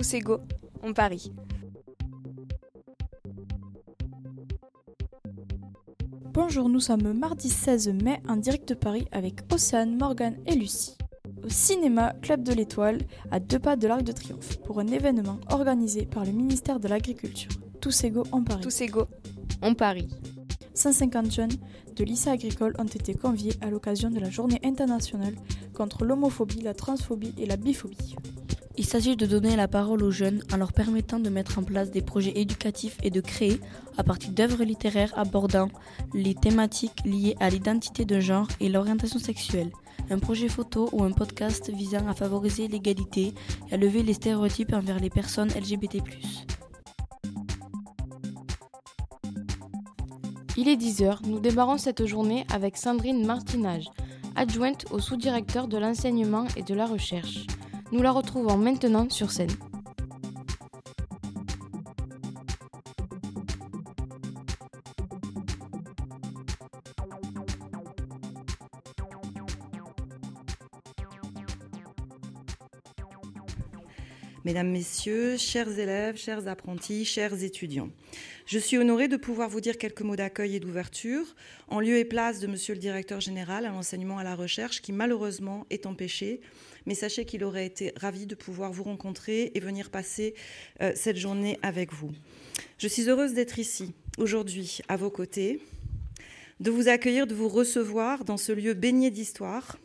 tous égaux, on parie. Bonjour, nous sommes mardi 16 mai en direct de Paris avec Océane, Morgane et Lucie. Au cinéma Club de l'Étoile, à deux pas de l'Arc de Triomphe, pour un événement organisé par le ministère de l'Agriculture. Tous égaux en Paris. Tous égaux, on parie. 150 jeunes de lycées agricoles ont été conviés à l'occasion de la journée internationale contre l'homophobie, la transphobie et la biphobie. Il s'agit de donner la parole aux jeunes en leur permettant de mettre en place des projets éducatifs et de créer, à partir d'œuvres littéraires abordant les thématiques liées à l'identité de genre et l'orientation sexuelle, un projet photo ou un podcast visant à favoriser l'égalité et à lever les stéréotypes envers les personnes LGBT. Il est 10h, nous démarrons cette journée avec Sandrine Martinage, adjointe au sous-directeur de l'enseignement et de la recherche. Nous la retrouvons maintenant sur scène. Mesdames, Messieurs, chers élèves, chers apprentis, chers étudiants, je suis honorée de pouvoir vous dire quelques mots d'accueil et d'ouverture en lieu et place de Monsieur le Directeur général à l'enseignement à la recherche qui malheureusement est empêché, mais sachez qu'il aurait été ravi de pouvoir vous rencontrer et venir passer euh, cette journée avec vous. Je suis heureuse d'être ici aujourd'hui à vos côtés, de vous accueillir, de vous recevoir dans ce lieu baigné d'histoire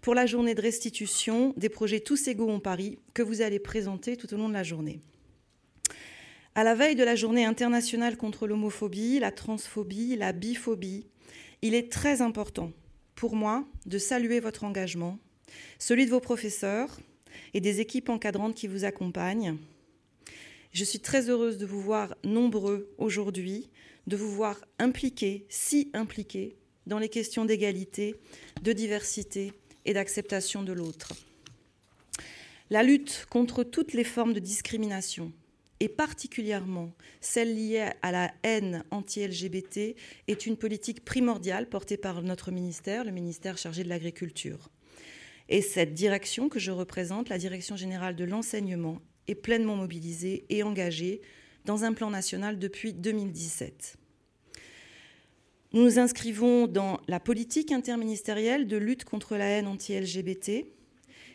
pour la journée de restitution des projets Tous égaux en Paris que vous allez présenter tout au long de la journée. À la veille de la journée internationale contre l'homophobie, la transphobie, la biphobie, il est très important pour moi de saluer votre engagement, celui de vos professeurs et des équipes encadrantes qui vous accompagnent. Je suis très heureuse de vous voir nombreux aujourd'hui, de vous voir impliqués, si impliqués, dans les questions d'égalité, de diversité et d'acceptation de l'autre. La lutte contre toutes les formes de discrimination, et particulièrement celle liée à la haine anti-LGBT, est une politique primordiale portée par notre ministère, le ministère chargé de l'agriculture. Et cette direction que je représente, la Direction générale de l'enseignement, est pleinement mobilisée et engagée dans un plan national depuis 2017. Nous nous inscrivons dans la politique interministérielle de lutte contre la haine anti-LGBT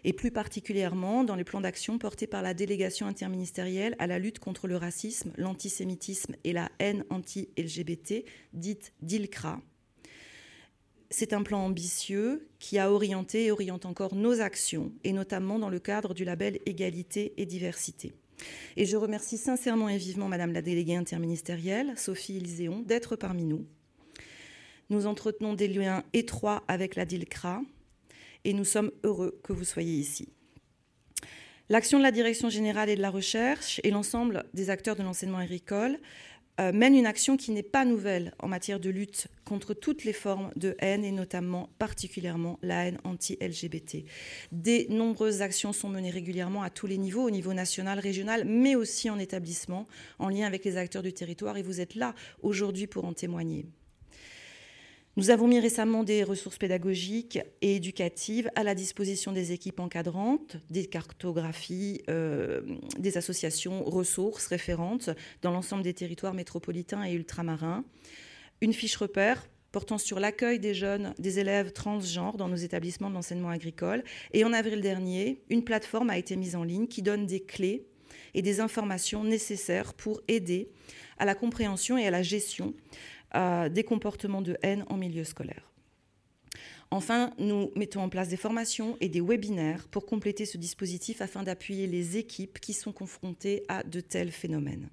et plus particulièrement dans les plans d'action portés par la délégation interministérielle à la lutte contre le racisme, l'antisémitisme et la haine anti-LGBT, dite DILCRA. C'est un plan ambitieux qui a orienté et oriente encore nos actions, et notamment dans le cadre du label Égalité et Diversité. Et je remercie sincèrement et vivement Madame la déléguée interministérielle, Sophie Ilzéon, d'être parmi nous nous entretenons des liens étroits avec la DILCRA et nous sommes heureux que vous soyez ici. L'action de la Direction générale et de la recherche et l'ensemble des acteurs de l'enseignement agricole euh, mènent une action qui n'est pas nouvelle en matière de lutte contre toutes les formes de haine et notamment particulièrement la haine anti-LGBT. Des nombreuses actions sont menées régulièrement à tous les niveaux, au niveau national, régional, mais aussi en établissement, en lien avec les acteurs du territoire et vous êtes là aujourd'hui pour en témoigner. Nous avons mis récemment des ressources pédagogiques et éducatives à la disposition des équipes encadrantes, des cartographies, euh, des associations ressources référentes dans l'ensemble des territoires métropolitains et ultramarins. Une fiche repère portant sur l'accueil des jeunes, des élèves transgenres dans nos établissements de l'enseignement agricole. Et en avril dernier, une plateforme a été mise en ligne qui donne des clés et des informations nécessaires pour aider à la compréhension et à la gestion des comportements de haine en milieu scolaire. Enfin, nous mettons en place des formations et des webinaires pour compléter ce dispositif afin d'appuyer les équipes qui sont confrontées à de tels phénomènes.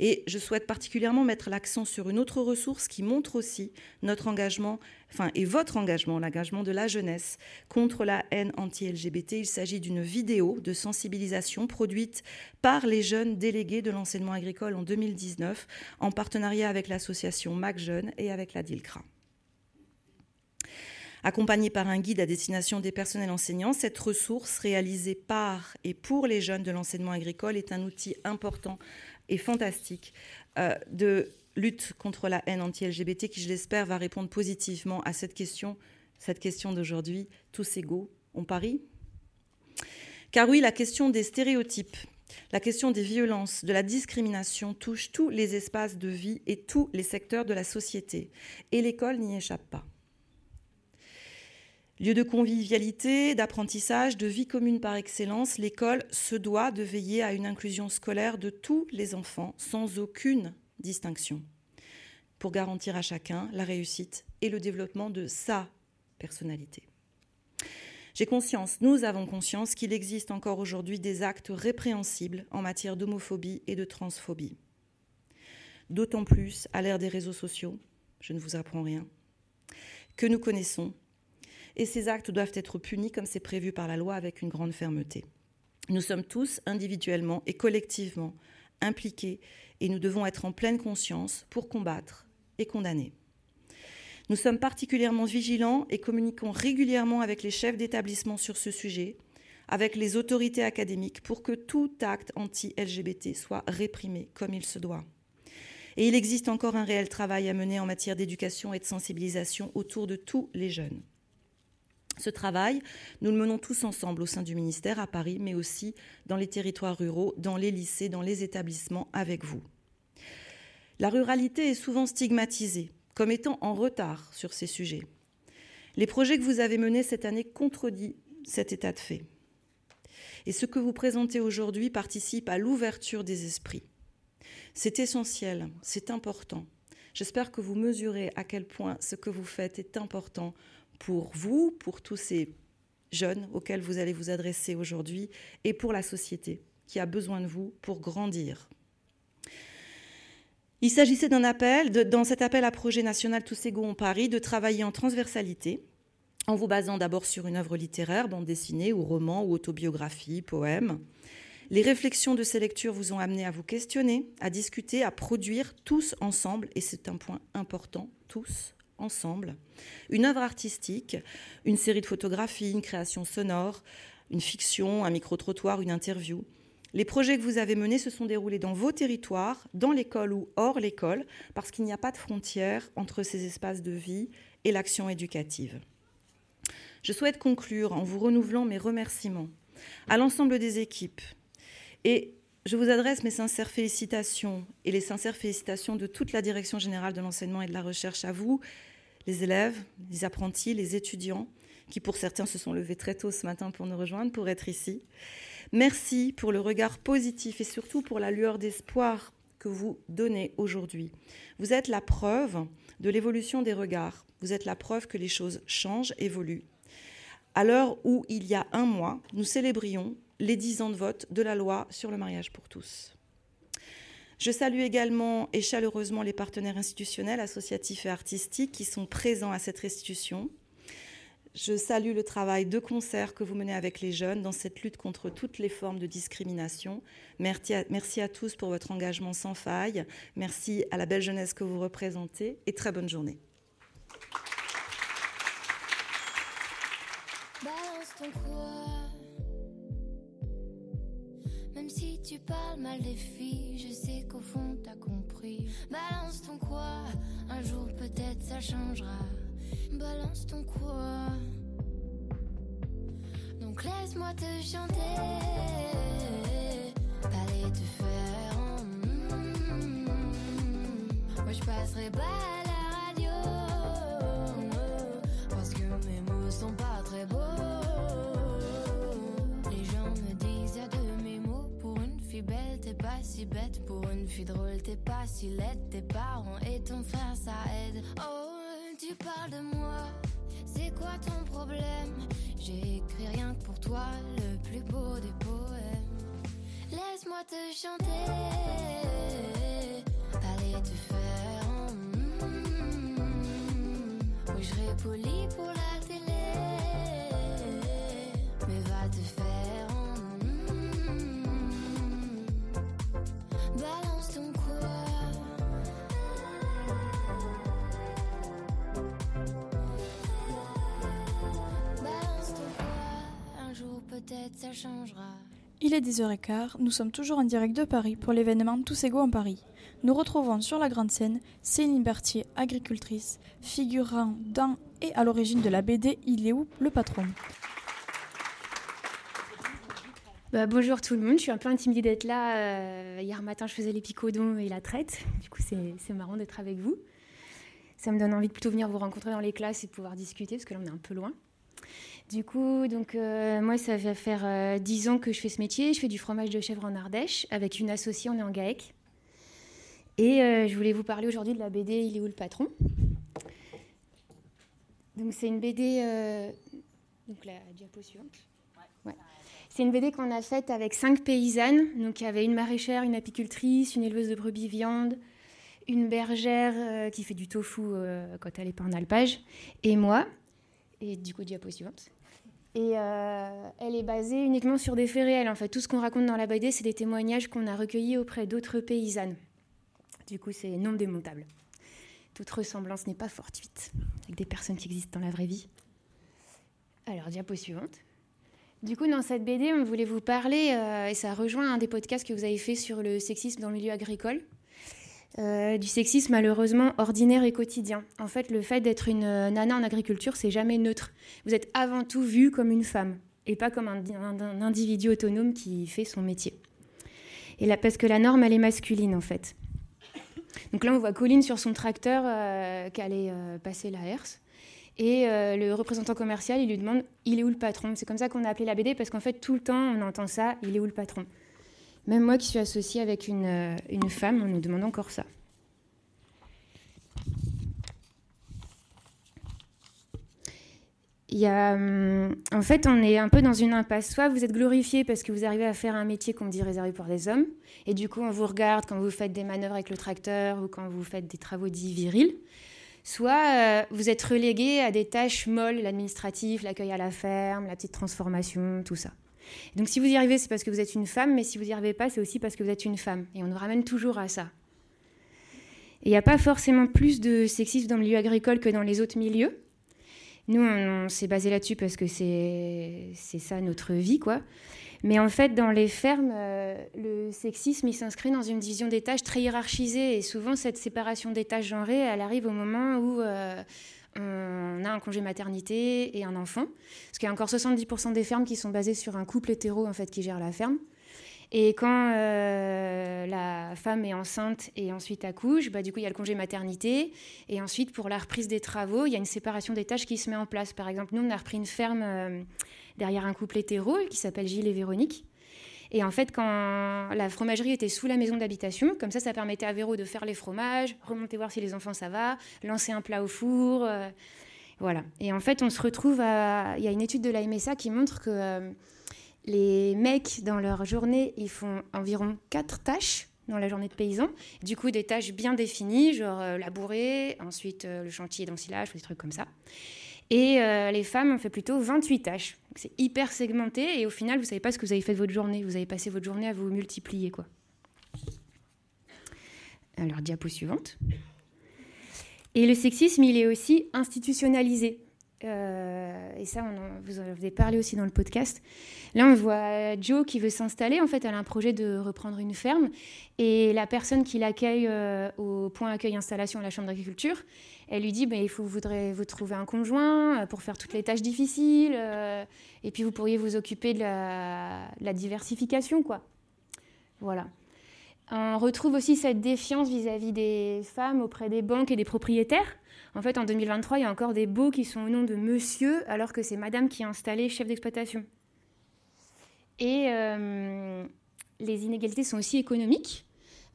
Et je souhaite particulièrement mettre l'accent sur une autre ressource qui montre aussi notre engagement, enfin, et votre engagement, l'engagement de la jeunesse contre la haine anti-LGBT. Il s'agit d'une vidéo de sensibilisation produite par les jeunes délégués de l'enseignement agricole en 2019 en partenariat avec l'association Mac Jeunes et avec la DILCRA. Accompagnée par un guide à destination des personnels enseignants, cette ressource réalisée par et pour les jeunes de l'enseignement agricole est un outil important et fantastique euh, de lutte contre la haine anti-LGBT qui, je l'espère, va répondre positivement à cette question, cette question d'aujourd'hui. Tous égaux, on parie? Car oui, la question des stéréotypes, la question des violences, de la discrimination touche tous les espaces de vie et tous les secteurs de la société. Et l'école n'y échappe pas. Lieu de convivialité, d'apprentissage, de vie commune par excellence, l'école se doit de veiller à une inclusion scolaire de tous les enfants sans aucune distinction pour garantir à chacun la réussite et le développement de sa personnalité. J'ai conscience, nous avons conscience qu'il existe encore aujourd'hui des actes répréhensibles en matière d'homophobie et de transphobie. D'autant plus à l'ère des réseaux sociaux, je ne vous apprends rien, que nous connaissons et ces actes doivent être punis comme c'est prévu par la loi avec une grande fermeté. Nous sommes tous individuellement et collectivement impliqués et nous devons être en pleine conscience pour combattre et condamner. Nous sommes particulièrement vigilants et communiquons régulièrement avec les chefs d'établissement sur ce sujet, avec les autorités académiques pour que tout acte anti-LGBT soit réprimé comme il se doit. Et il existe encore un réel travail à mener en matière d'éducation et de sensibilisation autour de tous les jeunes. Ce travail, nous le menons tous ensemble au sein du ministère à Paris, mais aussi dans les territoires ruraux, dans les lycées, dans les établissements avec vous. La ruralité est souvent stigmatisée comme étant en retard sur ces sujets. Les projets que vous avez menés cette année contredisent cet état de fait. Et ce que vous présentez aujourd'hui participe à l'ouverture des esprits. C'est essentiel, c'est important. J'espère que vous mesurez à quel point ce que vous faites est important pour vous, pour tous ces jeunes auxquels vous allez vous adresser aujourd'hui, et pour la société qui a besoin de vous pour grandir. Il s'agissait d'un appel, dans cet appel à projet national Tous égaux en Paris, de travailler en transversalité, en vous basant d'abord sur une œuvre littéraire, bande dessinée ou roman ou autobiographie, poème. Les réflexions de ces lectures vous ont amené à vous questionner, à discuter, à produire tous ensemble, et c'est un point important, tous ensemble, une œuvre artistique, une série de photographies, une création sonore, une fiction, un micro-trottoir, une interview. Les projets que vous avez menés se sont déroulés dans vos territoires, dans l'école ou hors l'école, parce qu'il n'y a pas de frontière entre ces espaces de vie et l'action éducative. Je souhaite conclure en vous renouvelant mes remerciements à l'ensemble des équipes et je vous adresse mes sincères félicitations et les sincères félicitations de toute la Direction générale de l'enseignement et de la recherche à vous, les élèves, les apprentis, les étudiants, qui pour certains se sont levés très tôt ce matin pour nous rejoindre, pour être ici. Merci pour le regard positif et surtout pour la lueur d'espoir que vous donnez aujourd'hui. Vous êtes la preuve de l'évolution des regards. Vous êtes la preuve que les choses changent, évoluent. À l'heure où, il y a un mois, nous célébrions les dix ans de vote de la loi sur le mariage pour tous. Je salue également et chaleureusement les partenaires institutionnels, associatifs et artistiques qui sont présents à cette restitution. Je salue le travail de concert que vous menez avec les jeunes dans cette lutte contre toutes les formes de discrimination. Merci à, tous pour votre engagement sans faille. Merci à la belle jeunesse que vous représentez et très bonne journée. Tu parles mal des filles, je sais qu'au fond t'as compris. Balance ton quoi, un jour peut-être ça changera. Balance ton quoi. Donc laisse-moi te chanter, aller te faire. Moi je passerai pas à la radio, parce que mes mots sont pas très beaux. Belle, t'es pas si bête. Pour une fille drôle, t'es pas si laide. Tes parents et ton frère, ça aide. Oh, tu parles de moi, c'est quoi ton problème? J'ai écrit rien que pour toi, le plus beau des poèmes. Laisse-moi te chanter, allez te faire. oui, je serai poli pour la télé, peut-être ça changera. Il est 10h15, nous sommes toujours en direct de Paris pour l'événement Tous égaux en Paris. Nous retrouvons sur la grande scène Céline Berthier, agricultrice, figurant dans et à l'origine de la BD Il est où le patron Bah, bonjour tout le monde, je suis un peu intimidée d'être là. Euh, hier matin, je faisais les picodons et la traite. Du coup, c'est marrant d'être avec vous. Ça me donne envie de plutôt venir vous rencontrer dans les classes et de pouvoir discuter, parce que là, on est un peu loin. Du coup, donc, euh, moi, ça va faire 10 ans que je fais ce métier. Je fais du fromage de chèvre en Ardèche. Avec une associée, on est en GAEC. Et je voulais vous parler aujourd'hui de la BD Il est où le patron? Donc, c'est une BD donc la diapo suivante. C'est une BD qu'on a faite avec cinq paysannes. Donc il y avait une maraîchère, une apicultrice, une éleveuse de brebis viande, une bergère euh, qui fait du tofu euh, quand elle n'est pas en alpage, et moi. Et du coup, diapo suivante. Et euh, elle est basée uniquement sur des faits réels. En fait, tout ce qu'on raconte dans la BD, c'est des témoignages qu'on a recueillis auprès d'autres paysannes. Du coup, c'est non démontable. Toute ressemblance n'est pas fortuite avec des personnes qui existent dans la vraie vie. Alors, diapo suivante. Du coup, dans cette BD, on voulait vous parler, euh, et ça rejoint un des podcasts que vous avez fait sur le sexisme dans le milieu agricole, euh, du sexisme malheureusement ordinaire et quotidien. En fait, le fait d'être une euh, nana en agriculture, c'est jamais neutre. Vous êtes avant tout vue comme une femme, et pas comme un, individu autonome qui fait son métier. Et là, parce que la norme, elle est masculine, en fait. Donc là, on voit Colline sur son tracteur qui allait passer la herse. Et euh, le représentant commercial, il lui demande il est où le patron? C'est comme ça qu'on a appelé la BD parce qu'en fait, tout le temps, on entend ça il est où le patron? Même moi qui suis associée avec une, euh, une femme, on nous demande encore ça. Il y a, hum, en fait, on est un peu dans une impasse. Soit vous êtes glorifié parce que vous arrivez à faire un métier qu'on dit réservé pour des hommes, et du coup, on vous regarde quand vous faites des manœuvres avec le tracteur ou quand vous faites des travaux dits virils soit euh, vous êtes relégué à des tâches molles, l'administratif, l'accueil à la ferme, la petite transformation, tout ça. Donc si vous y arrivez, c'est parce que vous êtes une femme, mais si vous n'y arrivez pas, c'est aussi parce que vous êtes une femme. Et on nous ramène toujours à ça. Il n'y a pas forcément plus de sexisme dans le milieu agricole que dans les autres milieux. Nous, on, s'est basé là-dessus parce que c'est ça notre vie, quoi. Mais en fait, dans les fermes, euh, le sexisme, il s'inscrit dans une vision des tâches très hiérarchisée. Et souvent, cette séparation des tâches genrées, elle arrive au moment où euh, on a un congé maternité et un enfant. Parce qu'il y a encore 70% des fermes qui sont basées sur un couple hétéro, en fait, qui gère la ferme. Et quand euh, la femme est enceinte et ensuite accouche, bah, du coup, il y a le congé maternité. Et ensuite, pour la reprise des travaux, il y a une séparation des tâches qui se met en place. Par exemple, nous, on a repris une ferme derrière un couple hétéro qui s'appelle Gilles et Véronique. Et en fait, quand la fromagerie était sous la maison d'habitation, comme ça, ça permettait à Véro de faire les fromages, remonter voir si les enfants ça va, lancer un plat au four. Euh, voilà. Et en fait, on se retrouve à. Il y a une étude de la MSA qui montre que euh, les mecs, dans leur journée, ils font environ quatre tâches dans la journée de paysan. Du coup, des tâches bien définies, genre euh, labourer, ensuite le chantier d'ensilage, des trucs comme ça. Et euh, les femmes ont fait plutôt 28 tâches. C'est hyper segmenté et au final, vous savez pas ce que vous avez fait de votre journée. Vous avez passé votre journée à vous multiplier, quoi. Alors, diapo suivante. Et le sexisme, il est aussi institutionnalisé. Euh, et ça, vous en avez parlé aussi dans le podcast. Là, on voit Joe qui veut s'installer. En fait, elle a un projet de reprendre une ferme. Et la personne qui l'accueille euh, au point accueil installation à la Chambre d'agriculture, elle lui dit bah, il faut vous vous trouver un conjoint euh, pour faire toutes les tâches difficiles. et puis, vous pourriez vous occuper de la, de la diversification. quoi. Voilà. On retrouve aussi cette défiance vis-à-vis des femmes auprès des banques et des propriétaires. En fait, en 2023, il y a encore des baux qui sont au nom de monsieur, alors que c'est madame qui est installée chef d'exploitation. Et euh, les inégalités sont aussi économiques.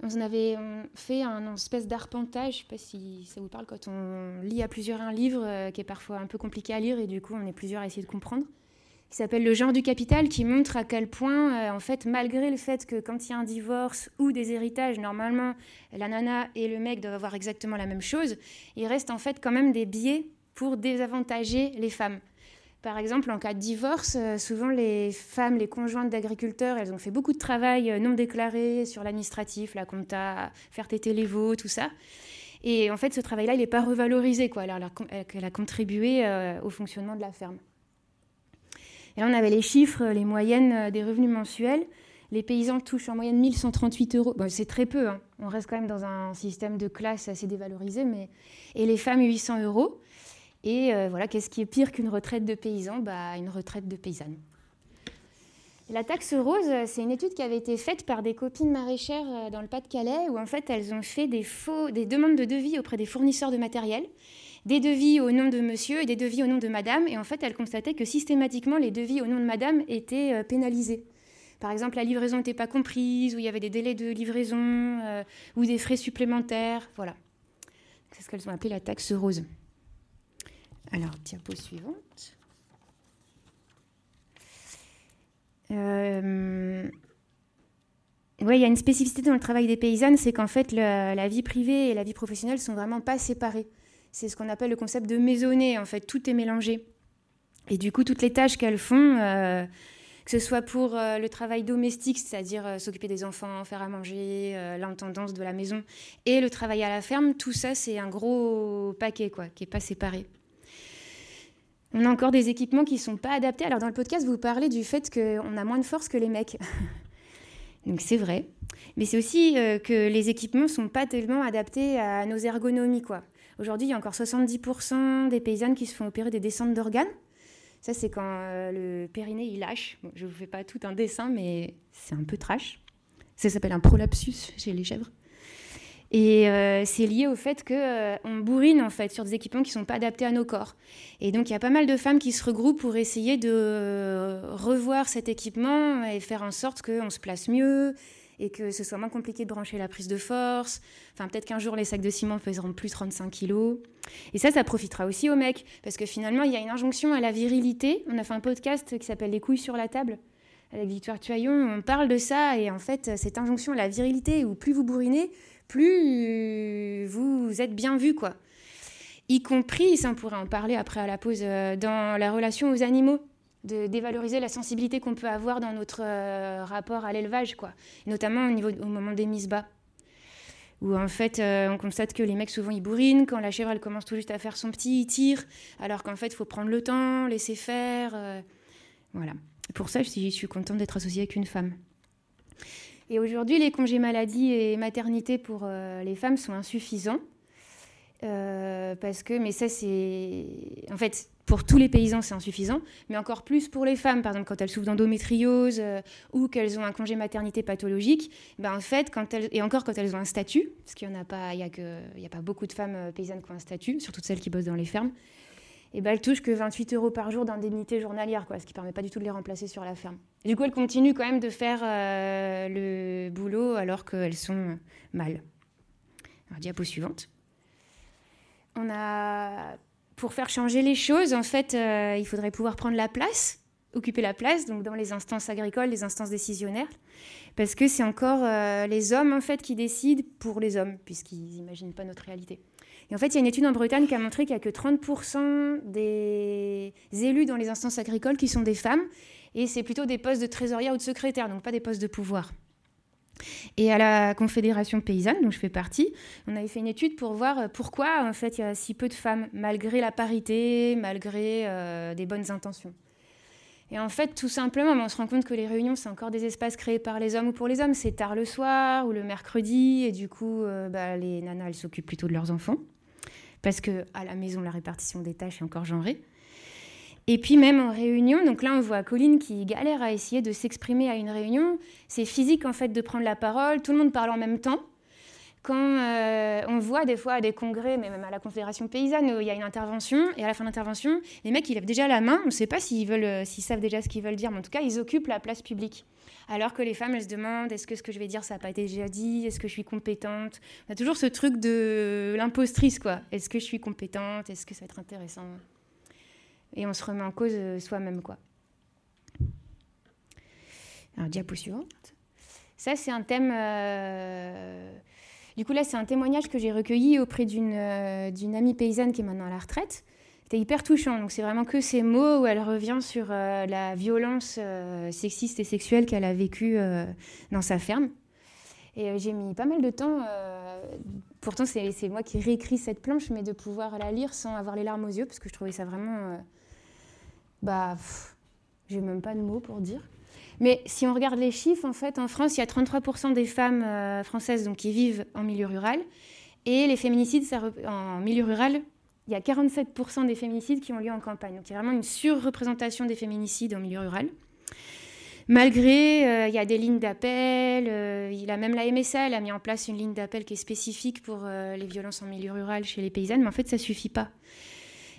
On avait fait un espèce d'arpentage, je ne sais pas si ça vous parle, quand on lit à plusieurs un livre euh, qui est parfois un peu compliqué à lire et du coup on est plusieurs à essayer de comprendre qui s'appelle Le genre du capital, qui montre à quel point, euh, en fait, malgré le fait que quand il y a un divorce ou des héritages, normalement, la nana et le mec doivent avoir exactement la même chose, il reste en fait quand même des biais pour désavantager les femmes. Par exemple, en cas de divorce, euh, souvent les femmes, les conjointes d'agriculteurs, elles ont fait beaucoup de travail euh, non déclaré sur l'administratif, la compta, faire téter les veaux, tout ça. Et en fait, ce travail-là, il n'est pas revalorisé, quoi, alors qu'elle a contribué au fonctionnement de la ferme. Et là, on avait les chiffres, les moyennes euh, des revenus mensuels. Les paysans touchent en moyenne 1138 euros. c'est très peu, hein. on reste quand même dans un système de classe assez dévalorisé, mais... et les femmes 800 euros. Et euh, voilà, qu'est-ce qui est pire qu'une retraite de paysan? Bah, Une retraite de paysanne. La taxe rose, c'est une étude qui avait été faite par des copines maraîchères euh, dans le Pas-de-Calais, où en fait elles ont fait des, faux, des demandes de devis auprès des fournisseurs de matériel, des devis au nom de monsieur et des devis au nom de madame, et en fait elles constataient que systématiquement les devis au nom de madame étaient euh, pénalisés. Par exemple, la livraison n'était pas comprise, ou il y avait des délais de livraison, euh, ou des frais supplémentaires, voilà. C'est ce qu'elles ont appelé la taxe rose. Alors, diapo suivante. Euh, oui, il y a une spécificité dans le travail des paysannes, c'est qu'en fait, la vie privée et la vie professionnelle sont vraiment pas séparées. C'est ce qu'on appelle le concept de maisonnée. En fait, tout est mélangé. Et du coup, toutes les tâches qu'elles font, euh, que ce soit pour euh, le travail domestique, c'est-à-dire s'occuper des enfants, faire à manger, l'intendance de la maison, et le travail à la ferme, tout ça, c'est un gros paquet, quoi, qui n'est pas séparé. On a encore des équipements qui ne sont pas adaptés. Alors dans le podcast, vous parlez du fait qu'on a moins de force que les mecs. Donc c'est vrai. Mais c'est aussi euh, que les équipements ne sont pas tellement adaptés à nos ergonomies. Quoi. Aujourd'hui, il y a encore 70% des paysannes qui se font opérer des descentes d'organes. Ça, c'est quand euh, le périnée, il lâche. je ne vous fais pas tout un dessin, mais c'est un peu trash. Ça s'appelle un prolapsus chez les chèvres. Et euh, c'est lié au fait qu'on euh, bourrine en fait sur des équipements qui ne sont pas adaptés à nos corps. Et donc il y a pas mal de femmes qui se regroupent pour essayer de euh, revoir cet équipement et faire en sorte qu'on se place mieux et que ce soit moins compliqué de brancher la prise de force. Enfin, peut-être qu'un jour, les sacs de ciment pèseront plus 35 kilos. Et ça, ça profitera aussi aux mecs, parce que finalement, il y a une injonction à la virilité. On a fait un podcast qui s'appelle Les couilles sur la table, avec Victoire Tuaillon. On parle de ça, et en fait, cette injonction à la virilité, où plus vous bourrinez, plus vous êtes bien vu, quoi. Y compris, ça on pourrait en parler après à la pause, euh, dans la relation aux animaux, de dévaloriser la sensibilité qu'on peut avoir dans notre euh, rapport à l'élevage, quoi. Notamment au, niveau, au moment des mises bas. Où en fait, euh, on constate que les mecs souvent ils bourrinent, quand la chèvre elle commence tout juste à faire son petit, ils tirent, alors qu'en fait il faut prendre le temps, laisser faire. voilà. Pour ça, je suis contente d'être associée avec une femme. Et aujourd'hui, les congés maladie et maternité pour euh, les femmes sont insuffisants. Euh, parce que, mais ça, c'est. En fait, pour tous les paysans, c'est insuffisant, mais encore plus pour les femmes, par exemple, quand elles souffrent d'endométriose euh, ou qu'elles ont un congé maternité pathologique, ben, en fait, quand elles, et encore quand elles ont un statut, parce qu'il n'y a, pas, a, a pas beaucoup de femmes paysannes qui ont un statut, surtout celles qui bossent dans les fermes, et ben, elles touchent que 28 euros par jour d'indemnité journalière, quoi, ce qui ne permet pas du tout de les remplacer sur la ferme. Du coup, elles continuent quand même de faire euh, le boulot alors qu'elles sont mal. Diapo suivante. Pour faire changer les choses, en fait, euh, il faudrait pouvoir prendre la place, occuper la place, donc dans les instances agricoles, les instances décisionnaires, parce que c'est encore euh, les hommes en fait qui décident pour les hommes, puisqu'ils n'imaginent pas notre réalité. Et en fait, il y a une étude en Bretagne qui a montré qu'il n'y a que 30% des élus dans les instances agricoles qui sont des femmes, et c'est plutôt des postes de trésorière ou de secrétaire, donc pas des postes de pouvoir. Et à la Confédération paysanne, dont je fais partie, on avait fait une étude pour voir pourquoi en fait il y a si peu de femmes, malgré la parité, malgré euh, des bonnes intentions. Et en fait, tout simplement, on se rend compte que les réunions, c'est encore des espaces créés par les hommes ou pour les hommes. C'est tard le soir ou le mercredi, et du coup, euh, bah, les nanas, elles s'occupent plutôt de leurs enfants parce que à la maison, la répartition des tâches est encore genrée. Et puis même en réunion, donc là on voit Colline qui galère à essayer de s'exprimer à une réunion. C'est physique en fait de prendre la parole, tout le monde parle en même temps. Quand euh, on voit des fois à des congrès, mais même à la Confédération paysanne, où il y a une intervention, et à la fin de l'intervention, les mecs ils lèvent déjà la main, on ne sait pas euh, s'ils savent déjà ce qu'ils veulent dire, mais en tout cas ils occupent la place publique. Alors que les femmes, elles se demandent est-ce que ce que je vais dire, ça n'a pas été déjà dit? Est-ce que je suis compétente? On a toujours ce truc de l'impostrice, quoi. Est-ce que je suis compétente? Est-ce que ça va être intéressant? Et on se remet en cause euh, soi-même, quoi. Alors, diapo suivante. Ça, c'est un thème. Euh, du coup, là, c'est un témoignage que j'ai recueilli auprès d'une euh, amie paysanne qui est maintenant à la retraite c'était hyper touchant. Donc c'est vraiment que ces mots où elle revient sur euh, la violence sexiste et sexuelle qu'elle a vécue dans sa ferme. Et j'ai mis pas mal de temps, pourtant c'est moi qui réécris cette planche, mais de pouvoir la lire sans avoir les larmes aux yeux, parce que je trouvais ça vraiment... bah, j'ai même pas de mots pour dire. Mais si on regarde les chiffres, en fait, en France, il y a 33% des femmes françaises donc, qui vivent en milieu rural. Et les féminicides en milieu rural, il y a 47% des féminicides qui ont lieu en campagne. Donc il y a vraiment une surreprésentation des féminicides en milieu rural. Malgré, il y a des lignes d'appel, il a même la MSA, elle a mis en place une ligne d'appel qui est spécifique pour les violences en milieu rural chez les paysannes, mais en fait, ça suffit pas.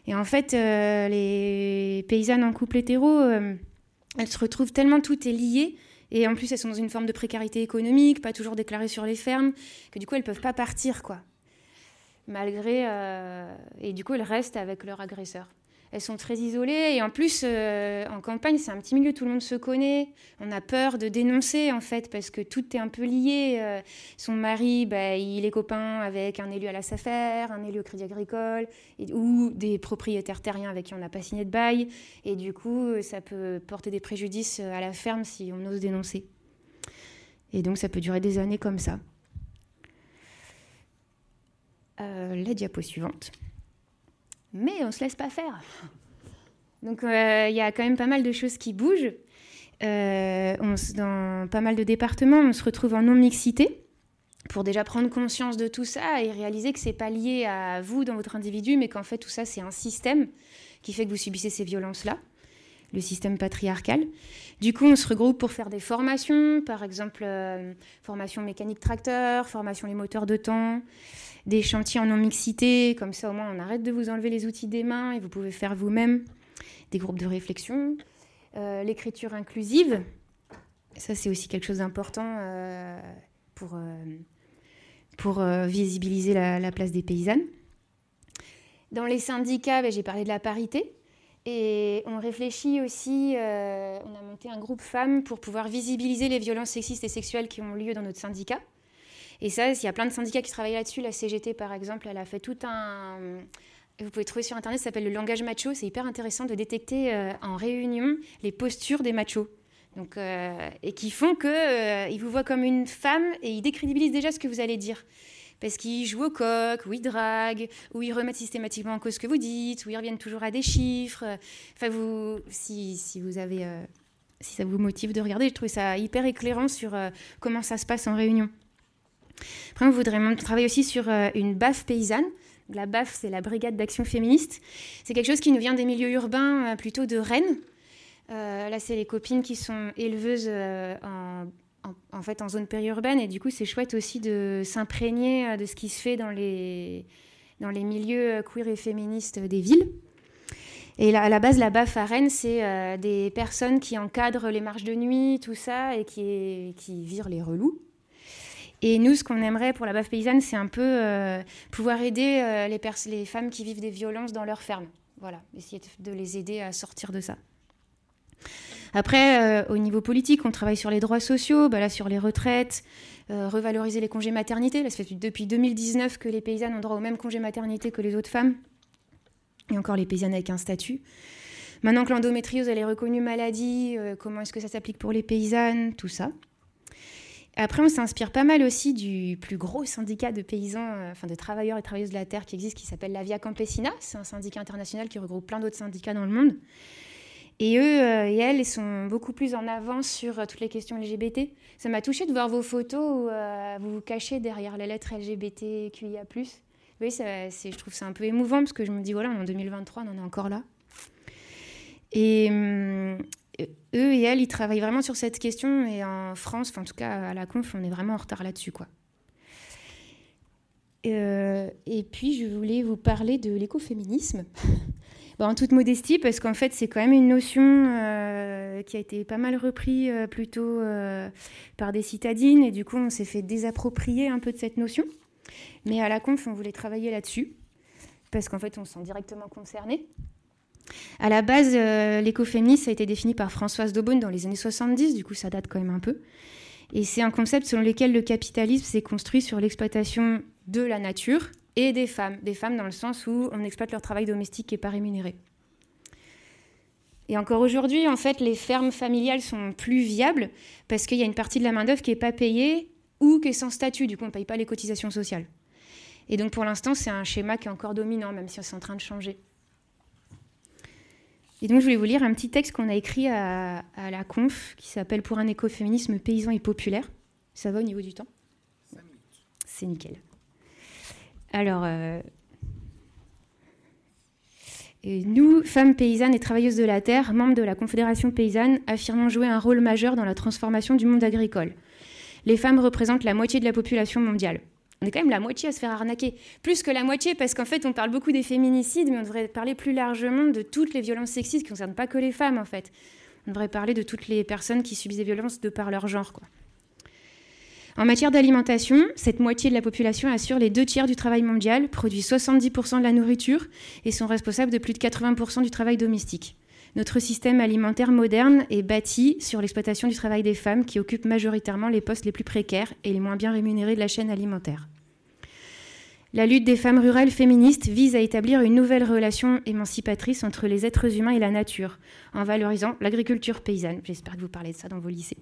Et en fait, les paysannes en couple hétéro, elles se retrouvent tellement tout est lié et en plus, elles sont dans une forme de précarité économique, pas toujours déclarées sur les fermes, que du coup, elles peuvent pas partir, quoi. Malgré. Euh, et du coup, elles restent avec leur agresseur elles sont très isolées. Et en plus, euh, en campagne, c'est un petit milieu, tout le monde se connaît. On a peur de dénoncer, en fait, parce que tout est un peu lié. Euh, son mari, bah, il est copain avec un élu à la SAFER, un élu au Crédit Agricole, ou des propriétaires terriens avec qui on n'a pas signé de bail. Et du coup, ça peut porter des préjudices à la ferme si on ose dénoncer. Et donc, ça peut durer des années comme ça. Euh, la diapo suivante mais on ne se laisse pas faire. Donc euh, il y a quand même pas mal de choses qui bougent. Euh, dans pas mal de départements, on se retrouve en non-mixité pour déjà prendre conscience de tout ça et réaliser que c'est pas lié à vous dans votre individu, mais qu'en fait tout ça c'est un système qui fait que vous subissez ces violences-là, le système patriarcal. Du coup, on se regroupe pour faire des formations, par exemple euh, formation mécanique tracteur, formation les moteurs de temps, des chantiers en non-mixité, comme ça au moins on arrête de vous enlever les outils des mains et vous pouvez faire vous-même des groupes de réflexion. Euh, l'écriture inclusive, ça c'est aussi quelque chose d'important euh, pour, euh, pour visibiliser la, place des paysannes. Dans les syndicats, ben, j'ai parlé de la parité. Et on réfléchit aussi, on a monté un groupe femmes pour pouvoir visibiliser les violences sexistes et sexuelles qui ont lieu dans notre syndicat. Et ça, il y a plein de syndicats qui travaillent là-dessus. La CGT, par exemple, elle a fait tout un. Vous pouvez trouver sur Internet, ça s'appelle le langage macho. C'est hyper intéressant de détecter euh, en réunion les postures des machos. Donc, euh, et qui font qu'ils euh, vous voient comme une femme et ils décrédibilisent déjà ce que vous allez dire. Parce qu'ils jouent au coq, ou ils draguent, ou ils remettent systématiquement en cause ce que vous dites, ou ils reviennent toujours à des chiffres. Enfin, vous, si, si vous avez, si ça vous motive de regarder, je trouve ça hyper éclairant sur comment ça se passe en réunion. Après, on voudrait travailler aussi sur euh, une BAF paysanne. La BAF, c'est la Brigade d'Action Féministe. C'est quelque chose qui nous vient des milieux urbains, euh, plutôt de Rennes. Euh, là, c'est les copines qui sont éleveuses en, zone périurbaine. Et du coup, c'est chouette aussi de s'imprégner de ce qui se fait dans les, dans les milieux queer et féministes des villes. Et à la base, la BAF à Rennes, c'est des personnes qui encadrent les marches de nuit, tout ça, et qui, qui virent les relous. Et nous, ce qu'on aimerait pour la baffe paysanne, c'est un peu euh, pouvoir aider euh, les, les, femmes qui vivent des violences dans leur ferme. Voilà, essayer de les aider à sortir de ça. Après, euh, au niveau politique, on travaille sur les droits sociaux, bah là, sur les retraites, revaloriser les congés maternité. Là, ça fait depuis 2019 que les paysannes ont droit au même congé maternité que les autres femmes. Et encore les paysannes avec un statut. Maintenant que l'endométriose, elle est reconnue maladie, comment est-ce que ça s'applique pour les paysannes, tout ça. Après, on s'inspire pas mal aussi du plus gros syndicat de paysans, euh, enfin de travailleurs et travailleuses de la terre qui existe, qui s'appelle la Via Campesina. C'est un syndicat international qui regroupe plein d'autres syndicats dans le monde. Et eux euh, et elles sont beaucoup plus en avance sur euh, toutes les questions LGBT. Ça m'a touché de voir vos photos où vous vous cachez derrière les lettres LGBTQIA+. Oui, je trouve ça un peu émouvant parce que je me dis, voilà, en 2023, on en est encore là. Et, hum, eux et elles, ils travaillent vraiment sur cette question. Et en France, en tout cas à la conf, on est vraiment en retard là-dessus. quoi. Euh, et puis, je voulais vous parler de l'écoféminisme. en toute modestie, parce qu'en fait, c'est quand même une notion euh, qui a été pas mal reprise euh, plutôt par des citadines. Et du coup, on s'est fait désapproprier un peu de cette notion. Mais à la conf, on voulait travailler là-dessus, parce qu'en fait, on se sent directement concerné. À la base, euh, l'écoféminisme a été défini par Françoise Daubonne dans les années 70, du coup ça date quand même un peu. Et c'est un concept selon lequel le capitalisme s'est construit sur l'exploitation de la nature et des femmes. Des femmes dans le sens où on exploite leur travail domestique qui n'est pas rémunéré. Et encore aujourd'hui, en fait, les fermes familiales sont plus viables parce qu'il y a une partie de la main-d'œuvre qui n'est pas payée ou qui est sans statut. Du coup, on ne paye pas les cotisations sociales. Et donc, pour l'instant, c'est un schéma qui est encore dominant, même si c'est en train de changer. Et donc, je voulais vous lire un petit texte qu'on a écrit à, la conf qui s'appelle Pour un écoféminisme paysan et populaire. Ça va au niveau du temps C'est nickel. Alors, euh, Et nous, femmes paysannes et travailleuses de la terre, membres de la Confédération paysanne, affirmons jouer un rôle majeur dans la transformation du monde agricole. Les femmes représentent la moitié de la population mondiale. On est quand même la moitié à se faire arnaquer. Plus que la moitié, parce qu'en fait, on parle beaucoup des féminicides, mais on devrait parler plus largement de toutes les violences sexistes qui ne concernent pas que les femmes, en fait. On devrait parler de toutes les personnes qui subissent des violences de par leur genre. En matière d'alimentation, cette moitié de la population assure les deux tiers du travail mondial, produit 70% de la nourriture et sont responsables de plus de 80% du travail domestique. Notre système alimentaire moderne est bâti sur l'exploitation du travail des femmes qui occupent majoritairement les postes les plus précaires et les moins bien rémunérés de la chaîne alimentaire. La lutte des femmes rurales féministes vise à établir une nouvelle relation émancipatrice entre les êtres humains et la nature, en valorisant l'agriculture paysanne. J'espère que vous parlez de ça dans vos lycées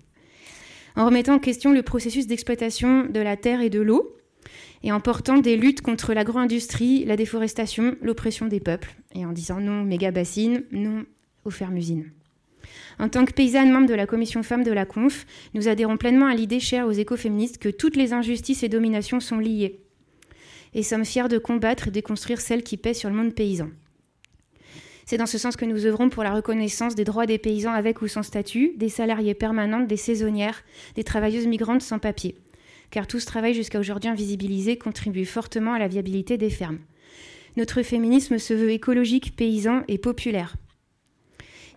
en remettant en question le processus d'exploitation de la terre et de l'eau, et en portant des luttes contre l'agro-industrie, la déforestation, l'oppression des peuples, et en disant non méga bassines, non aux fermes-usines. En tant que paysanne membre de la commission femmes de la Conf, nous adhérons pleinement à l'idée chère aux écoféministes que toutes les injustices et dominations sont liées, et sommes fiers de combattre et déconstruire celles qui pèsent sur le monde paysan. C'est dans ce sens que nous œuvrons pour la reconnaissance des droits des paysans avec ou sans statut, des salariés permanentes, des saisonnières, des travailleuses migrantes sans papier. Car tout ce travail jusqu'à aujourd'hui invisibilisé contribue fortement à la viabilité des fermes. Notre féminisme se veut écologique, paysan et populaire.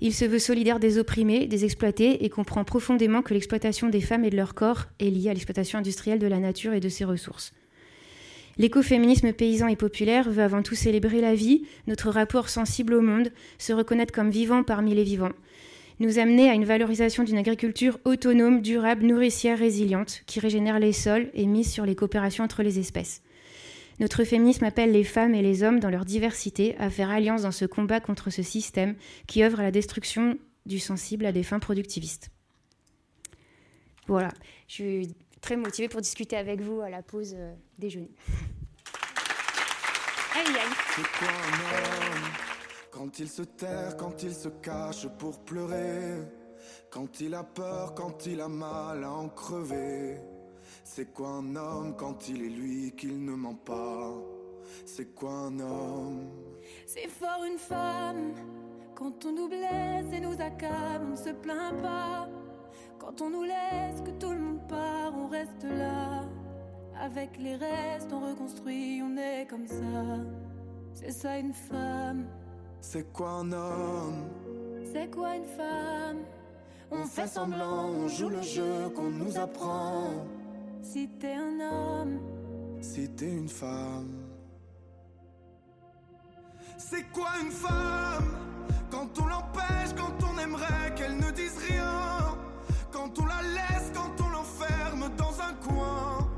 Il se veut solidaire des opprimés, des exploités et comprend profondément que l'exploitation des femmes et de leur corps est liée à l'exploitation industrielle de la nature et de ses ressources. L'écoféminisme paysan et populaire veut avant tout célébrer la vie, notre rapport sensible au monde, se reconnaître comme vivant parmi les vivants, nous amener à une valorisation d'une agriculture autonome, durable, nourricière, résiliente, qui régénère les sols et mise sur les coopérations entre les espèces. Notre féminisme appelle les femmes et les hommes dans leur diversité à faire alliance dans ce combat contre ce système qui œuvre à la destruction du sensible à des fins productivistes. Voilà, je suis très motivée pour discuter avec vous à la pause euh, déjeuner. aïe aïe. C'est quoi un homme Quand il se terre, quand il se cache pour pleurer, quand il a peur, quand il a mal à en crever. C'est quoi un homme quand il est lui qu'il ne ment pas? C'est quoi un homme? C'est fort une femme quand on nous blesse et nous accable, on ne se plaint pas. Quand on nous laisse, que tout le monde part, on reste là. Avec les restes, on reconstruit, on est comme ça. C'est ça une femme. C'est quoi un homme? C'est quoi une femme? On fait semblant, on joue le jeu qu'on nous apprend. Si t'es un homme, si t'es une femme. C'est quoi une femme? Quand on l'empêche, quand on aimerait qu'elle ne dise rien. Quand on la laisse, quand on l'enferme dans un coin.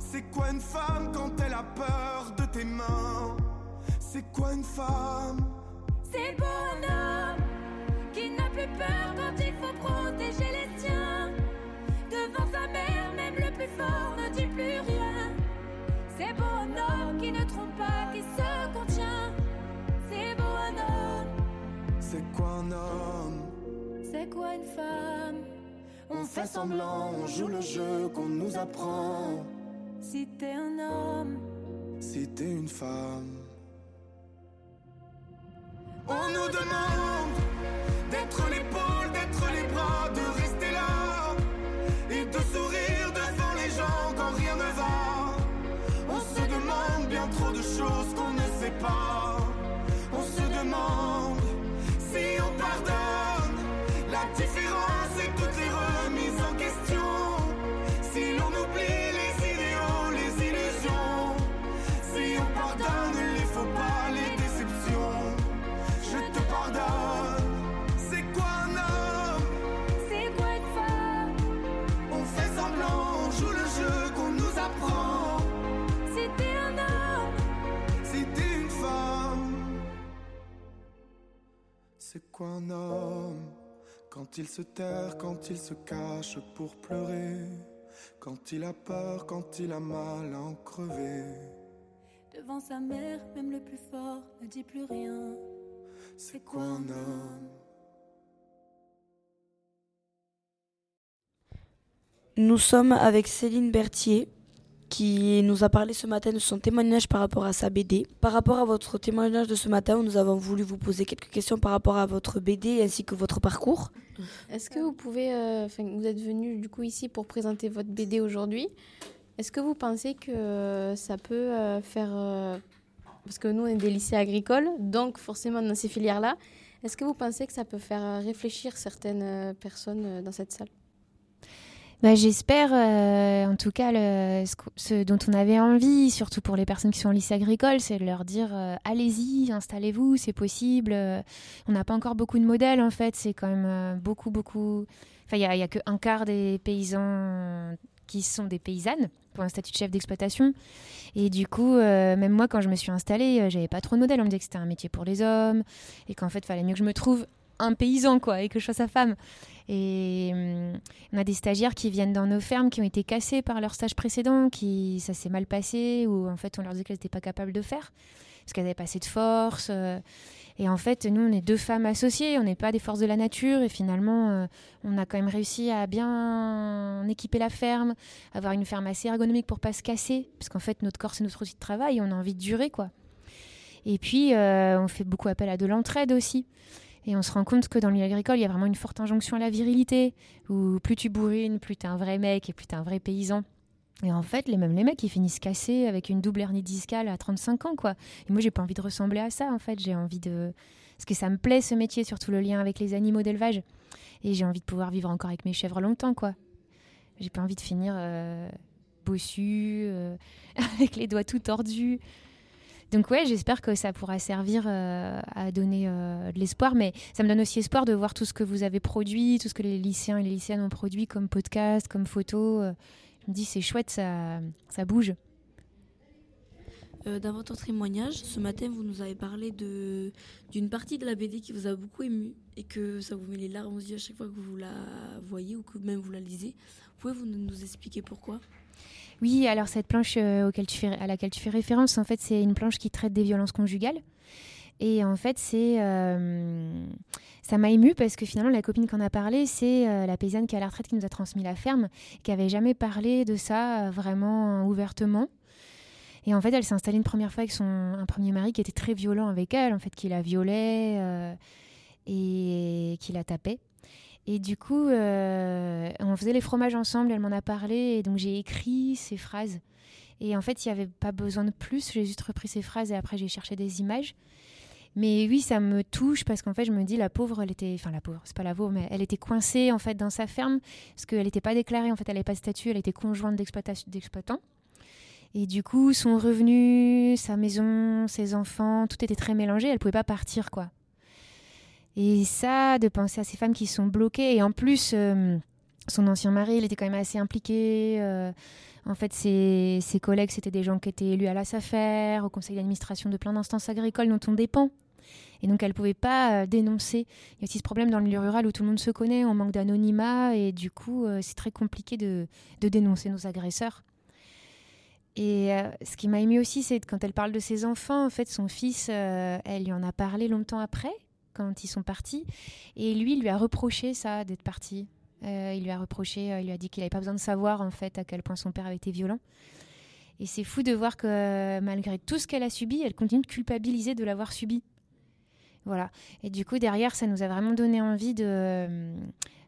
C'est quoi une femme quand elle a peur de tes mains? C'est quoi une femme? C'est bon homme qui n'a plus peur quand il faut protéger fort ne dit plus rien. C'est bon homme qui ne trompe pas, qui se contient. C'est beau un homme. C'est quoi un homme? C'est quoi une femme? On fait semblant, on joue le jeu qu'on nous apprend. Si t'es un homme, si t'es une femme, on nous demande d'être l'épaule, d'être les bras, de rester là et de sourire se demande bien trop de choses qu'on ne sait pas. On se demande si on pardonne la c'est quoi un homme. Quand il se terre, quand il se cache pour pleurer, quand il a peur, quand il a mal à en crever. Devant sa mère, même le plus fort ne dit plus rien. C'est quoi un homme? Nous sommes avec Céline Berthier qui nous a parlé ce matin de son témoignage par rapport à sa BD. Par rapport à votre témoignage de ce matin, nous avons voulu vous poser quelques questions par rapport à votre BD ainsi que votre parcours. Est-ce que vous pouvez, euh, vous êtes venu du coup ici pour présenter votre BD aujourd'hui. Est-ce que vous pensez que ça peut euh, faire, euh, parce que nous on est des lycées agricoles, donc forcément dans ces filières-là, est-ce que vous pensez que ça peut faire réfléchir certaines personnes dans cette salle? Bah, J'espère, en tout cas, ce, dont on avait envie, surtout pour les personnes qui sont en lycée agricole, c'est de leur dire allez-y, installez-vous, c'est possible. on n'a pas encore beaucoup de modèles, en fait, c'est quand même beaucoup, beaucoup. Enfin, il n'y a, a qu'un quart des paysans qui sont des paysannes pour un statut de chef d'exploitation. Et du coup, euh, même moi, quand je me suis installée, euh, j'avais pas trop de modèles. On me disait que c'était un métier pour les hommes et qu'en fait, il fallait mieux que je me trouve un paysan, quoi, et que je sois sa femme. Et hum, on a des stagiaires qui viennent dans nos fermes qui ont été cassés par leur stage précédent, qui ça s'est mal passé, ou en fait, on leur disait qu'elles n'étaient pas capables de faire parce qu'elles n'avaient pas assez de force. Euh, et en fait, nous, on est deux femmes associées, on n'est pas des forces de la nature. Et finalement, euh, on a quand même réussi à bien équiper la ferme, avoir une ferme assez ergonomique pour pas se casser. Parce qu'en fait, notre corps, c'est notre outil de travail, on a envie de durer, quoi. Et puis, euh, on fait beaucoup appel à de l'entraide aussi. Et on se rend compte que dans le agricole, il y a vraiment une forte injonction à la virilité, où plus tu bourrines, plus tu es un vrai mec et plus tu es un vrai paysan. Et en fait, les, mêmes les mecs, ils finissent cassés avec une double hernie discale à 35 ans, quoi. Et moi, j'ai pas envie de ressembler à ça, en fait. J'ai envie de. Parce que ça me plaît, ce métier, surtout le lien avec les animaux d'élevage. Et j'ai envie de pouvoir vivre encore avec mes chèvres longtemps, quoi. J'ai pas envie de finir euh, bossu, euh, avec les doigts tout tordus. Donc ouais, j'espère que ça pourra servir euh, à donner de l'espoir, mais ça me donne aussi espoir de voir tout ce que vous avez produit, tout ce que les lycéens et les lycéennes ont produit comme podcast, comme photos je me dis c'est chouette, ça, ça bouge. Euh, dans votre témoignage, ce matin, vous nous avez parlé d'une partie de la BD qui vous a beaucoup ému et que ça vous met les larmes aux yeux à chaque fois que vous la voyez ou que même vous la lisez. Pouvez-vous nous expliquer pourquoi? Oui, alors cette planche euh, à laquelle tu fais référence, en fait, c'est une planche qui traite des violences conjugales. Et en fait, c'est euh, ça m'a ému parce que finalement, la copine qu'on a parlé, c'est euh, la paysanne qui est à la retraite qui nous a transmis la ferme, qui avait jamais parlé de ça vraiment ouvertement. Et en fait, elle s'est installée une première fois avec son un premier mari qui était très violent avec elle, en fait, qui la violait et qui la tapait. Et du coup, on faisait les fromages ensemble, elle m'en a parlé, et donc j'ai écrit ces phrases. Et en fait, il n'y avait pas besoin de plus, j'ai juste repris ces phrases et après j'ai cherché des images. Mais oui, ça me touche parce qu'en fait, je me dis, la pauvre, elle était, enfin la pauvre, c'est pas la pauvre, mais elle était coincée en fait dans sa ferme parce qu'elle n'était pas déclarée, en fait, elle n'avait pas de statut, elle était conjointe d'exploitant. Et du coup, son revenu, sa maison, ses enfants, tout était très mélangé. Elle pouvait pas partir, quoi. Et ça, de penser à ces femmes qui sont bloquées, et en plus, euh, son ancien mari, il était quand même assez impliqué. Euh, en fait, ses, collègues, c'était des gens qui étaient élus à la SAFER, au conseil d'administration de plein d'instances agricoles dont on dépend. Et donc, elle ne pouvait pas euh, dénoncer. Il y a aussi ce problème dans le milieu rural où tout le monde se connaît, on manque d'anonymat, et du coup, c'est très compliqué de, dénoncer nos agresseurs. Et ce qui m'a ému aussi, c'est quand elle parle de ses enfants, en fait, son fils, elle lui en a parlé longtemps après, quand ils sont partis, et lui, lui a reproché ça, d'être parti. Euh, il lui a reproché, euh, il lui a dit qu'il n'avait pas besoin de savoir en fait à quel point son père avait été violent. Et c'est fou de voir que malgré tout ce qu'elle a subi, elle continue de culpabiliser de l'avoir subi. Voilà. Et du coup, derrière, ça nous a vraiment donné envie de, euh,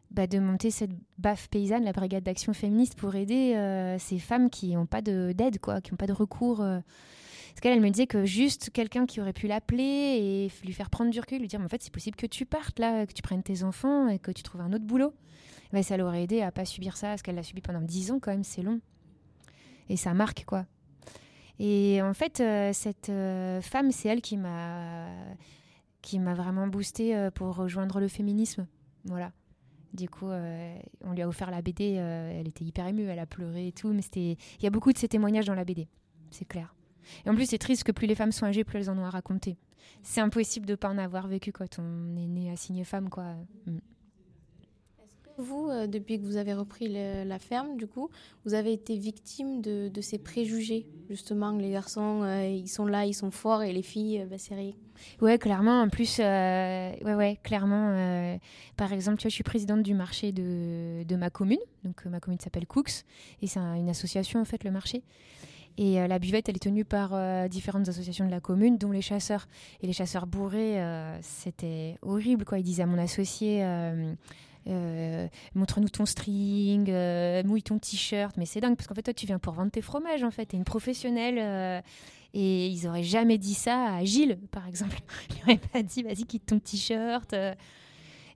bah, de monter cette baffe paysanne, la brigade d'action féministe, pour aider ces femmes qui n'ont pas d'aide, quoi, qui n'ont pas de recours. Parce qu'elle, elle me disait que juste quelqu'un qui aurait pu l'appeler et lui faire prendre du recul, lui dire en fait, c'est possible que tu partes là, que tu prennes tes enfants et que tu trouves un autre boulot. Bah, ça l'aurait aidé à pas subir ça, parce qu'elle l'a subi pendant 10 ans quand même, c'est long. Et ça marque, quoi. Et en fait, euh, cette euh, femme, c'est elle qui m'a qui m'a vraiment boosté euh, pour rejoindre le féminisme. Voilà. Du coup, on lui a offert la BD. elle était hyper émue, elle a pleuré et tout. Mais c'était, il y a beaucoup de ces témoignages dans la BD, c'est clair. Et en plus, c'est triste que plus les femmes sont âgées, plus elles en ont à raconter. C'est impossible de pas en avoir vécu quand on est né assigné femme, quoi. Mm. Vous, euh, depuis que vous avez repris la ferme, du coup, vous avez été victime de, ces préjugés, justement, les garçons, euh, ils sont là, ils sont forts, et les filles, euh, bah, c'est Ouais, clairement. En plus, ouais, ouais, clairement. par exemple, tu vois, je suis présidente du marché de, de ma commune. Donc, ma commune s'appelle Cooks. Et c'est un- une association, en fait, le marché. Et euh, la buvette, elle est tenue par euh, différentes associations de la commune, dont les chasseurs. Et les chasseurs bourrés, euh, c'était horrible, quoi. Ils disaient à mon associé. montre-nous ton string, mouille ton t-shirt, mais c'est dingue parce qu'en fait toi tu viens pour vendre tes fromages en fait, t'es une professionnelle et ils auraient jamais dit ça à Gilles par exemple, ils n'auraient pas dit vas-y quitte ton t-shirt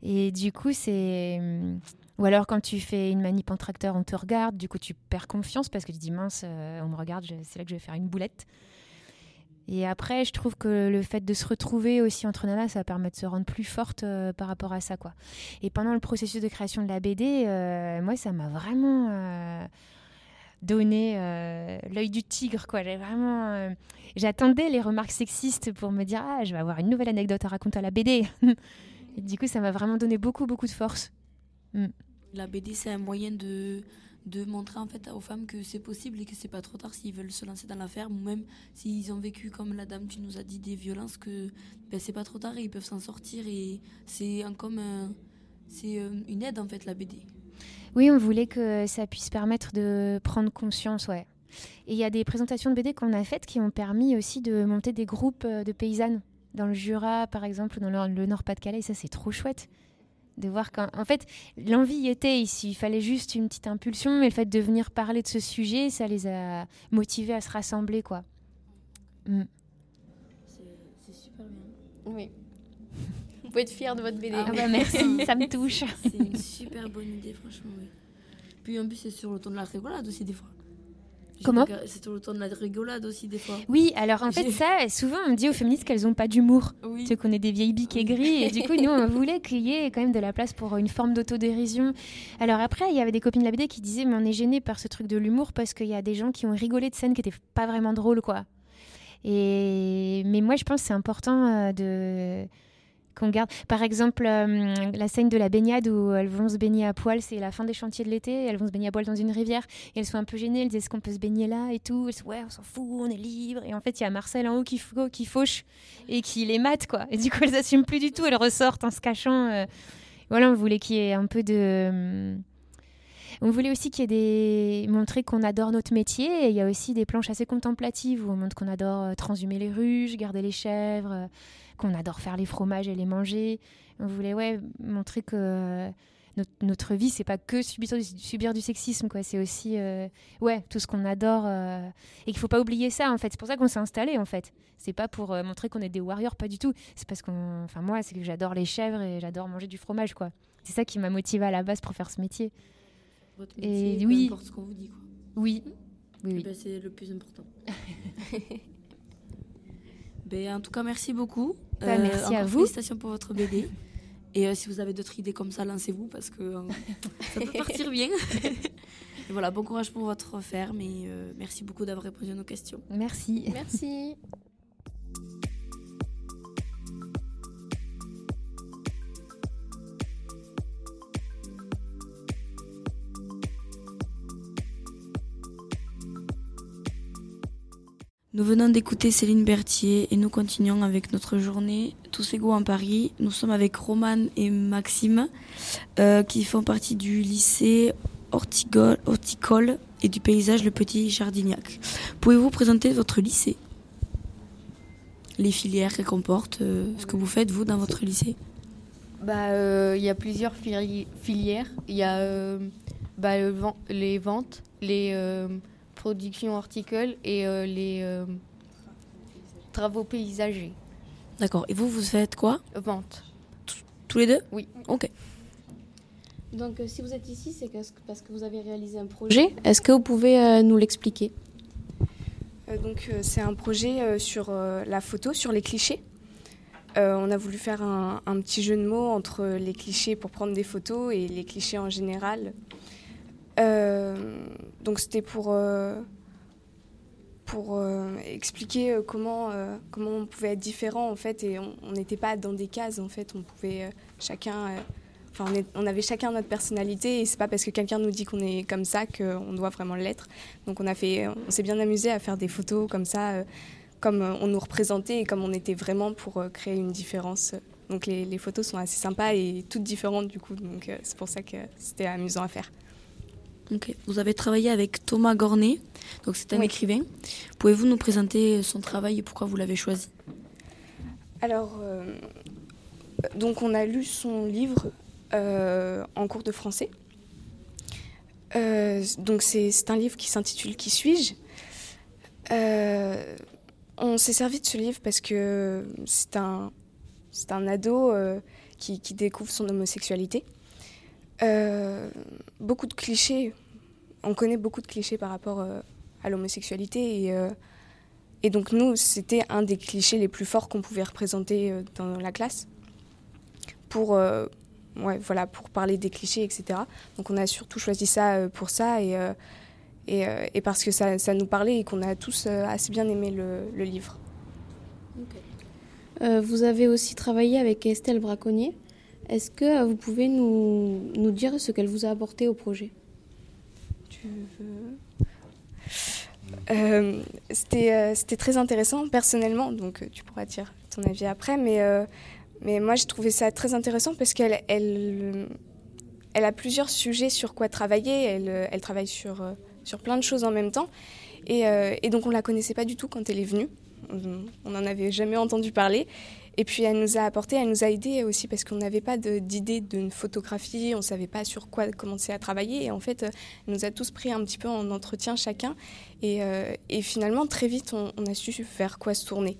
et du coup c'est ou alors quand tu fais une manip en tracteur on te regarde, du coup tu perds confiance parce que tu dis mince euh, on me regarde, c'est là que je vais faire une boulette. Et après, je trouve que le fait de se retrouver aussi entre nanas, ça permet de se rendre plus forte euh, par rapport à ça, quoi. Et pendant le processus de création de la BD, euh, moi, ça m'a vraiment donné l'œil du tigre, quoi. J'ai vraiment, j'attendais les remarques sexistes pour me dire ah, je vais avoir une nouvelle anecdote à raconter à la BD. Et du coup, ça m'a vraiment donné beaucoup, beaucoup de force. La BD, c'est un moyen de, de montrer en fait aux femmes que c'est possible et que c'est pas trop tard s'ils veulent se lancer dans l'affaire, ou même s'ils ont vécu, comme la dame, tu nous as dit, des violences, que ben, c'est pas trop tard et ils peuvent s'en sortir. Et c'est comme c'est euh, une aide en fait, la BD. Oui, on voulait que ça puisse permettre de prendre conscience, ouais. Et il y a des présentations de BD qu'on a faites qui ont permis aussi de monter des groupes euh, de paysannes dans le Jura, par exemple, ou dans le, Nord-Pas-de-Calais. Ça, c'est trop chouette de voir qu'en en fait, l'envie y était ici. Il fallait juste une petite impulsion, mais le fait de venir parler de ce sujet, ça les a motivés à se rassembler, quoi. Mm. C'est super bien. Oui. Vous pouvez être fier de votre BD. Ah bah merci, ça me touche. C'est une super bonne idée, franchement, oui. Puis en plus, c'est sur le ton de la rigolade aussi, des fois. Comment C'est sur le ton de la rigolade aussi, des fois. Oui, alors en fait, ça, souvent, on dit aux féministes qu'elles n'ont pas d'humour. Oui. Sais qu'on est des vieilles biques aigries. Et du coup, nous, on voulait qu'il y ait quand même de la place pour une forme d'autodérision. Alors après, il y avait des copines de la BD qui disaient, mais on est gêné par ce truc de l'humour parce qu'il y a des gens qui ont rigolé de scènes qui n'étaient pas vraiment drôles, quoi. Et... Mais moi, je pense que c'est important euh, de qu'on garde. Par exemple, euh, la scène de la baignade où elles vont se baigner à poil, c'est la fin des chantiers de l'été. Elles vont se baigner à poil dans une rivière et elles sont un peu gênées. Elles disent est-ce qu'on peut se baigner là et tout? Elles sont ouais, on s'en fout, on est libre. Et en fait, il y a Marcel en haut qui, qui fauche et qui les mate, quoi. Et du coup, elles assument plus du tout. Elles ressortent en se cachant. euh. Voilà, on voulait qu'il y ait un peu de. hum, On voulait aussi qu'il y ait des. montrer qu'on adore notre métier. Et il y a aussi des planches assez contemplatives où on montre qu'on adore euh, transhumer les ruches, garder les chèvres, euh, qu'on adore faire les fromages et les manger. On voulait, ouais, montrer que euh, notre, notre vie, c'est pas que subir, du- subir du sexisme, quoi. C'est aussi, euh, ouais, tout ce qu'on adore. euh, et qu'il faut pas oublier ça, en fait. C'est pour ça qu'on s'est installé, en fait. C'est pas pour euh, montrer qu'on est des warriors, pas du tout. C'est parce qu'on. Enfin, moi, c'est que j'adore les chèvres et j'adore manger du fromage, quoi. C'est ça qui m'a motivée à la base pour faire ce métier. Votre Et métier, oui. peu importe ce qu'on vous dit, quoi. Oui. Oui, Eh oui. ben, c'est le plus important. ben, en tout cas, merci beaucoup. Bah, merci à vous. Félicitations pour votre BD. Et euh, si vous avez d'autres idées comme ça, lancez-vous parce que euh, ça peut partir bien. Et voilà, bon courage pour votre ferme et euh, merci beaucoup d'avoir répondu à nos questions. Merci. Merci. Nous venons d'écouter Céline Berthier et nous continuons avec notre journée Tous égaux en Paris. Nous sommes avec Romane et Maxime euh, qui font partie du lycée horticole et du paysage Le Petit Jardignac. Pouvez-vous présenter votre lycée? Les filières qu'elle comporte, euh, ce que vous faites vous dans votre lycée? Bah, euh, il y a plusieurs fili- filières. Il y a bah, les ventes, les productions horticoles et euh, les euh, travaux paysagers. D'accord. Et vous, vous faites quoi? Vente. Tous les deux? Oui. Ok. Donc, euh, si vous êtes ici, c'est parce que vous avez réalisé un projet. Est-ce que vous pouvez euh, nous l'expliquer? Euh, donc euh, c'est un projet euh, sur euh, la photo, sur les clichés. Euh, on a voulu faire un, un petit jeu de mots entre les clichés pour prendre des photos et les clichés en général. Euh, donc c'était pour, euh, euh, expliquer comment, comment on pouvait être différent en fait et on n'était pas dans des cases en fait. On pouvait chacun... Enfin, on, avait chacun notre personnalité et c'est pas parce que quelqu'un nous dit qu'on est comme ça qu'on doit vraiment l'être. Donc on a fait, on s'est bien amusé à faire des photos comme ça, comme on nous représentait et comme on était vraiment pour créer une différence. Donc les, photos sont assez sympas et toutes différentes du coup, donc c'est pour ça que c'était amusant à faire. Vous avez travaillé avec Thomas Gornet, donc c'est un Oui. écrivain. Pouvez-vous nous présenter son travail et pourquoi vous l'avez choisi? Alors, euh, donc on a lu son livre euh, en cours de français. Euh, donc c'est un livre qui s'intitule Qui suis-je? On s'est servi de ce livre parce que c'est un, un ado qui, qui découvre son homosexualité. Euh, beaucoup de clichés, on connaît beaucoup de clichés par rapport euh, à l'homosexualité et, euh, et donc nous, c'était un des clichés les plus forts qu'on pouvait représenter dans la classe pour, voilà, pour parler des clichés, etc. Donc on a surtout choisi ça pour ça et, parce que ça, nous parlait et qu'on a tous assez bien aimé le, livre. Vous avez aussi travaillé avec Estelle Braconnier. Est-ce que euh, vous pouvez nous, nous dire ce qu'elle vous a apporté au projet? Tu veux? Euh, C'était euh, c'était très intéressant personnellement, donc tu pourras dire ton avis après, mais, mais moi j'ai trouvé ça très intéressant parce qu'elle elle, elle a plusieurs sujets sur quoi travailler, elle, elle travaille sur, sur plein de choses en même temps, et, et donc on la connaissait pas du tout quand elle est venue, on n'en avait jamais entendu parler. Et puis elle nous a apporté, elle nous a aidé aussi parce qu'on n'avait pas d'idée d'une photographie, on savait pas sur quoi commencer à travailler. Et en fait, euh, elle nous a tous pris un petit peu en entretien chacun. Et, euh, finalement, très vite, on, a su vers quoi se tourner.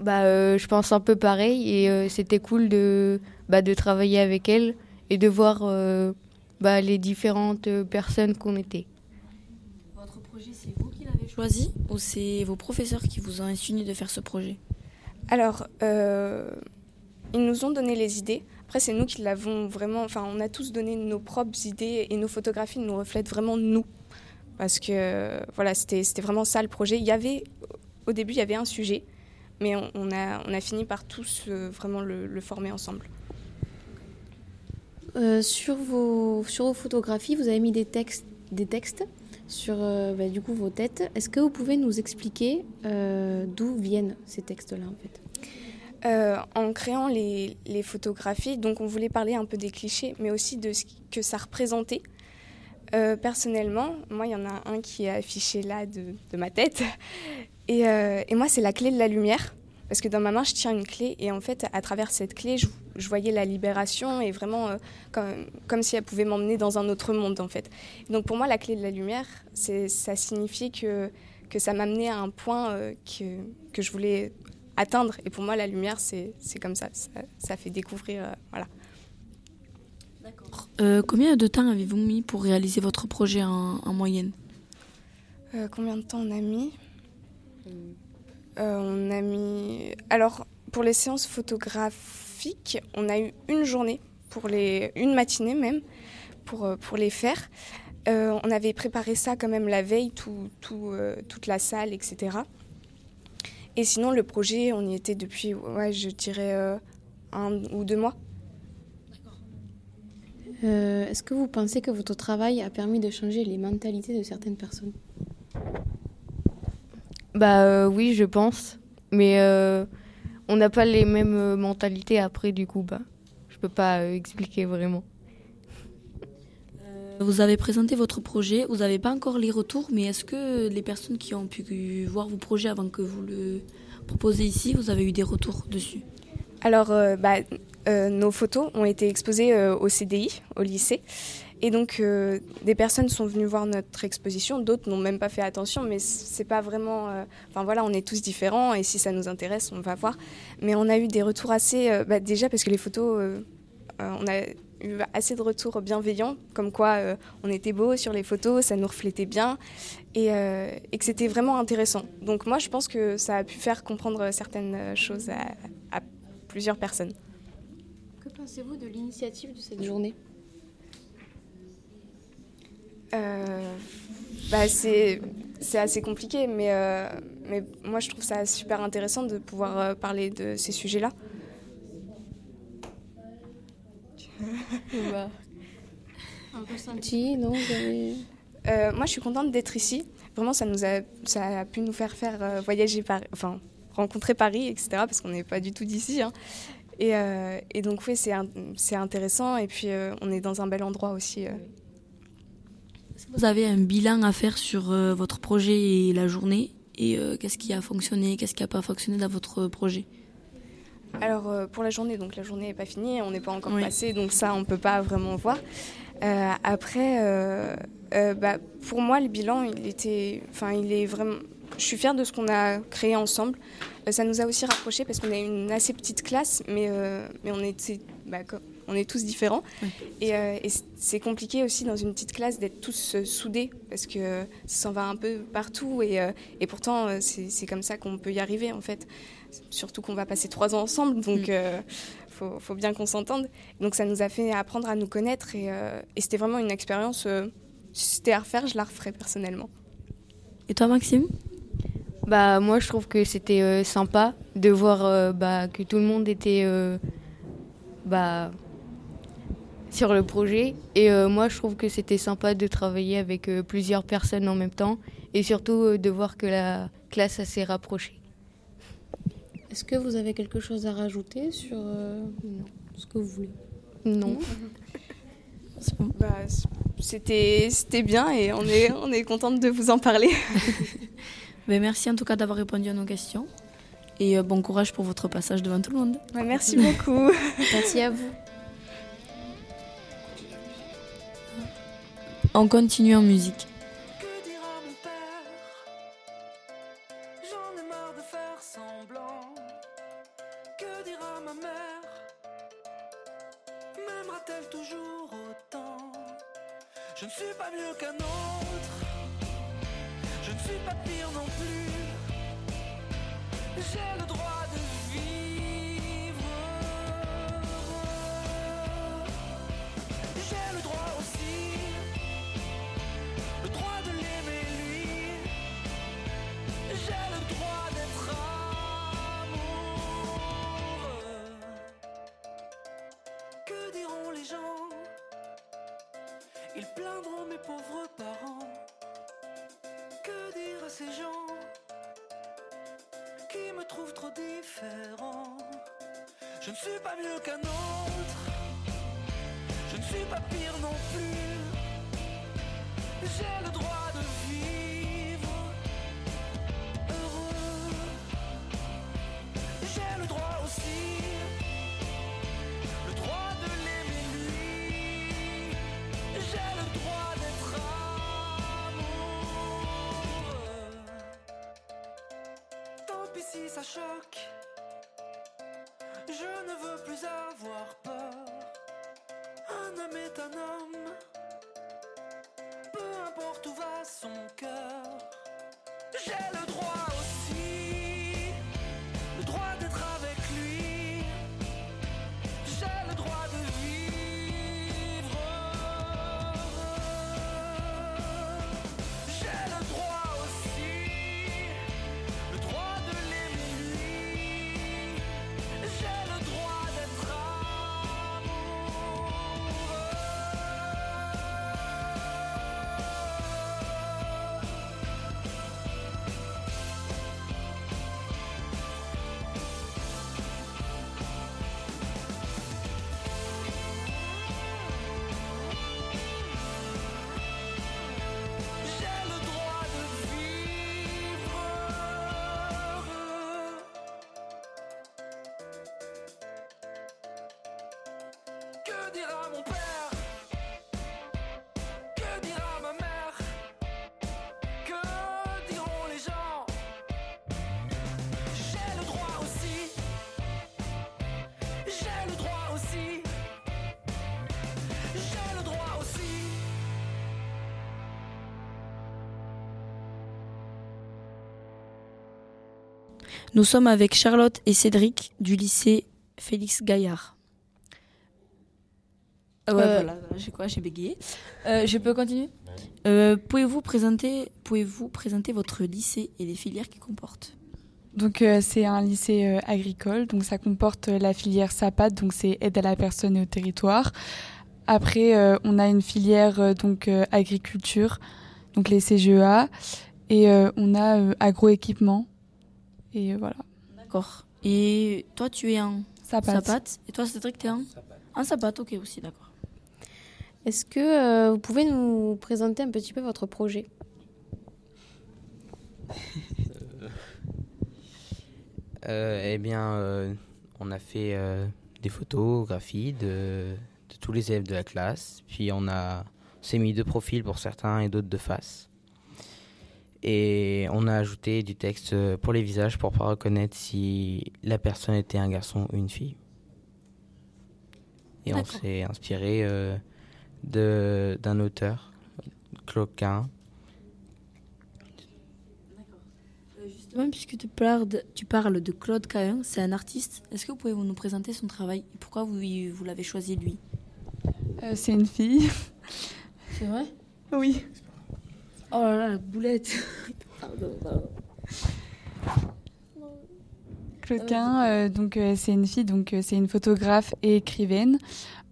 Bah, euh, je pense un peu pareil et c'était cool de, bah, de travailler avec elle et de voir bah, les différentes personnes qu'on était. Votre projet, c'est vous qui l'avez choisi ou c'est vos professeurs qui vous ont insigné de faire ce projet Alors, euh, ils nous ont donné les idées. Après, c'est nous qui l'avons vraiment. Enfin, on a tous donné nos propres idées et nos photographies nous reflètent vraiment nous. Parce que, voilà, c'était c'était vraiment ça le projet. Il y avait, au début, il y avait un sujet, mais on, on a, on a fini par tous euh, vraiment le, le former ensemble. Euh, sur, vos, sur vos photographies, vous avez mis des textes, des textes? Sur euh, bah, du coup vos têtes. Est-ce que vous pouvez nous expliquer euh, d'où viennent ces textes-là en fait? Euh, en créant les, photographies, donc on voulait parler un peu des clichés, mais aussi de ce que ça représentait. Personnellement, moi, il y en a un qui est affiché là de, ma tête. Et moi, c'est la clé de la lumière. Parce que dans ma main, je tiens une clé. Et en fait, à travers cette clé, je, je voyais la libération et vraiment euh, comme, comme si elle pouvait m'emmener dans un autre monde, en fait. Donc pour moi, la clé de la lumière, c'est- ça signifiait que, que ça m'amenait à un point euh, que, que je voulais atteindre. Et pour moi, la lumière, c'est c'est comme ça. ça. ça fait découvrir. euh, voilà. Euh, Combien de temps avez-vous mis pour réaliser votre projet en, en moyenne? Euh, combien de temps on a mis? Euh, On a mis. Alors, pour les séances photographiques, on a eu une journée, pour les... une matinée même, pour, euh, les faire. Euh, on avait préparé ça quand même la veille, tout, tout, euh, toute la salle, etc. Et sinon, le projet, on y était depuis, ouais, je dirais, euh, un ou deux mois. Euh, Est-ce que vous pensez que votre travail a permis de changer les mentalités de certaines personnes? Bah euh, oui, je pense. Mais euh, on n'a pas les mêmes euh, mentalités après, du coup, bah, je peux pas euh, expliquer vraiment. Vous avez présenté votre projet, vous n'avez pas encore les retours, mais est-ce que les personnes qui ont pu voir vos projets avant que vous le proposez ici, vous avez eu des retours dessus? Alors, euh, bah, euh, nos photos ont été exposées euh, au CDI, au lycée. Et donc, euh, des personnes sont venues voir notre exposition, d'autres n'ont même pas fait attention, mais c'est pas vraiment. euh, Enfin voilà, on est tous différents et si ça nous intéresse, on va voir. Mais on a eu des retours assez. euh, bah, déjà parce que les photos, on a eu assez de retours bienveillants, comme quoi on était beau sur les photos, ça nous reflétait bien et, que c'était vraiment intéressant. Donc, moi, je pense que ça a pu faire comprendre certaines choses à, plusieurs personnes. Que pensez-vous de l'initiative de cette journée? Bah, c'est c'est assez compliqué, mais, euh, mais moi je trouve ça super intéressant de pouvoir euh, parler de ces sujets-là. Un ressenti, non Euh, moi, je suis contente d'être ici. Vraiment, ça nous a, ça a pu nous faire faire euh, voyager Paris, enfin rencontrer Paris, etc. Parce qu'on n'est pas du tout d'ici. hein. Et, euh, et donc, oui, c'est intéressant. Et puis, euh, on est dans un bel endroit aussi. euh. Vous avez un bilan à faire sur euh, votre projet et la journée et euh, qu'est-ce qui a fonctionné, qu'est-ce qui n'a pas fonctionné dans votre projet? Alors euh, pour la journée, donc la journée n'est pas finie, on n'est pas encore Oui. passé, donc ça on peut pas vraiment voir. Euh, après, euh, bah, pour moi le bilan, il était, enfin il est vraiment. Je suis fière de ce qu'on a créé ensemble. Ça nous a aussi rapprochés parce qu'on a une assez petite classe, mais mais on était, bah, on est tous différents. Et, euh, et c'est compliqué aussi dans une petite classe d'être tous euh, soudés parce que euh, ça s'en va un peu partout et, euh, et pourtant euh, c'est c'est comme ça qu'on peut y arriver en fait. Surtout qu'on va passer trois ans ensemble, donc euh, faut, faut bien qu'on s'entende. Donc ça nous a fait apprendre à nous connaître et, euh, et c'était vraiment une expérience. euh, si c'était à refaire, je la referais personnellement. Et toi, Maxime? Bah moi je trouve que c'était euh, sympa de voir euh, bah, que tout le monde était euh, bah, sur le projet et euh, moi je trouve que c'était sympa de travailler avec euh, plusieurs personnes en même temps et surtout euh, de voir que la classe s'est rapprochée. Est-ce que vous avez quelque chose à rajouter sur euh, ce que vous voulez? Non. Bah, c'était c'était bien et on est, on est contente de vous en parler. Ben, Merci en tout cas d'avoir répondu à nos questions et bon courage pour votre passage devant tout le monde. Ouais, merci beaucoup. Merci à vous. On continue en musique. Nous sommes avec Charlotte et Cédric du lycée Félix Gaillard. Ah ouais, Euh, voilà, j'ai quoi, j'ai bégayé. Euh, je peux continuer? Euh, pouvez-vous présenter, pouvez-vous présenter votre lycée et les filières qu'il comporte Donc euh, c'est un lycée euh, agricole, donc ça comporte euh, la filière SAPAT, donc c'est aide à la personne et au territoire. Après, euh, on a une filière euh, donc euh, agriculture, donc les CGEA, et euh, on a euh, agroéquipement. Et euh, voilà. D'accord. Et toi, tu es en Sapate. sapate. Et toi, Cédric, tu es en En sapate, ok, aussi, d'accord. Est-ce que euh, vous pouvez nous présenter un petit peu votre projet? Euh, eh bien, euh, on a fait euh, des photographies de, de tous les élèves de la classe. Puis on a on s'est mis de profil pour certains et d'autres de face. Et on a ajouté du texte euh, pour les visages pour pouvoir reconnaître si la personne était un garçon ou une fille. Et on s'est inspiré euh, de- d'un auteur, Claude Quin, Justement, puisque tu parles de, tu parles de Claude Cahen, c'est un artiste. Est-ce que vous pouvez nous présenter son travail et pourquoi vous, vous l'avez choisi lui? Euh, c'est une fille. C'est vrai? Oui. Oh là là, la boulette Pardon, pardon. Claude Quin, euh, donc euh, c'est une fille, donc euh, c'est une photographe et écrivaine.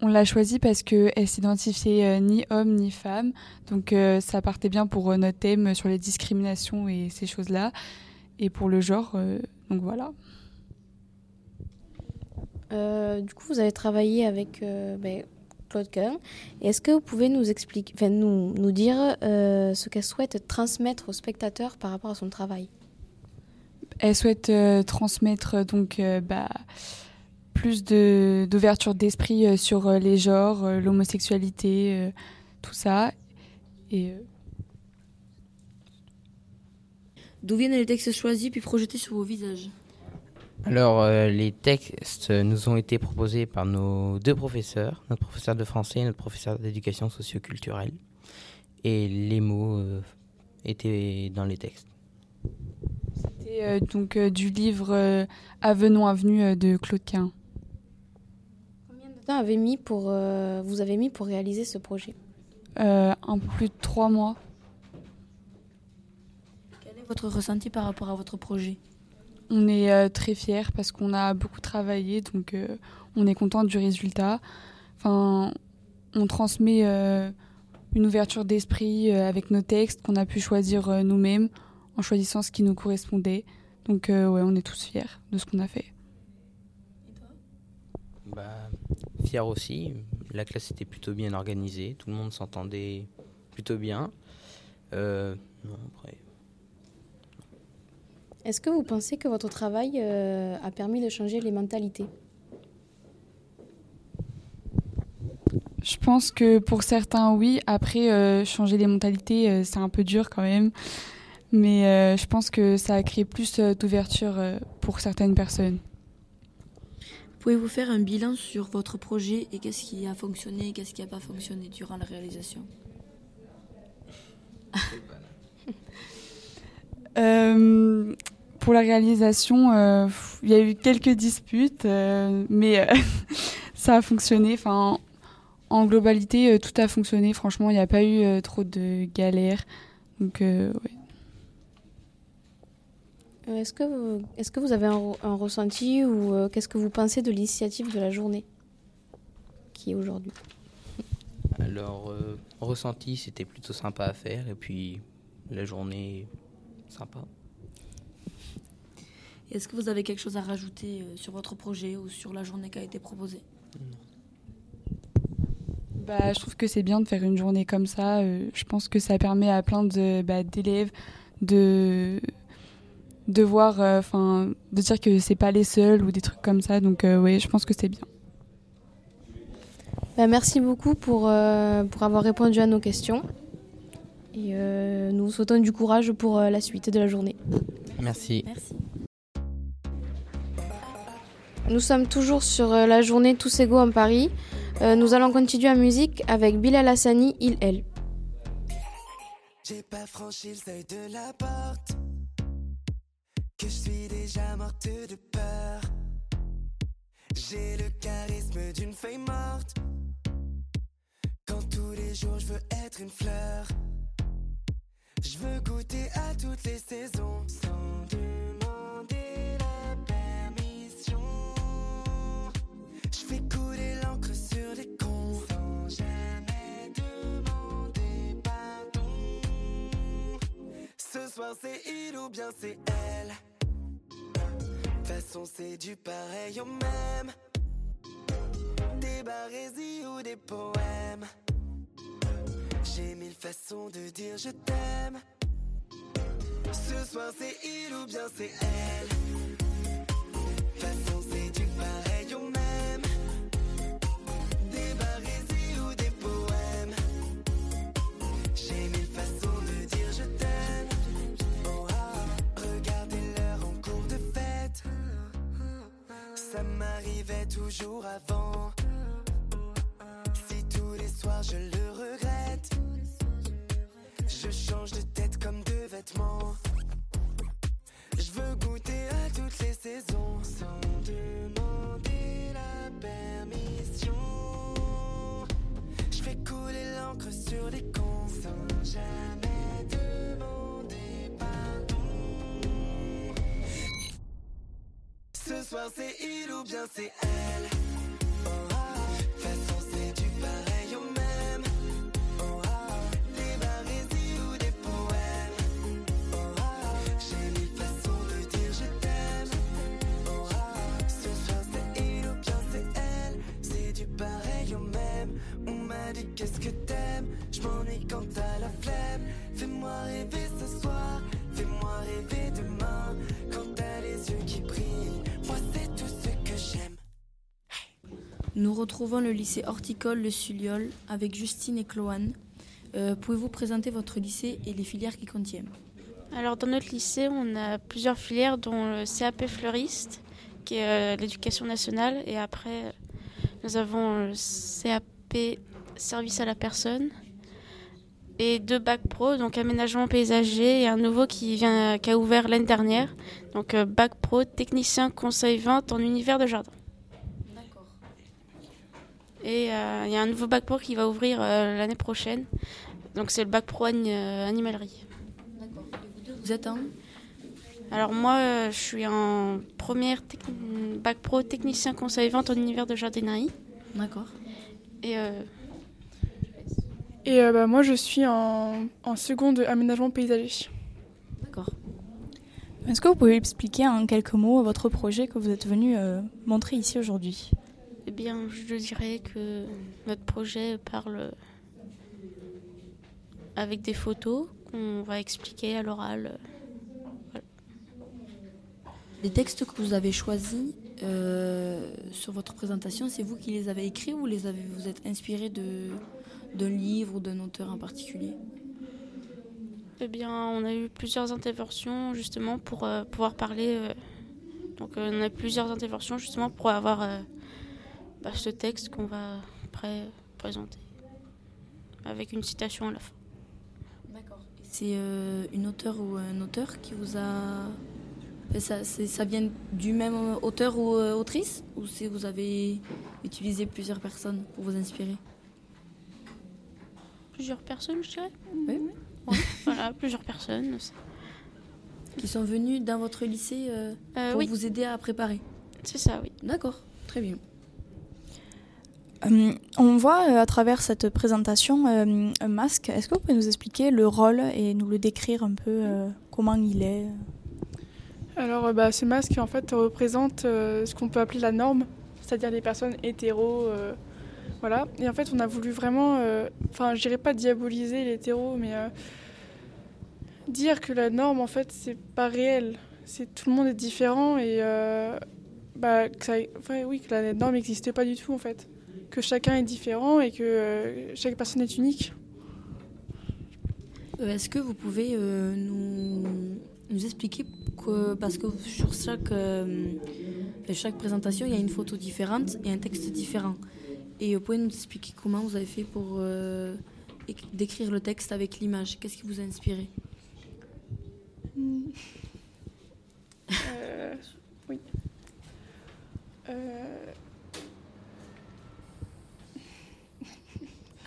On l'a choisie parce que elle s'identifiait euh, ni homme ni femme, donc euh, ça partait bien pour euh, notre thème sur les discriminations et ces choses-là, et pour le genre, euh, donc voilà. Euh, Du coup, vous avez travaillé avec euh, Est-ce que vous pouvez nous expliquer, enfin, nous, nous dire euh, ce qu'elle souhaite transmettre aux spectateurs par rapport à son travail? Elle souhaite euh, transmettre euh, donc euh, bah, plus de d'ouverture d'esprit euh, sur euh, les genres, euh, l'homosexualité, euh, tout ça, et euh, D'où viennent les textes choisis puis projetés sur vos visages? Alors, euh, les textes nous ont été proposés par nos deux professeurs, notre professeur de français et notre professeur d'éducation socioculturelle. Et les mots euh, étaient dans les textes. C'est euh, donc euh, du livre euh, Avenons Avenue euh, de Claude Quin. Combien de temps avez mis pour, euh, vous avez mis pour réaliser ce projet? Euh, un peu plus de trois mois. Quel est votre ressenti par rapport à votre projet? On est euh, très fiers parce qu'on a beaucoup travaillé, donc euh, on est content du résultat. Enfin, on transmet euh, une ouverture d'esprit euh, avec nos textes qu'on a pu choisir euh, nous-mêmes en choisissant ce qui nous correspondait. Donc euh, ouais, on est tous fiers de ce qu'on a fait. Bah, fier aussi. La classe était plutôt bien organisée. Tout le monde s'entendait plutôt bien. Euh, non, après, Est-ce que vous pensez que votre travail euh, a permis de changer les mentalités? Je pense que pour certains, oui. Après, euh, changer les mentalités, euh, c'est un peu dur quand même. Mais euh, je pense que ça a créé plus euh, d'ouverture euh, pour certaines personnes. Pouvez-vous faire un bilan sur votre projet et qu'est-ce qui a fonctionné et qu'est-ce qui n'a pas fonctionné durant la réalisation? Euh, pour la réalisation, euh, il y a eu quelques disputes, euh, mais euh, ça a fonctionné. Enfin, en globalité, euh, tout a fonctionné. Franchement, il n'y a pas eu euh, trop de galères. Donc, ouais. Est-ce que, vous- est-ce que vous avez un, re- un ressenti ou euh, qu'est-ce que vous pensez de l'initiative de la journée qui est aujourd'hui? Alors, euh, ressenti, c'était plutôt sympa à faire. Et puis, la journée, sympa. Est-ce que vous avez quelque chose à rajouter euh, sur votre projet ou sur la journée qui a été proposée? Bah, je trouve que c'est bien de faire une journée comme ça. Euh, je pense que ça permet à plein de, bah, d'élèves de, de voir, euh, enfin, de dire que c'est pas les seuls ou des trucs comme ça. Donc, euh, ouais, je pense que c'est bien. Bah, Merci beaucoup pour, euh, pour avoir répondu à nos questions. Et euh, nous vous souhaitons du courage pour euh, la suite de la journée. Merci. Merci. Nous sommes toujours sur euh, la journée Tous égaux en Paris. Euh, nous allons continuer en musique avec Bilal Hassani, Il, Elle. J'ai pas franchi le seuil de la porte. Que je suis déjà morte de peur. J'ai le charisme d'une feuille morte. Quand tous les jours je veux être une fleur. Je veux goûter à toutes les saisons sans soir c'est il ou bien c'est elle. Façon c'est du pareil au même. Des barésies ou des poèmes. J'ai mille façons de dire je t'aime. Ce soir c'est il ou bien c'est elle. Ça m'arrivait toujours avant. Si tous les soirs je le regrette, je change de tête comme de vêtements. Je veux goûter à toutes les saisons sans demander la permission. Je fais couler l'encre sur les cons sans jamais demander Ce soir c'est il ou bien c'est elle. Oh ah, façon c'est du pareil au même. Oh ah, des barésies ou des poèmes. Oh ah, j'ai mille façons de dire je t'aime. Oh ah, ce soir c'est il ou bien c'est elle. C'est du pareil au même. On m'a dit qu'est-ce que t'aimes? Je m'ennuie quand t'as la flemme. Fais-moi rêver ce soir. Fais-moi rêver demain. Quand t'as les yeux qui brillent. Nous retrouvons le lycée horticole Le Suliol avec Justine et Chloane. Euh, Pouvez-vous présenter votre lycée et les filières qui contiennent? Alors dans notre lycée, on a plusieurs filières dont le CAP fleuriste, qui est euh, l'éducation nationale, et après nous avons le CAP service à la personne et deux bacs pro, donc aménagement paysager et un nouveau qui vient qui a ouvert l'année dernière, donc euh, bac pro technicien conseil vente en univers de jardin. Et euh, il y a un nouveau bac pro qui va ouvrir euh, l'année prochaine. Donc c'est le bac pro euh, animalerie. Vous êtes en? Alors moi, euh, je suis en première bac pro technicien conseil vente en univers de jardinerie. D'accord. Et euh, Et euh, bah, moi, je suis en, en seconde aménagement paysager. D'accord. Est-ce que vous pouvez expliquer en quelques mots votre projet que vous êtes venu euh, montrer ici aujourd'hui? Eh bien, je dirais que notre projet parle avec des photos qu'on va expliquer à l'oral. Les textes que vous avez choisis euh, sur votre présentation, c'est vous qui les avez écrits ou les avez, vous êtes inspiré de, d'un livre ou d'un auteur en particulier? Eh bien, on a eu plusieurs interventions justement pour euh, pouvoir parler. euh, donc, on a eu plusieurs interventions justement pour avoir bah, ce texte qu'on va après présenter avec une citation à la fin. C'est euh, une auteure ou un auteur qui vous a. Ça, ça vient du même auteur ou euh, autrice? Ou c'est vous avez utilisé plusieurs personnes pour vous inspirer? Plusieurs personnes, je dirais. Oui. Ouais, voilà, plusieurs personnes. Qui sont venues dans votre lycée euh, Euh, pour oui. vous aider à préparer? C'est ça, oui. D'accord, très bien. Euh, on voit euh, à travers cette présentation euh, un masque. Est-ce que vous pouvez nous expliquer le rôle et nous le décrire un peu comment il est? Alors, bah, ce masque, en fait, représente ce qu'on peut appeler la norme, c'est-à-dire les personnes hétéros. voilà. Et en fait, on a voulu vraiment, enfin, je dirais pas diaboliser l'hétéro, mais dire que la norme, en fait, c'est pas réel. C'est tout le monde est différent et bah, que ça, enfin, oui, que la norme n'existe pas du tout, en fait. Que chacun est différent et que euh, chaque personne est unique. Euh, Est-ce que vous pouvez euh, nous, nous expliquer que, parce que sur chaque, euh, chaque présentation, il y a une photo différente et un texte différent. Et vous pouvez nous expliquer comment vous avez fait pour éc- décrire le texte avec l'image? Qu'est-ce qui vous a inspiré? Euh, oui. Euh,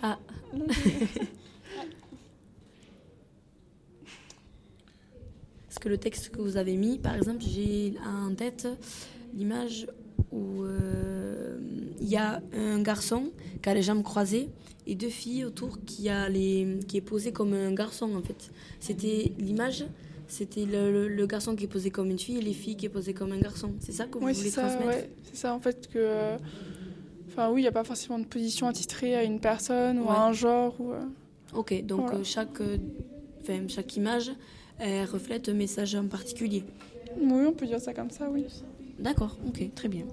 Ah. Parce que le texte que vous avez mis, par exemple, j'ai en tête l'image où euh, il y a un garçon qui a les jambes croisées et deux filles autour qui, a les, qui est posé comme un garçon en fait. C'était l'image C'était le, le- le garçon qui est posé comme une fille et les filles qui est posé comme un garçon. C'est ça que vous Oui, voulez c'est ça, transmettre ouais. C'est ça, en fait, que. euh, Enfin, oui, il n'y a pas forcément de position attitrée à une personne ou Ouais. à un genre. Ou, euh, Ok, donc Voilà. euh, chaque, euh, enfin, chaque image elle reflète un message en particulier. Oui, on peut dire ça comme ça, oui. D'accord, ok, très bien.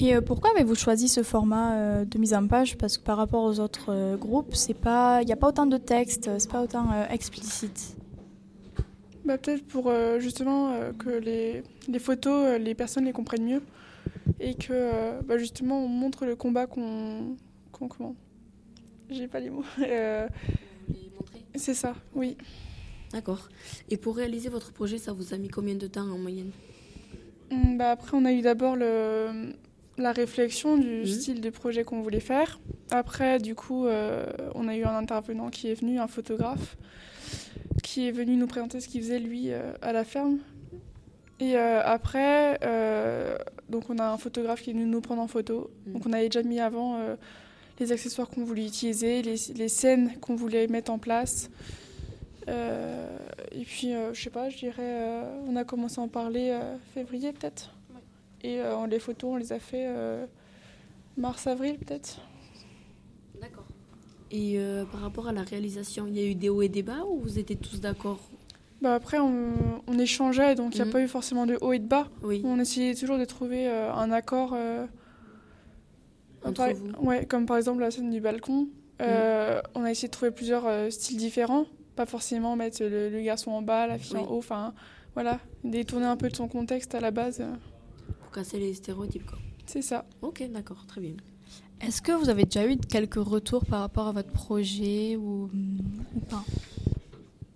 Et pourquoi avez-vous choisi ce format de mise en page? Parce que par rapport aux autres groupes, c'est pas, il n'y a pas autant de texte, euh, c'est pas autant euh, explicite. Bah, Peut-être pour euh, justement euh, que les, les photos, euh, les personnes les comprennent mieux et que bah, justement on montre le combat qu'on. qu'on comment? J'ai pas les mots. C'est ça, oui. D'accord. Et pour réaliser votre projet, ça vous a mis combien de temps en moyenne? Hum, Bah, après, on a eu d'abord le, la réflexion du Mhm. style de projet qu'on voulait faire. Après, du coup, euh, on a eu un intervenant qui est venu, un photographe, qui est venu nous présenter ce qu'il faisait, lui, euh, à la ferme. Et euh, après, donc on a un photographe qui est venu nous prendre en photo. Donc on avait déjà mis avant les accessoires qu'on voulait utiliser, les, les scènes qu'on voulait mettre en place. Et puis, je sais pas, je dirais, on a commencé à en parler février peut-être. Et euh, les photos, on les a fait euh, mars-avril peut-être. D'accord. Et euh, par rapport à la réalisation, il y a eu des hauts et des bas ou vous étiez tous d'accord? Bah après, on, on échangeait, donc il n'y a Mhm. pas eu forcément de haut et de bas. Oui. On essayait toujours de trouver euh, un accord. Entre par- vous. Ouais, comme par exemple la scène du balcon. Euh, On a essayé de trouver plusieurs styles différents. Pas forcément mettre le, le garçon en bas, la fille Oui. en haut. Enfin, voilà. Détourner un peu de son contexte à la base. Pour casser les stéréotypes, quoi. C'est ça. Ok, d'accord, très bien. Est-ce que vous avez déjà eu quelques retours par rapport à votre projet ou, ou pas?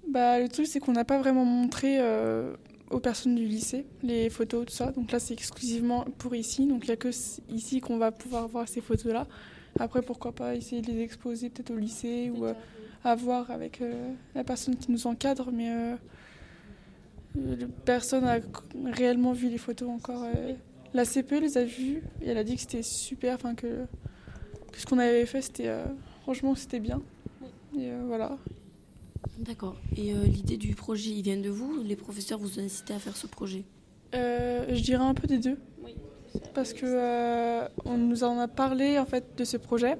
Bah, le truc, c'est qu'on n'a pas vraiment montré euh, aux personnes du lycée les photos, tout ça. Donc là, c'est exclusivement pour ici. Donc il n'y a que ici qu'on va pouvoir voir ces photos-là. Après, pourquoi pas essayer de les exposer peut-être au lycée ou euh, à voir avec euh, la personne qui nous encadre. Mais personne n'a réellement vu les photos encore. euh. La CPE les a vues et elle a dit que c'était super, enfin que, que ce qu'on avait fait, c'était euh, franchement, c'était bien. Et euh, voilà. D'accord. Et euh, l'idée du projet, il vient de vous? Les professeurs vous ont incité à faire ce projet? Euh, je dirais un peu des deux. Parce que euh, on nous en a parlé en fait de ce projet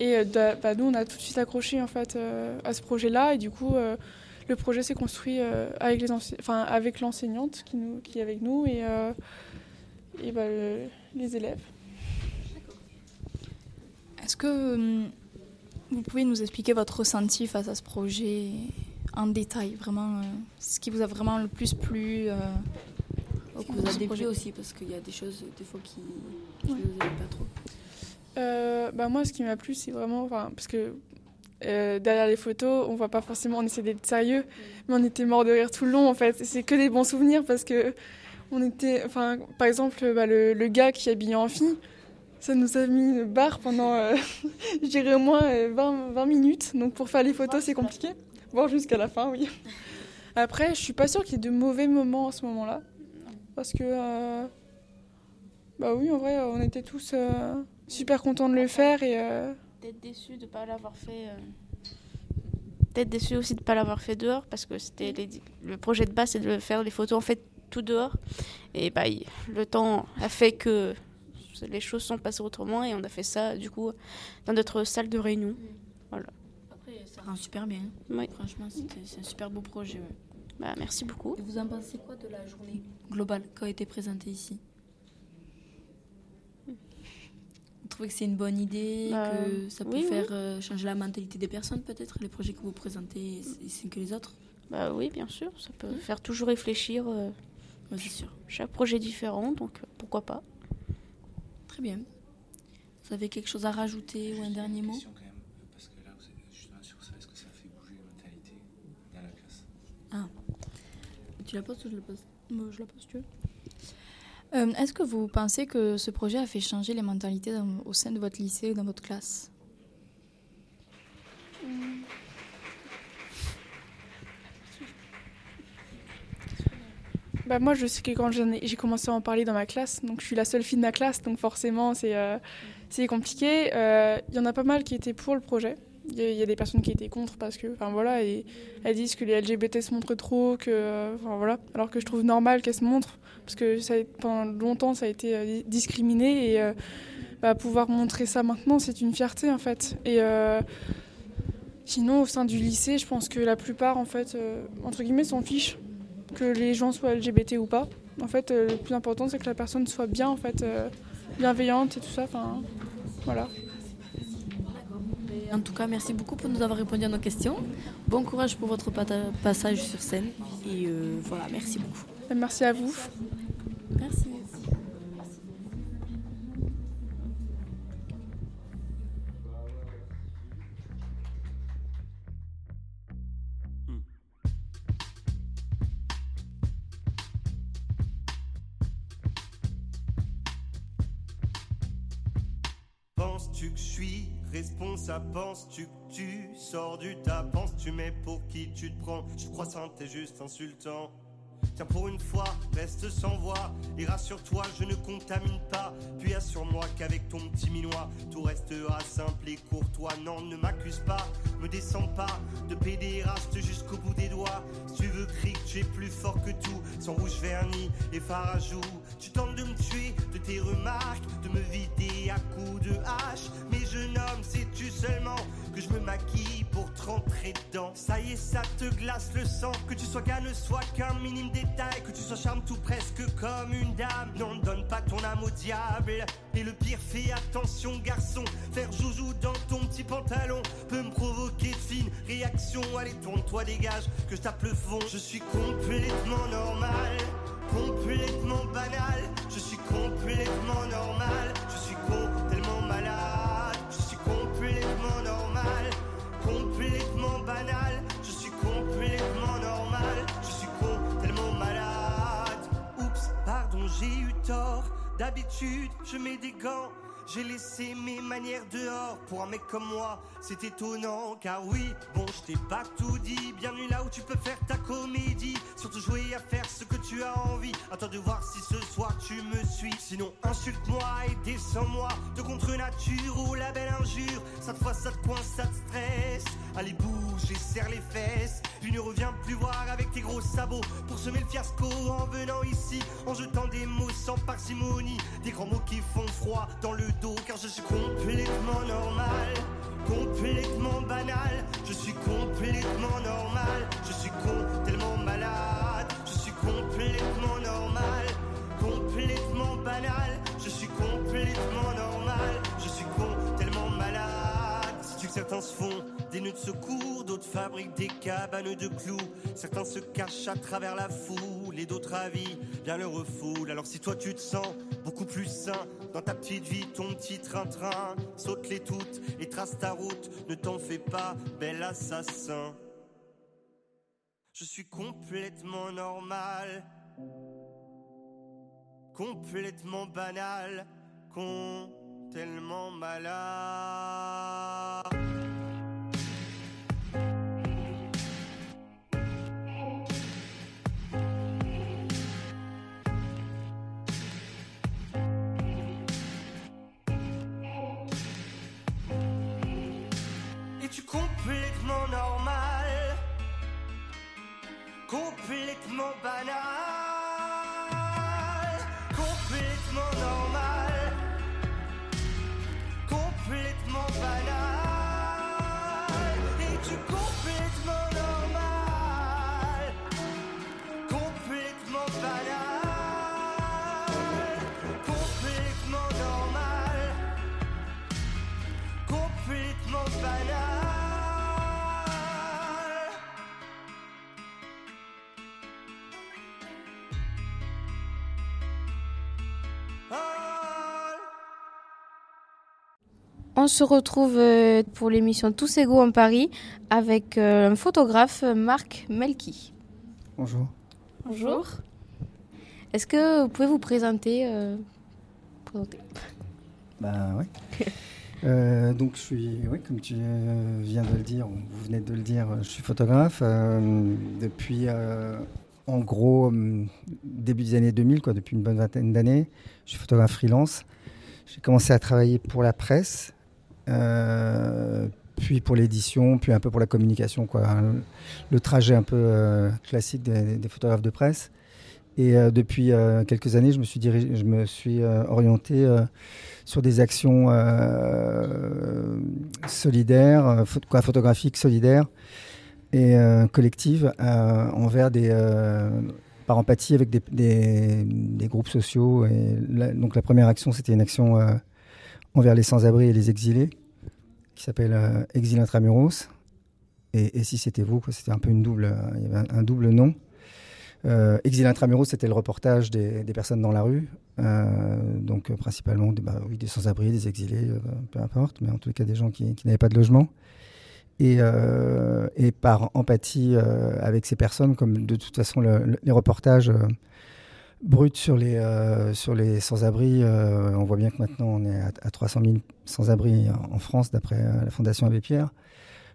et euh, bah, nous on a tout de suite accroché en fait euh, à ce projet-là et du coup euh, le projet s'est construit euh, avec les enfin avec l'enseignante qui nous qui est avec nous et euh, et bah, le- les élèves. Est-ce que hum, vous pouvez nous expliquer votre ressenti face à ce projet en détail, vraiment, euh, ce qui vous a vraiment le plus plu euh, Qui vous a ce aussi parce qu'il y a des choses des fois qui ne vous aiment pas trop. Euh, bah moi, ce qui m'a plu, c'est vraiment, parce que euh, derrière les photos, on voit pas forcément, on essaie d'être sérieux, mais on était mort de rire tout le long en fait. C'est que des bons souvenirs parce que on était, enfin, par exemple, bah, le, gars qui est habillé en fille, ça nous a mis une barre pendant, euh, je dirais au moins euh, 20, 20 minutes. Donc pour faire les photos, c'est compliqué, voire jusqu'à la fin, oui. Après, je suis pas sûre qu'il y ait de mauvais moments à ce moment-là, parce que, bah oui, en vrai, on était tous super contents de le faire et. Déçu de ne pas l'avoir fait. euh, déçu aussi de ne pas l'avoir fait dehors parce que c'était les- le projet de base, c'est de faire les photos en fait tout dehors. Et bah, le temps a fait que les choses sont passées autrement et on a fait ça du coup dans notre salle de réunion. Voilà. Après, ça rend super bien. Oui. Franchement, c'est un super beau projet. ouais. Bah, merci beaucoup. Et vous en pensez quoi de la journée globale qui a été présentée ici Vous trouvez que c'est une bonne idée, Bah, que ça peut oui, oui. faire euh, changer la mentalité des personnes peut-être, les projets que vous présentez, c'est c'est que les autres Bah oui, bien sûr, ça peut faire toujours réfléchir. euh, c'est sûr. Chaque projet est différent, donc euh, pourquoi pas. Très bien. Vous avez quelque chose à rajouter ou un dernier mot? Parce que là, vous êtes justement sur ça, est-ce que ça fait bouger la mentalité dans la classe? Ah. Tu la poses ou je la pose? Je la pose, tu veux? Euh, Est-ce que vous pensez que ce projet a fait changer les mentalités au sein de votre lycée ou dans votre classe Bah moi, je sais que quand j'ai commencé à en parler dans ma classe, donc je suis la seule fille de ma classe, donc forcément c'est euh, compliqué. Euh, Il y en a pas mal qui étaient pour le projet, il y, a- des personnes qui étaient contre parce que, enfin voilà, et elles disent que les LGBT se montrent trop, que, euh, enfin voilà, alors que je trouve normal qu'elles se montrent parce que ça, pendant longtemps ça a été euh, di- discriminé et euh, bah, pouvoir montrer ça maintenant, c'est une fierté en fait. Et sinon, au sein du lycée, je pense que la plupart, en fait, entre guillemets, s'en fichent que les gens soient LGBT ou pas. En fait, le plus important, c'est que la personne soit bien, en fait, bienveillante et tout ça. Enfin, voilà. En tout cas, merci beaucoup pour nous avoir répondu à nos questions. Bon courage pour votre passage sur scène. Et euh, voilà, merci beaucoup. Merci à vous. Merci. Penses-tu que je suis responsable Penses-tu tu sors du tas? Penses-tu mais pour qui tu te prends? Je crois ça, t'es juste insultant. Tiens pour une fois, reste sans voix Et rassure-toi, je ne contamine pas. Puis assure-moi qu'avec ton petit minois Tout restera simple et courtois Non, ne m'accuse pas, me descends pas De pédéraste jusqu'au bout des doigts. Si tu veux crier que tu es plus fort que tout Sans rouge vernis et farajou Tu tentes de me tuer de tes remarques De me vider à coups de hache. Mais jeune homme, sais-tu seulement Que je me maquille pour te rentrer dedans? Ça y est, ça te glace le sang. Que tu sois gars ne soit qu'un minime détail. Que tu sois charme tout presque comme une dame. Non, ne donne pas ton âme au diable. Et le pire, fais attention garçon. Faire joujou dans ton petit pantalon Peut me provoquer de fines réactions. Allez, tourne-toi, dégage, que je tape le fond. Je suis complètement normal Complètement banal. Je suis complètement normal. Je suis con, tellement malade. Je suis complètement normal. Complètement banal. Je suis complètement normal. Je suis con, tellement malade. Oups, pardon, j'ai eu tort. D'habitude, je mets des gants j'ai laissé mes manières dehors pour un mec comme moi, c'est étonnant car oui, bon je t'ai pas tout dit, bienvenue là où tu peux faire ta comédie, surtout jouer à faire ce que tu as envie, attends de voir si ce soir tu me suis, sinon insulte-moi et descends-moi. De contre nature ou la belle injure, cette fois ça te coince, ça te stresse, allez bouge et serre les fesses, tu ne reviens plus voir avec tes gros sabots. Pour semer le fiasco en venant ici, en jetant des mots sans parcimonie, des grands mots qui font froid dans le car je suis complètement normal, complètement banal, je suis complètement normal, je suis con, tellement malade, je suis complètement normal, complètement banal, je suis complètement normal, je suis con, tellement malade. Sais-tu que certains se font des nœuds de secours, d'autres fabriquent des cabanes de clous, certains se cachent à travers la foule et d'autres avis bien le refoulent. Alors si toi tu te sens beaucoup plus sain dans ta petite vie, ton petit train-train, saute-les toutes et trace ta route, ne t'en fais pas, bel assassin. Je suis complètement normal, complètement banal, con, malade. Complètement banal On se retrouve euh, pour l'émission Tous égaux en Paris avec euh, un photographe, Marc Melki. Bonjour. Bonjour. Est-ce que vous pouvez vous présenter, euh, présenter? Bah ouais. Euh, donc je suis, oui, comme tu viens de le dire, ou vous venez de le dire, je suis photographe euh, depuis, euh, en gros, début des années 2000, quoi, depuis une bonne vingtaine d'années. Je suis photographe freelance. J'ai commencé à travailler pour la presse, euh, puis pour l'édition, puis un peu pour la communication, quoi. Le, trajet un peu euh, classique des, photographes de presse. Et euh, depuis euh, quelques années, je me suis, je me suis euh, orienté euh, sur des actions euh, solidaires, euh, quoi, photographiques solidaires et euh, collectives euh, envers des, euh, par empathie avec des, groupes sociaux. Donc la première action, c'était une action euh, envers les sans-abri et les exilés, qui s'appelle euh, Exil Intramuros. Et, si c'était vous, c'était un peu euh, un, double nom. Euh, Exil Intramuros, c'était le reportage des, personnes dans la rue, donc principalement des, bah, des sans-abri, des exilés, peu importe, mais en tout cas des gens qui, n'avaient pas de logement. Et, par empathie avec ces personnes, comme de toute façon le- le- les reportages les, euh, sur les sans-abri, euh, on voit bien que maintenant on est à, à 300 000 sans-abri en, France, d'après euh, la Fondation Abbé Pierre.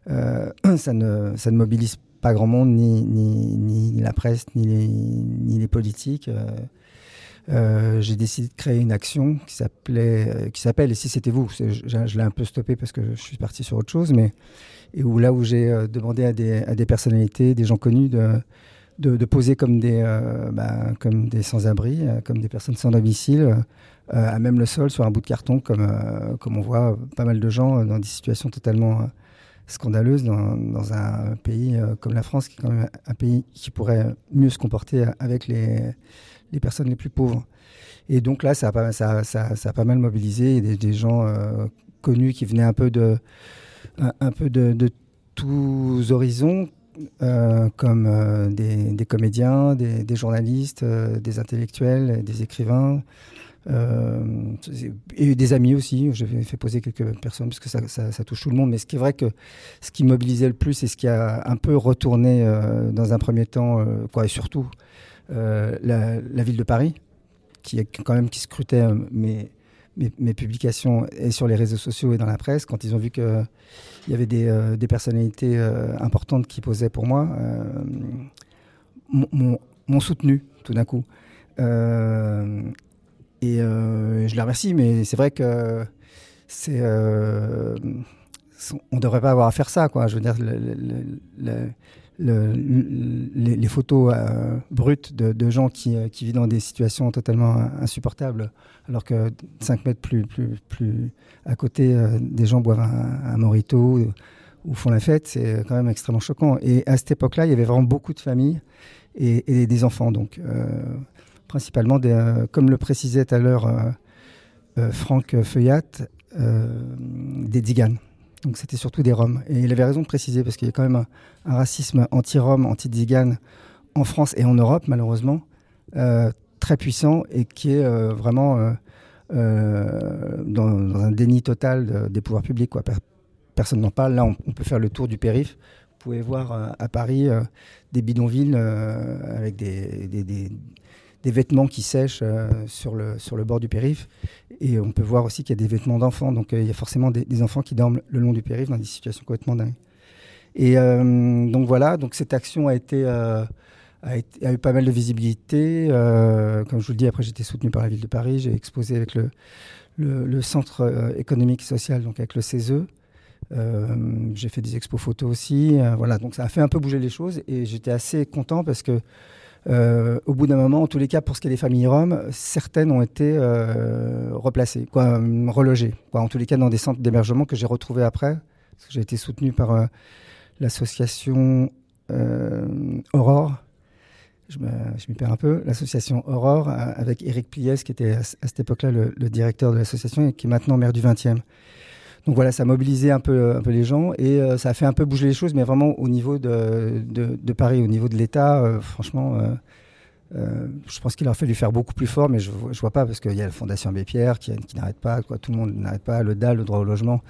Ça, ne, mobilise pas grand monde, ni, la presse, ni les, ni politiques. J'ai décidé de créer une action qui s'appelait, s'appelle, et si c'était vous, je, l'ai un peu stoppé parce que je suis parti sur autre chose, mais et où là où j'ai demandé à des, à des personnalités, des gens connus de, de, de poser comme des, euh, bah, comme des sans-abri, euh, comme des personnes sans domicile, euh, à même le sol sur un bout de carton, comme, comme on voit pas mal de gens dans des situations totalement scandaleuses dans, dans un pays comme la France, qui est quand même un pays qui pourrait mieux se comporter avec les, les personnes les plus pauvres. Et donc là, ça a pas, ça, ça, ça a pas mal mobilisé des, gens connus qui venaient un peu de, un, un peu de, de tous horizons, euh, comme euh, des, comédiens, des, journalistes, euh, des intellectuels, des écrivains. et des amis aussi, j'avais fait poser quelques personnes parce que ça, touche tout le monde. Mais ce qui est vrai que ce qui mobilisait le plus et ce qui a un peu retourné dans un premier temps, quoi, et surtout la, ville de Paris, qui quand même qui scrutait euh, mes, publications et sur les réseaux sociaux et dans la presse, quand ils ont vu qu'il y avait des, euh, personnalités euh, importantes qui posaient pour moi, euh, m'ont- soutenu tout d'un coup. Euh, et euh, je les remercie, mais c'est vrai que c'est euh, on ne devrait pas avoir à faire ça, quoi. Je veux dire, le- le- les, photos euh, brutes de, gens qui, euh, qui vivent dans des situations totalement insupportables, alors que 5 mètres plus, à côté, euh, des gens boivent un, un morito ou, font la fête, c'est quand même extrêmement choquant. Et à cette époque-là, il y avait vraiment beaucoup de familles et, des enfants, donc principalement, comme le précisait à l'heure Franck Feuillat, des Diganes. Donc c'était surtout des Roms. Et il avait raison de préciser, parce qu'il y a quand même un, racisme anti-Rom, anti-Digane en France et en Europe, malheureusement, euh, très puissant et qui est euh, vraiment euh, dans, un déni total de- des pouvoirs publics. Quoi. Per- personne n'en parle. Là, on, peut faire le tour du périph'. Vous pouvez voir à Paris des bidonvilles avec des- des vêtements qui sèchent euh, sur, le, sur le bord du périph'. Et on peut voir aussi qu'il y a des vêtements d'enfants. Donc euh, il y a forcément des, enfants qui dorment le long du périph' dans des situations complètement dingues. Et euh, donc voilà, donc cette action a été, a, eu pas mal de visibilité. Comme je vous le dis, après été soutenu par la ville de Paris, j'ai exposé avec le, le, centre économique et social, donc avec le CESE. J'ai fait des expos photos aussi. Voilà, donc ça a fait un peu bouger les choses et j'étais assez content parce que euh, au bout d'un moment, en tous les cas, pour ce qui est des familles roms, certaines ont été euh, replacées, quoi, euh, relogées, quoi, en tous les cas dans des centres d'hébergement que j'ai retrouvés après, j'ai été soutenu par l'association Aurore. Je m'y perds un peu. L'association Aurore, avec Eric Pliès, qui était à, à cette époque-là le, le directeur de l'association et qui est maintenant maire du 20e. Donc voilà, ça a mobilisé un peu, les gens et euh, ça a fait un peu bouger les choses, mais vraiment au niveau de, Paris, au niveau de l'État, euh, franchement, euh, je pense qu'il aurait fallu faire beaucoup plus fort, mais je ne vois pas parce qu'il y a la Fondation Abbé Pierre qui, n'arrête pas, tout le monde n'arrête pas, le DAL, le droit au logement.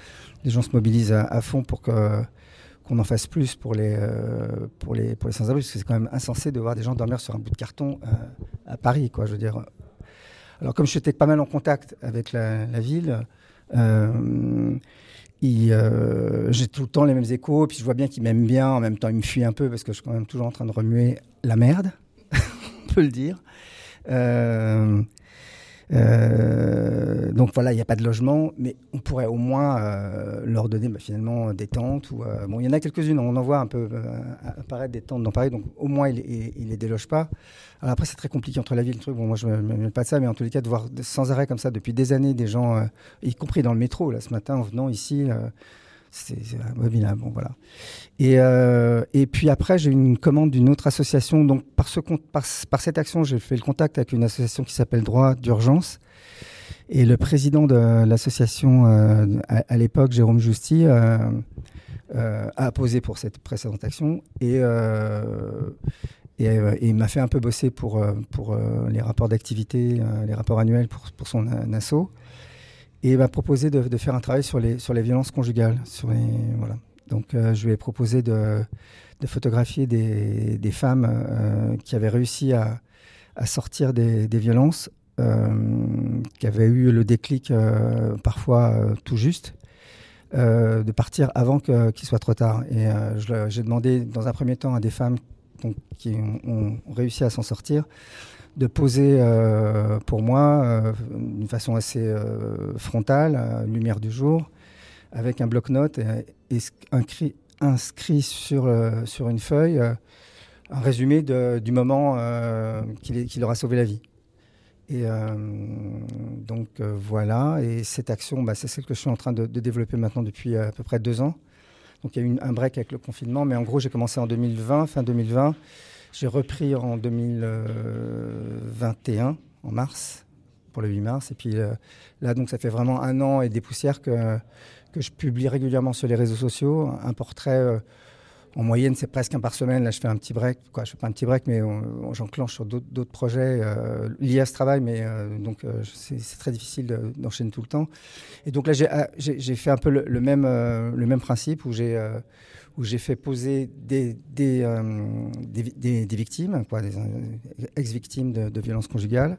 Les gens se mobilisent à, fond pour qu'on en fasse plus pour les, sans-abri, parce que c'est quand même insensé de voir des gens dormir sur un bout de carton à Paris, quoi, je veux dire. Alors comme j'étais pas mal en contact avec la ville, euh, euh, j'ai tout le temps les mêmes échos, puis je vois bien qu'il m'aime bien, en même temps il me fuit un peu parce que je suis quand même toujours en train de remuer la merde, on peut le dire. Euh, Euh, donc voilà, il n'y a pas de logement, mais on pourrait au moins euh, leur donner bah, finalement des tentes. Ou, euh, bon, il y en a quelques-unes, on en voit un peu euh, apparaître des tentes dans Paris, donc au moins ils il, les délogent pas. Alors après, c'est très compliqué entre la ville, le truc. Bon, moi je ne me pas de ça, mais en tous les cas, de voir sans arrêt comme ça depuis des années des gens, euh, y compris dans le métro, là ce matin en venant ici. C'est abominable, bon voilà. Et, euh, et puis après, j'ai eu une commande d'une autre association. Donc par, ce, par, cette action, j'ai fait le contact avec une association qui s'appelle Droit d'urgence. Et le président de l'association euh, à, l'époque, Jérôme Justy, euh, a apposé pour cette précédente action. Et, et, il m'a fait un peu bosser pour, pour les rapports d'activité, les rapports annuels pour, pour son asso. Et m'a proposé de, faire un travail sur les, sur les violences conjugales. Donc euh, je lui ai proposé de, photographier des, femmes euh, qui avaient réussi à, sortir des, violences, euh, qui avaient eu le déclic parfois tout juste, de partir avant qu'il soit trop tard. Et j'ai demandé dans un premier temps à des femmes qui ont réussi à s'en sortir de poser euh, pour moi euh, d'une façon assez euh, frontale, à lumière du jour, avec un bloc-notes inscrit, sur, euh, une feuille euh, un résumé du moment euh, qui, qui leur a sauvé la vie. Et euh, donc euh, voilà, et cette action, bah, c'est celle que je suis en train de, de développer maintenant depuis euh, à peu près deux ans. Donc il y a eu un break avec le confinement, mais en gros j'ai commencé en 2020, fin 2020. J'ai repris en 2021, en mars, pour le 8 mars. Et puis euh, là, donc ça fait vraiment un an et des poussières que, que je publie régulièrement sur les réseaux sociaux. Un portrait, euh, en moyenne, c'est presque un par semaine. Là, je fais un petit break. Quoi, je fais pas un petit break, mais j'enclenche sur d'autres projets euh, liés à ce travail. Mais donc, c'est très difficile de- d'enchaîner tout le temps. Et donc là, j'ai ah, fait un peu le, le même, le même principe où j'ai où j'ai fait poser des, des, euh, des, vi- des- des victimes, quoi, des euh, ex-victimes de, de violences conjugales,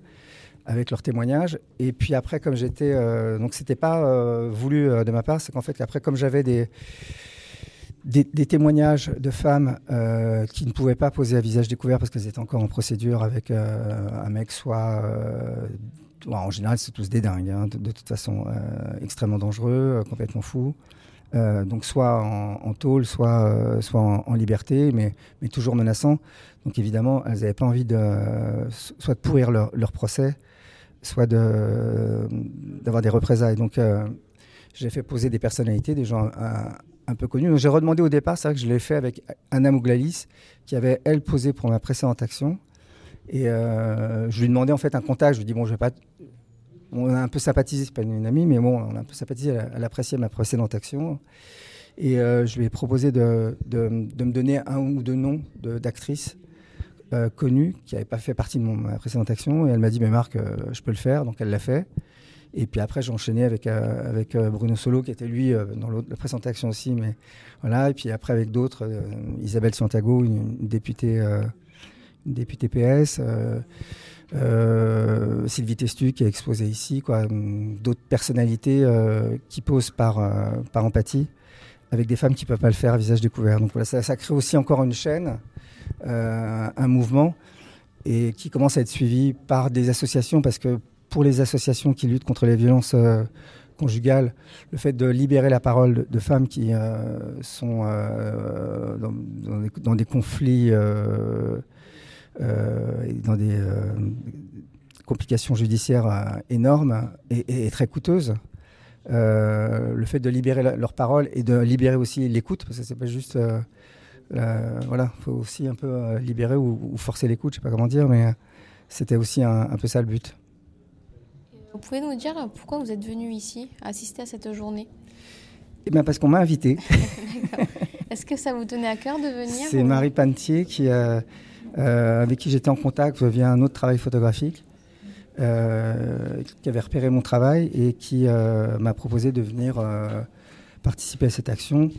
avec leurs témoignages. Et puis après, comme j'étais, euh, donc c'était pas euh, voulu de ma part, c'est qu'en fait après, comme j'avais des des, témoignages de femmes qui ne pouvaient pas poser à visage découvert parce qu'elles étaient encore en procédure avec un mec soit en général c'est tous des dingues hein, de, de toute façon extrêmement dangereux complètement fous euh, donc soit en, tôle, soit, euh, soit en, liberté, mais, mais toujours menaçant. Donc évidemment, elles n'avaient pas envie de, soit de pourrir leur, procès, soit d'avoir des représailles. Donc euh, j'ai fait poser des personnalités, des gens un, peu connus. J'ai redemandé au départ, c'est vrai que je l'ai fait avec Anna Mouglalis, qui avait, elle, posé pour ma précédente action. Et je lui demandais en fait un contact. Je lui dis, bon, je vais pas on a un peu sympathisé, c'est pas une amie, mais bon, on a un peu sympathisé, elle, appréciait ma précédente action. Et euh, je lui ai proposé de, me donner un ou deux noms d'actrices euh, connues qui n'avaient pas fait partie de ma précédente action. Et elle m'a dit, mais Marc, euh, je peux le faire. Donc elle l'a fait. Et puis après, j'ai enchaîné avec, Bruno Solo, qui était lui dans la précédente action aussi. Mais voilà. Et puis après, avec d'autres, Isabelle une députée, une députée PS. Euh, Sylvie Testu qui est exposée ici, quoi, d'autres personnalités euh, qui posent par, euh, par empathie avec des femmes qui ne peuvent pas le faire à visage découvert. Donc voilà, ça, crée aussi encore une chaîne, un mouvement, et qui commence à être suivi par des associations, parce que pour les associations qui luttent contre les violences conjugales, le fait de libérer la parole de, femmes qui sont dans, des, conflits dans des euh, complications judiciaires euh, énormes et, et- et très coûteuses. Euh, le fait de libérer la- leur parole et de libérer aussi l'écoute, parce que c'est pas juste. euh, la- voilà, faut aussi un peu euh, libérer ou, ou forcer l'écoute, je sais pas comment dire, mais euh, c'était aussi un, un peu ça le but. Vous pouvez nous dire pourquoi vous êtes venu ici assister à cette journée? Et bien parce qu'on m'a invité. Est-ce que ça vous tenait à cœur de venir C'est ou- Marie Pantier qui, euh, euh, avec qui j'étais en contact via un autre travail photographique, euh, qui avait repéré mon travail et qui euh, m'a proposé de venir euh, participer à cette action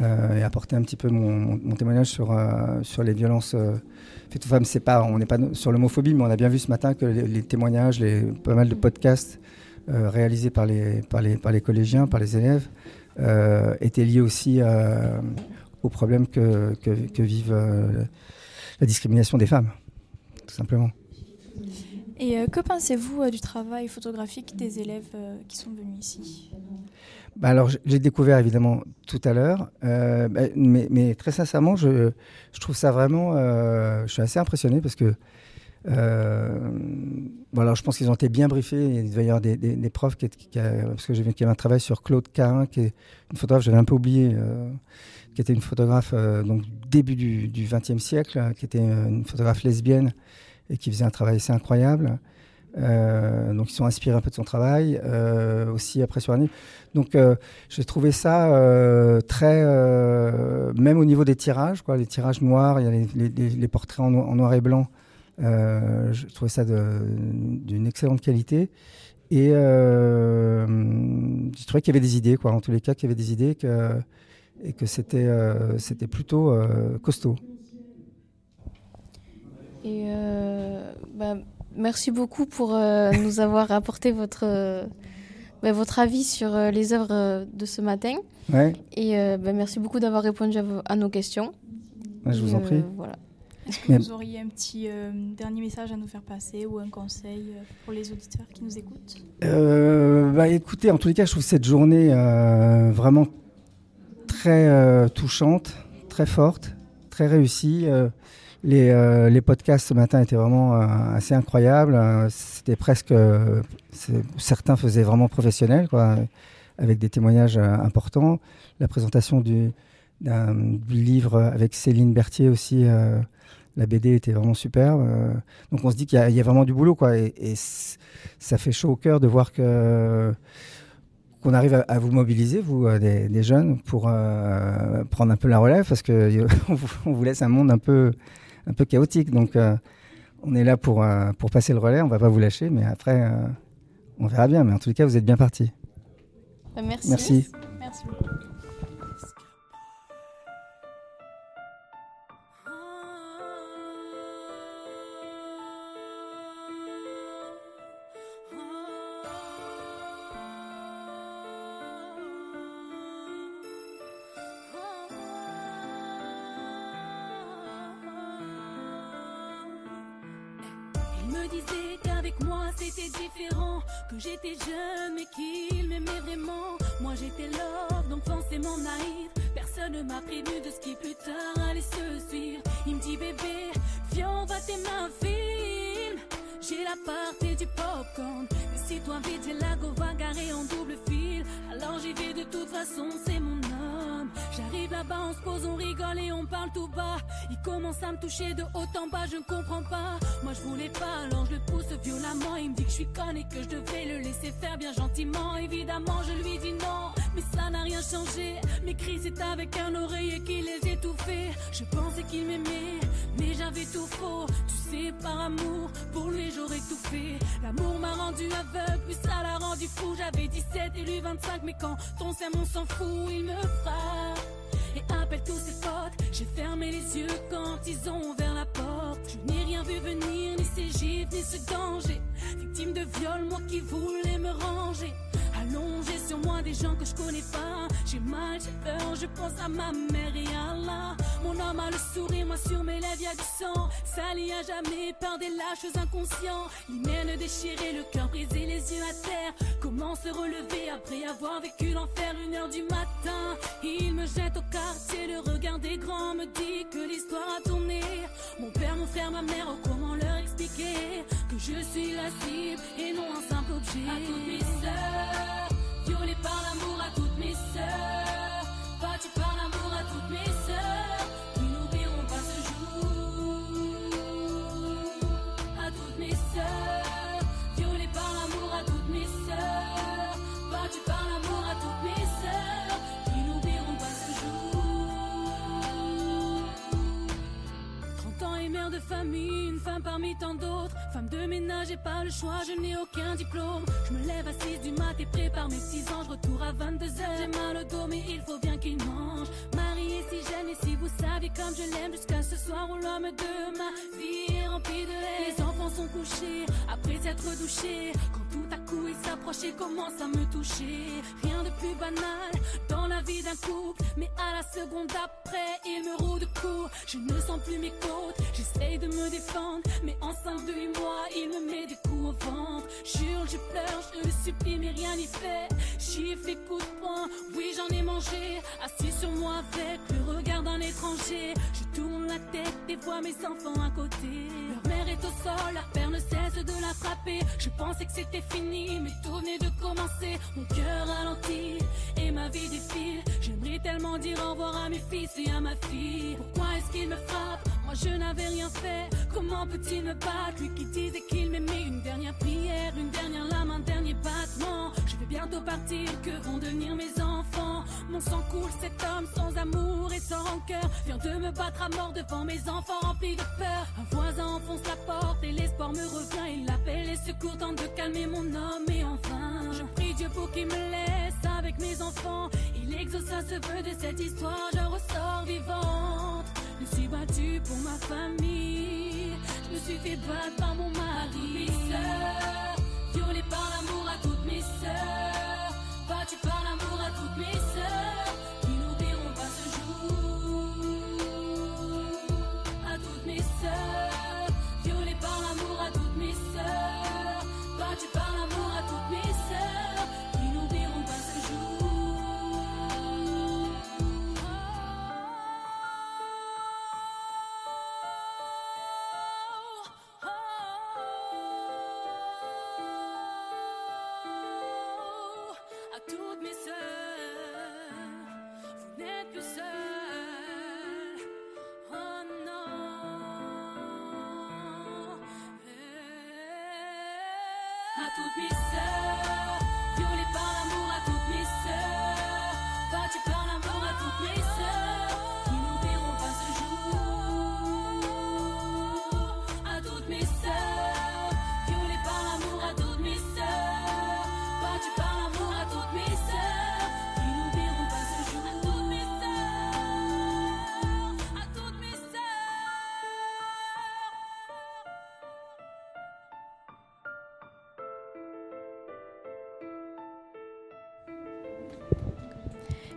euh, et apporter un petit peu mon, témoignage sur, euh, sur les violences euh, faites aux femmes. C'est pas, on n'est pas sur l'homophobie, mais on a bien vu ce matin que les, témoignages, les, pas mal de podcasts euh, réalisés par les, par, les, par les collégiens, par les élèves, euh, étaient liés aussi euh, aux problèmes que, que, vivent euh, la discrimination des femmes, tout simplement. Et euh, que pensez-vous euh, du travail photographique des élèves euh, qui sont venus ici? Bah alors, j'ai découvert évidemment tout à l'heure, bah, mais, mais très sincèrement, je, je trouve ça vraiment. je suis assez impressionné parce que. Bon, alors, je pense qu'ils ont été bien briefés. Il devait y avoir des, des- des profs qui, étaient- qui a- parce que j'ai vu qu'il y avait un travail sur Claude Carin, qui est une photographe, j'avais un peu oublié, euh, qui était une photographe euh, donc début du XXe siècle, euh, qui était euh, une photographe lesbienne et qui faisait un travail assez incroyable. Donc ils sont inspirés un peu de son travail, aussi après sur livre. Donc euh, j'ai trouvé ça très, même au niveau des tirages, quoi, les tirages noirs, il y a les, portraits en, en noir et blanc. Je trouvais ça d'une excellente qualité. Et je trouvais qu'il y avait des idées, quoi. En tous les cas, qu'il y avait des idées que, et que c'était euh, c'était plutôt euh, costaud. Et euh, bah, merci beaucoup pour euh, nous avoir apporté votre, euh, bah, votre avis sur euh, les œuvres euh, de ce matin. Ouais. Et euh, bah, merci beaucoup d'avoir répondu à, vos- à nos questions. Ouais, je vous en prie. voilà. Est-ce que Mais- vous auriez un petit euh, dernier message à nous faire passer ou un conseil euh, pour les auditeurs qui nous écoutent? Euh, bah, écoutez, en tous les cas, je trouve cette journée euh, vraiment très euh, touchante, très forte, très réussie. Euh, les, euh, les podcasts ce matin étaient vraiment assez incroyables. C'était presque. certains faisaient vraiment professionnel, quoi, avec des témoignages importants. La présentation du, livre avec Céline Berthier aussi. la BD était vraiment superbe. donc on se dit qu'il y, a- vraiment du boulot, quoi. Et, ça fait chaud au cœur de voir que qu'on arrive à, à vous mobiliser, vous, euh, des, des jeunes, pour euh, prendre un peu la relève, parce que euh, on vous, on vous laisse un monde un peu, un peu chaotique. Donc, on est là pour, pour passer le relais. On va pas vous lâcher, mais après, on verra bien. Mais en tout cas, vous êtes bien partis. Merci. Merci. Merci beaucoup. J'étais jeune mais qu'il m'aimait vraiment. Moi j'étais love, donc forcément naïve. Personne ne m'a prévenu de ce qui plus tard allait se suivre. Il me dit bébé, viens on va t'aimer un film. J'ai la partie du popcorn. Si toi vite j'ai la go va garer en double fil. Alors j'y vais de toute façon, c'est mon homme. J'arrive là-bas, on se pose, on rigole et on parle tout bas. Il commence à me toucher de haut en bas, je ne comprends pas. Moi je voulais pas, alors je le pousse violemment. Il me dit que je suis conne et que je devais le laisser faire bien gentiment. Évidemment, je lui dis non, mais ça n'a rien changé. Mes cris, c'est avec un oreiller qui les étouffait. Je pensais qu'il m'aimait, mais j'avais tout faux. Tu sais, par amour, pour lui j'aurais tout fait. L'amour m'a rendu aveugle, puis ça l'a rendu fou. J'avais 17 et lui 25, mais quand on s'aime, on s'en fout. Il me frappe et appelle tous ses potes. J'ai fermé les yeux quand ils ont ouvert la porte. Je n'ai rien vu venir, ni ces gifs, ni ce danger. Victime de viol, moi qui voulais me ranger. Allongé sur moi des gens que je connais pas. J'ai mal, j'ai peur, je pense à ma mère et à Allah. Mon homme a le sourire, moi sur mes lèvres y a du sang. Sali à jamais par des lâches inconscients. L'hymen déchiré, le cœur brisé, les yeux à terre. Comment se relever après avoir vécu l'enfer une heure du matin? Il me jette au quartier, le regard des grands me dit que l'histoire a tourné. Mon père, mon frère, ma mère, oh, comment leur expliquer que je suis la cible et non un simple objet? À toutes mes sœurs, violées par l'amour, à toutes mes sœurs, battues par l'amour, à toutes mes de une femme parmi tant d'autres. Femme de ménage et pas le choix, je n'ai aucun diplôme. Je me lève à 6 du mat et prépare mes petits anges. Retour à 22h, j'ai mal au dos, mais il faut bien qu'il mange. Mariée si jeune, et si vous saviez comme je l'aime jusqu'à ce soir où l'homme de ma vie est rempli de haine. Les enfants sont couchés après s'être douchés. Quand tout à coup il s'approche, il commence à me toucher. Rien de plus banal dans la vie d'un couple, mais à la seconde après, il me roule de coups. Je ne sens plus mes côtes, de me défendre, mais en cinq de huit mois, il me met des coups au ventre. Jure, je pleure, je le supplie, mais rien n'y fait. Chiffre les coups de poing, oui j'en ai mangé. Assis sur moi avec le regard d'un étranger. Je tourne la tête et vois mes enfants à côté. Leur mère est au sol, leur père ne cesse de la frapper. Je pensais que c'était fini, mais tout venait de commencer. Mon cœur ralentit et ma vie défile. J'aimerais tellement dire au revoir à mes fils et à ma fille. Pourquoi est-ce qu'il Comment peut-il me battre? Lui qui disait qu'il m'aimait. Une dernière prière, une dernière lame, un dernier battement. Je vais bientôt partir, que vont devenir mes enfants? Mon sang coule, cet homme sans amour et sans rancœur vient de me battre à mort devant mes enfants remplis de peur. Un voisin enfonce la porte et l'espoir me revient. Il appelle les secours, tente de calmer mon homme et enfin je prie Dieu pour qu'il me laisse avec mes enfants. Il exauça ce vœu de cette histoire, je ressors vivante. Me suis battue pour ma famille, je me suis fait battre par mon mari. Sœur, violée par l'amour à toutes mes sœurs, battue par l'amour à toutes mes sœurs,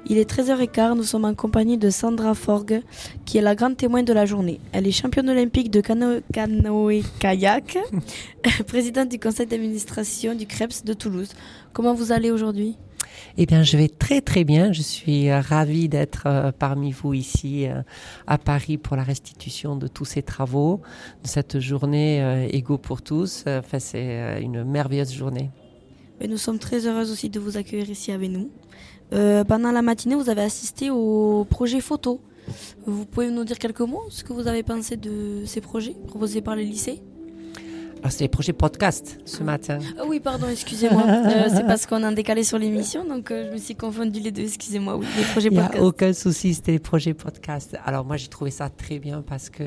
Il est 13h15, nous sommes en compagnie de Sandra Forgue, qui est la grande témoin de la journée. Elle est championne olympique de cano- canoë-kayak, présidente du conseil d'administration du CREPS de Toulouse. Comment vous allez aujourd'hui? Eh bien, je vais très très bien. Je suis euh, ravie d'être euh, parmi vous ici euh, à Paris pour la restitution de tous ces travaux, de cette journée égaux pour tous. Enfin, c'est une merveilleuse journée. Et nous sommes très heureuses aussi de vous accueillir ici avec nous. Euh, pendant la matinée, vous avez assisté au projet photo. Vous pouvez nous dire quelques mots, ce que vous avez pensé de ces projets proposés par le lycée Alors, c'est les projets podcast ce matin. Ah oui, pardon, excusez-moi. Euh, c'est parce qu'on a un décalé sur l'émission, donc euh, je me suis confondue les deux. Excusez-moi, oui, les projets Il n'y a aucun souci, c'était les projets podcast. Alors moi j'ai trouvé ça très bien parce que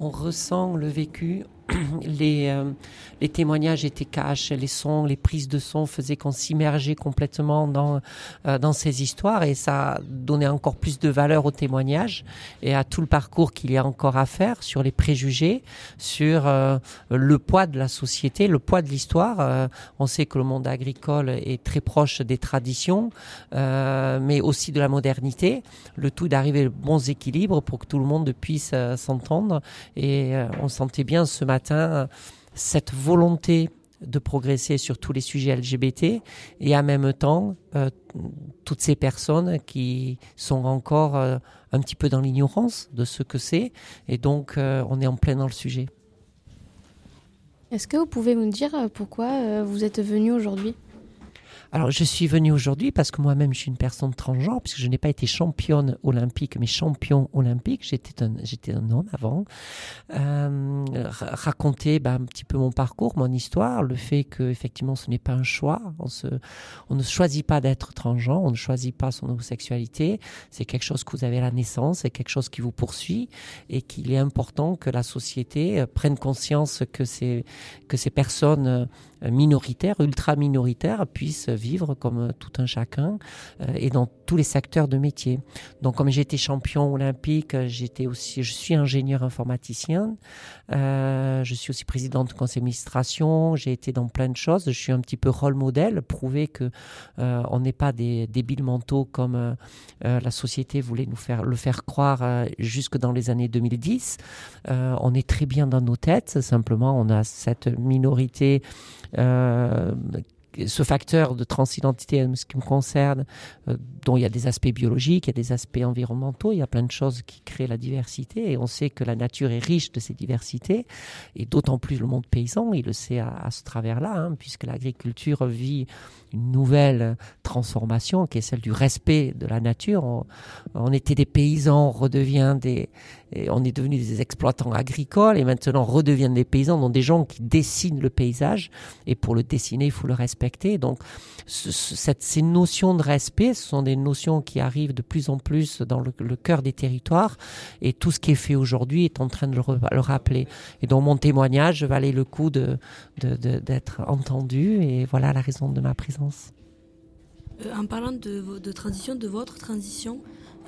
on ressent le vécu. Les, euh, les témoignages étaient cash, les sons, les prises de son faisaient qu'on s'immergeait complètement dans, euh, dans ces histoires et ça donnait encore plus de valeur aux témoignages et à tout le parcours qu'il y a encore à faire sur les préjugés, sur euh, le poids de la société, le poids de l'histoire. Euh, on sait que le monde agricole est très proche des traditions, euh, mais aussi de la modernité. Le tout d'arriver aux bons équilibres pour que tout le monde puisse euh, s'entendre. Et on sentait bien ce matin euh, cette volonté de progresser sur tous les sujets LGBT et en même temps euh, toutes ces personnes qui sont encore euh, un petit peu dans l'ignorance de ce que c'est et donc euh, on est en plein dans le sujet. Est-ce que vous pouvez nous dire pourquoi vous êtes venu aujourd'hui? Alors, je suis venue aujourd'hui parce que moi-même, je suis une personne transgenre, puisque je n'ai pas été championne olympique, mais champion olympique. J'étais un, j'étais un homme avant. Euh, ra- raconter bah, un petit peu mon parcours, mon histoire, le fait que effectivement, ce n'est pas un choix. On, se, on ne choisit pas d'être transgenre, on ne choisit pas son homosexualité. C'est quelque chose que vous avez à la naissance, c'est quelque chose qui vous poursuit et qu'il est important que la société euh, prenne conscience que ces, que ces personnes euh, minoritaires, ultra minoritaires, puissent vivre comme tout un chacun euh, et dans tous les secteurs de métier. Donc, comme été champion olympique, j'étais aussi, je suis ingénieur informaticien. Euh, je suis aussi présidente de conseil d'administration. J'ai été dans plein de choses. Je suis un petit peu rôle modèle, prouver que euh, on n'est pas des débiles mentaux comme euh, la société voulait nous faire le faire croire jusque dans les années 2010. Euh, on est très bien dans nos têtes. Simplement, on a cette minorité ce facteur de transidentité, en ce qui me concerne, euh, dont il y a des aspects biologiques, il y a des aspects environnementaux, il y a plein de choses qui créent la diversité. Et on sait que la nature est riche de ces diversités, et d'autant plus le monde paysan, il le sait à, ce travers-là, hein, puisque l'agriculture vit une nouvelle transformation qui est celle du respect de la nature. On, était des paysans, on redevient des, on est devenus des exploitants agricoles et maintenant on redevient des paysans, donc des gens qui dessinent le paysage et pour le dessiner il faut le respecter. Donc ce- ce- cette, ces notions de respect, ce sont des notions qui arrivent de plus en plus dans le, cœur des territoires et tout ce qui est fait aujourd'hui est en train de le, rappeler. Et donc mon témoignage valait le coup de de- de- d'être entendu et voilà la raison de ma présence. Euh, en parlant de, transition, de votre transition,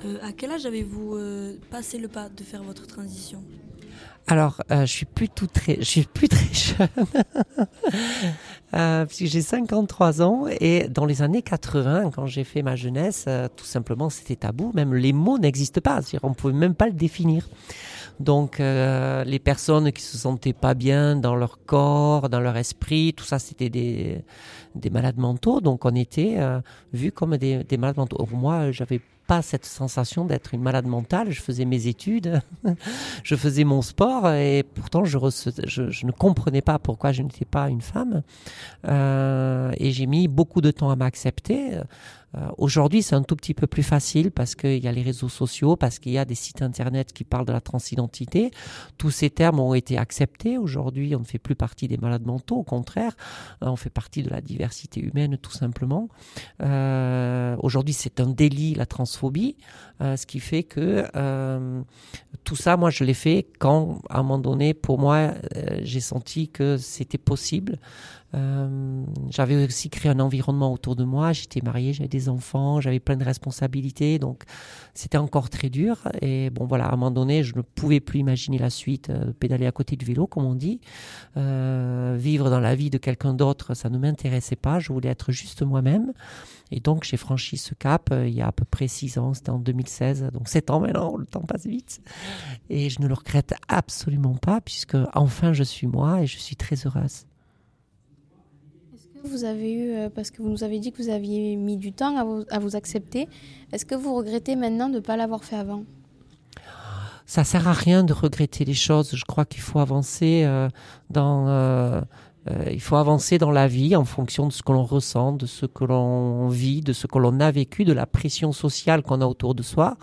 euh, à quel âge avez-vous euh, passé le pas de faire votre transition? Alors, euh, je suis plus tout très, je suis plus très jeune, euh, puisque j'ai 53 ans et dans les années 80, quand j'ai fait ma jeunesse, euh, tout simplement c'était tabou. Même les mots n'existent pas, c'est-à-dire on pouvait même pas le définir. Donc, les personnes qui se sentaient pas bien dans leur corps, dans leur esprit, tout ça, c'était des des malades mentaux. Donc, on était euh, vus comme des, des malades mentaux. Or, moi, j'avais pas cette sensation d'être une malade mentale. Je faisais mes études, je faisais mon sport et pourtant je, je, je ne comprenais pas pourquoi je n'étais pas une femme. Euh, et j'ai mis beaucoup de temps à m'accepter. Euh, Aujourd'hui, c'est un tout petit peu plus facile parce qu'il y a les réseaux sociaux, parce qu'il y a des sites internet qui parlent de la transidentité. Tous ces termes ont été acceptés. Aujourd'hui, on ne fait plus partie des malades mentaux. Au contraire, euh, on fait partie de la diversité humaine, tout simplement. Euh, Aujourd'hui, c'est un délit, la transphobie, ce qui fait que tout ça, moi, je l'ai fait quand, à un moment donné, pour moi, j'ai senti que c'était possible. Euh, j'avais aussi créé un environnement autour de moi. J'étais mariée, j'avais des enfants, j'avais plein de responsabilités, donc c'était encore très dur. Et bon, voilà, à un moment donné, je ne pouvais plus imaginer la suite, euh, pédaler à côté du vélo, comme on dit, Euh, vivre dans la vie de quelqu'un d'autre, ça ne m'intéressait pas. Je voulais être juste moi-même. Et donc, j'ai franchi ce cap il y a à peu près six ans. C'était en 2016, donc sept ans maintenant. Le temps passe vite, et je ne le regrette absolument pas, puisque enfin, je suis moi et je suis très heureuse. Vous avez eu, euh, parce que vous nous avez dit que vous aviez mis du temps à vous, accepter, est-ce que vous regrettez maintenant de ne pas l'avoir fait avant? Ça sert à rien de regretter les choses. Je crois qu'il faut avancer euh, dans, euh, il faut avancer dans la vie en fonction de ce que l'on ressent, de ce que l'on vit, de ce que l'on a vécu, de la pression sociale qu'on a autour de soi.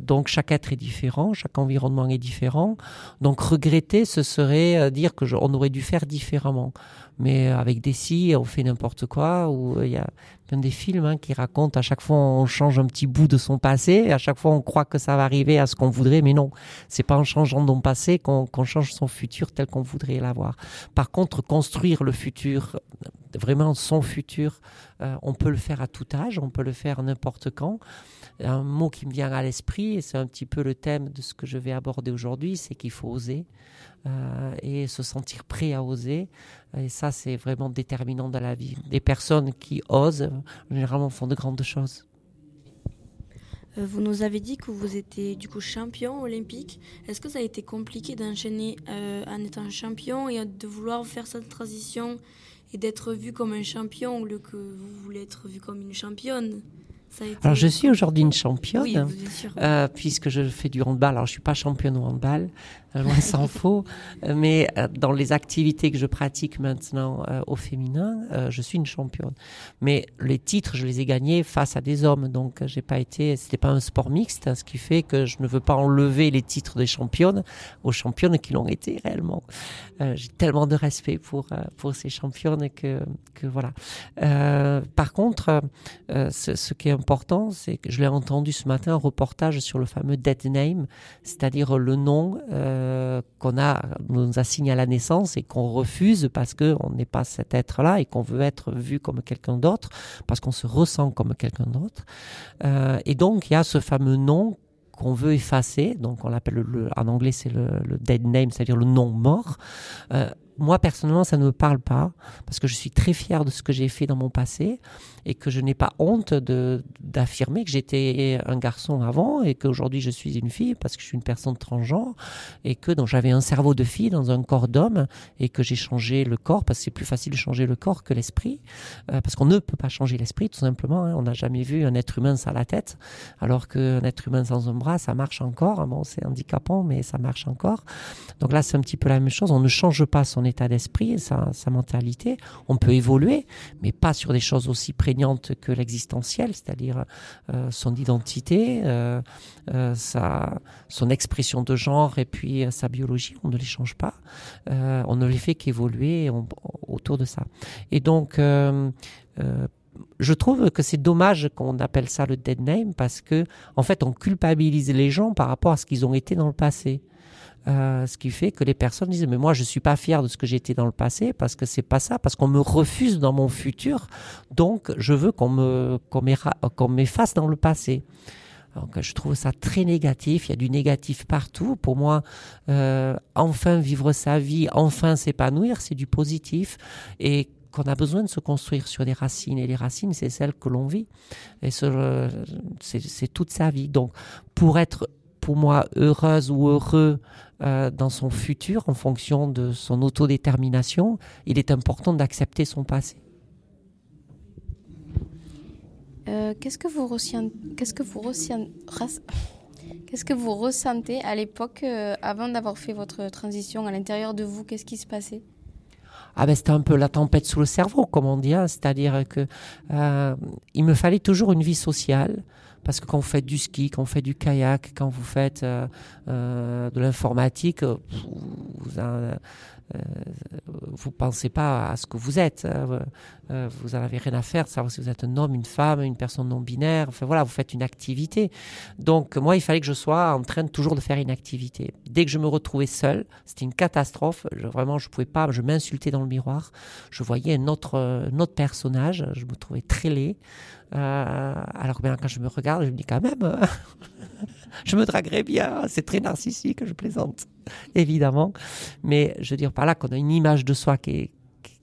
Donc chaque être est différent, chaque environnement est différent. Donc regretter, ce serait dire que on aurait dû faire différemment. Mais avec des si, on fait n'importe quoi. Ou euh, il y a plein des films hein, qui racontent à chaque fois on change un petit bout de son passé. À chaque fois on croit que ça va arriver à ce qu'on voudrait, mais non. C'est pas en changeant son passé qu'on qu'on change son futur tel qu'on voudrait l'avoir. Par contre, construire le futur, vraiment son futur, euh, on peut le faire à tout âge, on peut le faire n'importe quand. Un mot qui me vient à l'esprit, et c'est un petit peu le thème de ce que je vais aborder aujourd'hui, c'est qu'il faut oser euh, et se sentir prêt à oser. Et ça, c'est vraiment déterminant dans la vie. Les personnes qui osent, généralement, font de grandes choses. Euh, Vous nous avez dit que vous étiez du coup champion olympique. Est-ce que ça a été compliqué d'enchaîner euh, en étant champion et de vouloir faire cette transition et d'être vu comme un champion au lieu que vous voulez être vu comme une championne? Été Alors, je suis aujourd'hui une championne, Oui, euh, puisque je fais du handball. Alors, je suis pas championne au handball, loin s'en faut, euh, mais euh, dans les activités que je pratique maintenant euh, au féminin, euh, je suis une championne. Mais les titres, je les ai gagnés face à des hommes, donc euh, j'ai pas été. C'était pas un sport mixte, hein, ce qui fait que je ne veux pas enlever les titres des championnes aux championnes qui l'ont été réellement. Euh, j'ai tellement de respect pour euh, pour ces championnes que que voilà. Euh, par contre, euh, ce, ce qui est important, c'est que je l'ai entendu ce matin, un reportage sur le fameux dead name, c'est-à-dire le nom euh, qu'on a, nous assigne à la naissance et qu'on refuse parce qu'on n'est pas cet être-là et qu'on veut être vu comme quelqu'un d'autre, parce qu'on se ressent comme quelqu'un d'autre. Euh, et donc, il y a ce fameux nom qu'on veut effacer, donc on l'appelle le, en anglais c'est le, le, dead name, c'est-à-dire le nom mort. Euh, moi personnellement, ça ne me parle pas parce que je suis très fier de ce que j'ai fait dans mon passé et que je n'ai pas honte de d'affirmer que j'étais un garçon avant et qu'aujourd'hui je suis une fille parce que je suis une personne transgenre et que donc j'avais un cerveau de fille dans un corps d'homme et que j'ai changé le corps parce que c'est plus facile de changer le corps que l'esprit euh, parce qu'on ne peut pas changer l'esprit tout simplement. Hein. On n'a jamais vu un être humain sans la tête alors qu'un être humain sans un bras ça marche encore. Bon c'est handicapant mais ça marche encore. Donc là c'est un petit peu la même chose. On ne change pas son état d'esprit, sa, sa mentalité. On peut évoluer mais pas sur des choses aussi précises que l'existentiel, c'est-à-dire euh, son identité, euh, euh, sa, son expression de genre et puis sa biologie. On ne les change pas. on ne les fait qu'évoluer autour de ça. Et donc, je trouve que c'est dommage qu'on appelle ça le dead name parce que, en fait, on culpabilise les gens par rapport à ce qu'ils ont été dans le passé. Euh, ce qui fait que les personnes disent mais moi je suis pas fier de ce que j'étais dans le passé parce que c'est pas ça parce qu'on me refuse dans mon futur. Donc je veux qu'on me qu'on m'efface dans le passé. Je trouve ça très négatif. Il y a du négatif partout. Pour moi euh, enfin vivre sa vie enfin s'épanouir c'est du positif. Et qu'on a besoin de se construire sur des racines. Et les racines c'est celles que l'on vit. Et c'est toute sa vie. Donc pour être pour moi heureuse ou heureux euh, dans son futur en fonction de son autodétermination, il est important d'accepter son passé. Euh, qu'est-ce que vous ressentez Qu'est-ce que vous ressentez Qu'est-ce que vous ressentez à l'époque euh, avant d'avoir fait votre transition à l'intérieur de vous? Qu'est-ce qui se passait? Ah ben c'était un peu la tempête sous le cerveau, comme on dit, hein. c'est-à-dire que il me fallait toujours une vie sociale, parce que quand vous faites du ski, quand vous faites du kayak, quand vous faites euh, euh, de l'informatique, vous, vous, euh, vous pensez pas à ce que vous êtes. Hein. vous n'en avez rien à faire de savoir si vous êtes un homme, une femme, une personne non binaire. Enfin voilà, vous faites une activité. Donc moi, il fallait que je sois en train toujours de faire une activité. Dès que je me retrouvais seul, c'était une catastrophe. Vraiment, je pouvais pas. Je m'insultais dans le miroir. Je voyais un autre, personnage. Je me trouvais très laid. Euh, alors que quand je me regarde, je me dis quand même, euh, je me draguerais bien. C'est très narcissique, je plaisante, évidemment. Mais je veux dire par là qu'on a une image de soi qui est,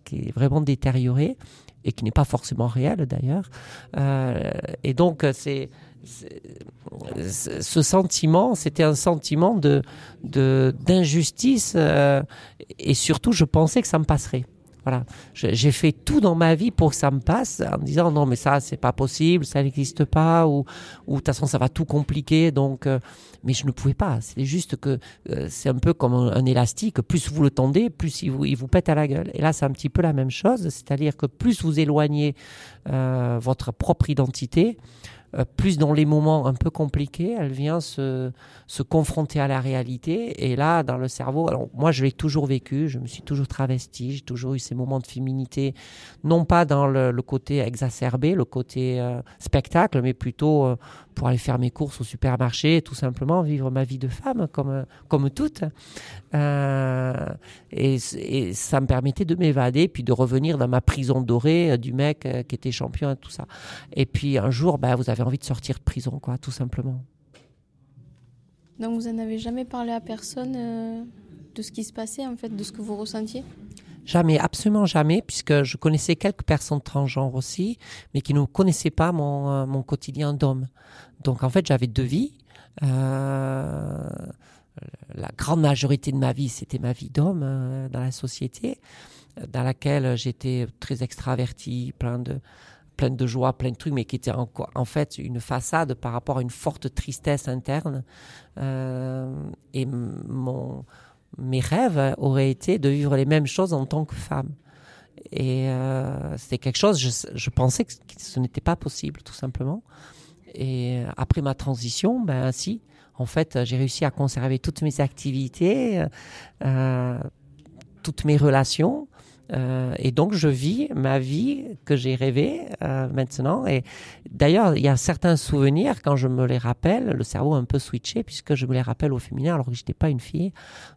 qui est vraiment détériorée et qui n'est pas forcément réelle d'ailleurs. Euh, et donc, c'est ce sentiment, c'était un sentiment de d'injustice et surtout, je pensais que ça me passerait. Voilà, j'ai fait tout dans ma vie pour que ça me passe, en me disant non mais ça c'est pas possible, ça n'existe pas, ou de toute façon ça va tout compliquer, donc euh, mais je ne pouvais pas. C'est juste que euh, c'est un peu comme un, élastique, plus vous le tendez, plus il vous il vous pète à la gueule. Et là c'est un petit peu la même chose, c'est-à-dire que plus vous éloignez euh, votre propre identité, euh, plus dans les moments un peu compliqués, elle vient se, confronter à la réalité. Et là, dans le cerveau, alors moi, je l'ai toujours vécu, je me suis toujours travesti, j'ai toujours eu ces moments de féminité, non pas dans le, côté exacerbé, le côté euh, spectacle, mais plutôt euh, pour aller faire mes courses au supermarché, tout simplement vivre ma vie de femme comme, comme toutes. Euh, et, et, ça me permettait de m'évader, puis de revenir dans ma prison dorée du mec qui était champion et tout ça. Et puis un jour, bah, vous avez envie de sortir de prison, quoi, tout simplement. Donc vous n'en avez jamais parlé à personne euh, de ce qui se passait, en fait, de ce que vous ressentiez? Jamais, absolument jamais, puisque je connaissais quelques personnes transgenres aussi, mais qui ne connaissaient pas mon, euh, mon quotidien d'homme. Donc en fait, j'avais deux vies. Euh, la grande majorité de ma vie, c'était ma vie d'homme dans la société, dans laquelle j'étais très extraverti, plein de, pleine de joie, plein de trucs, mais qui était en, en fait une façade par rapport à une forte tristesse interne. Euh, et mon, mes rêves auraient été de vivre les mêmes choses en tant que femme. Et euh, c'était quelque chose, je, je, pensais que ce n'était pas possible, tout simplement. Et après ma transition, ben si, en fait, j'ai réussi à conserver toutes mes activités, euh, toutes mes relations, Euh, et donc, je vis ma vie que j'ai rêvée euh, maintenant. Et d'ailleurs, il y a certains souvenirs, quand je me les rappelle, le cerveau est un peu switché, puisque je me les rappelle au féminin alors que je n'étais pas une fille.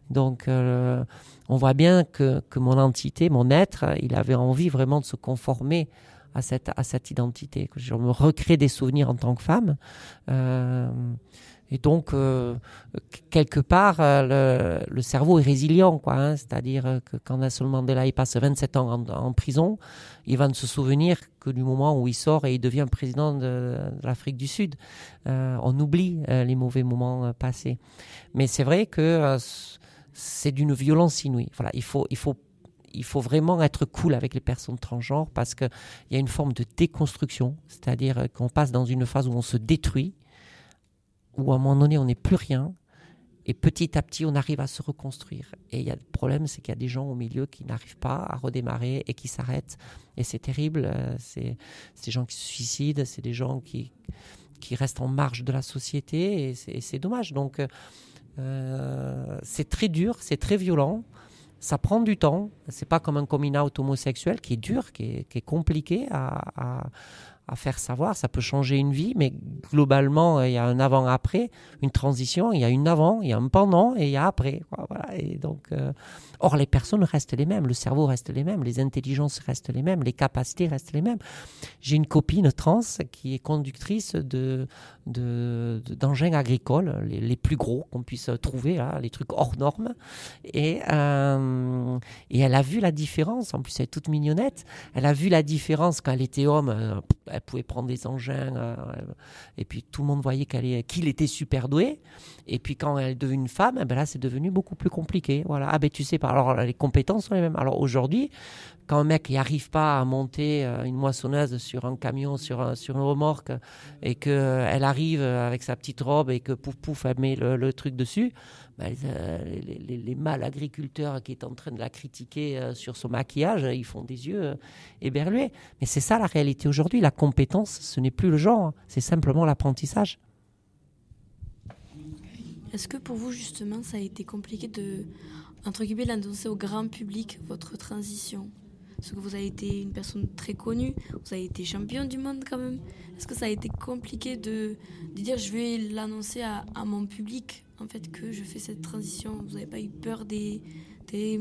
Donc, euh, on voit bien que, que mon entité, mon être, il avait envie vraiment de se conformer à cette, à cette identité. Je me recrée des souvenirs en tant que femme. Euh, et donc, euh, quelque part, euh, le, cerveau est résilient, quoi. Hein, C'est-à-dire que quand Nelson Mandela il passe 27 ans en, prison, il va ne se souvenir que du moment où il sort et il devient président de, l'Afrique du Sud. Euh, on oublie les mauvais moments passés. Mais c'est vrai que c'est d'une violence inouïe. Voilà, il faut, il faut il faut vraiment être cool avec les personnes transgenres parce qu'il y a une forme de déconstruction, c'est-à-dire qu'on passe dans une phase où on se détruit, où à un moment donné on n'est plus rien, et petit à petit on arrive à se reconstruire. Et il y a le problème, c'est qu'il y a des gens au milieu qui n'arrivent pas à redémarrer et qui s'arrêtent. Et c'est terrible, c'est des gens qui se suicident, c'est des gens qui, qui restent en marge de la société, et c'est dommage. Donc euh, c'est très dur, c'est très violent ça prend du temps. C'est pas comme un coming out homosexuel qui est dur, qui est, compliqué à, à, faire savoir. Ça peut changer une vie, mais globalement, il y a un avant-après, une transition. Il y a une avant, il y a un pendant et il y a après. Voilà. Et donc, euh, or, les personnes restent les mêmes, le cerveau reste les mêmes, les intelligences restent les mêmes, les capacités restent les mêmes. J'ai une copine trans qui est conductrice de d'engins de, agricoles, les, plus gros qu'on puisse trouver, là, les trucs hors normes. Et, euh, et elle a vu la différence, en plus elle est toute mignonnette, elle a vu la différence quand elle était homme, euh, elle pouvait prendre des engins, euh, et puis tout le monde voyait qu'elle qu'il était super doué. Et puis quand elle est devenue une femme, eh ben là c'est devenu beaucoup plus compliqué. Voilà. Ah ben tu sais pas, alors les compétences sont les mêmes. Alors aujourd'hui, quand un mec n'arrive pas à monter une moissonneuse sur un camion, sur, un, sur une remorque, et qu'elle arrive avec sa petite robe et que pouf pouf, elle met le, truc dessus, bah, les, les, les, les, mâles agriculteurs qui est en train de la critiquer euh, sur son maquillage, ils font des yeux euh, éberlués. Mais c'est ça la réalité aujourd'hui. La compétence, ce n'est plus le genre, c'est simplement l'apprentissage. Est-ce que pour vous, justement, ça a été compliqué de, entre guillemets, l'annoncer au grand public, votre transition? Parce que vous avez été une personne très connue, vous avez été champion du monde quand même. Est-ce que ça a été compliqué de, de dire je vais l'annoncer à, mon public, en fait, que je fais cette transition? Vous n'avez pas eu peur des, des,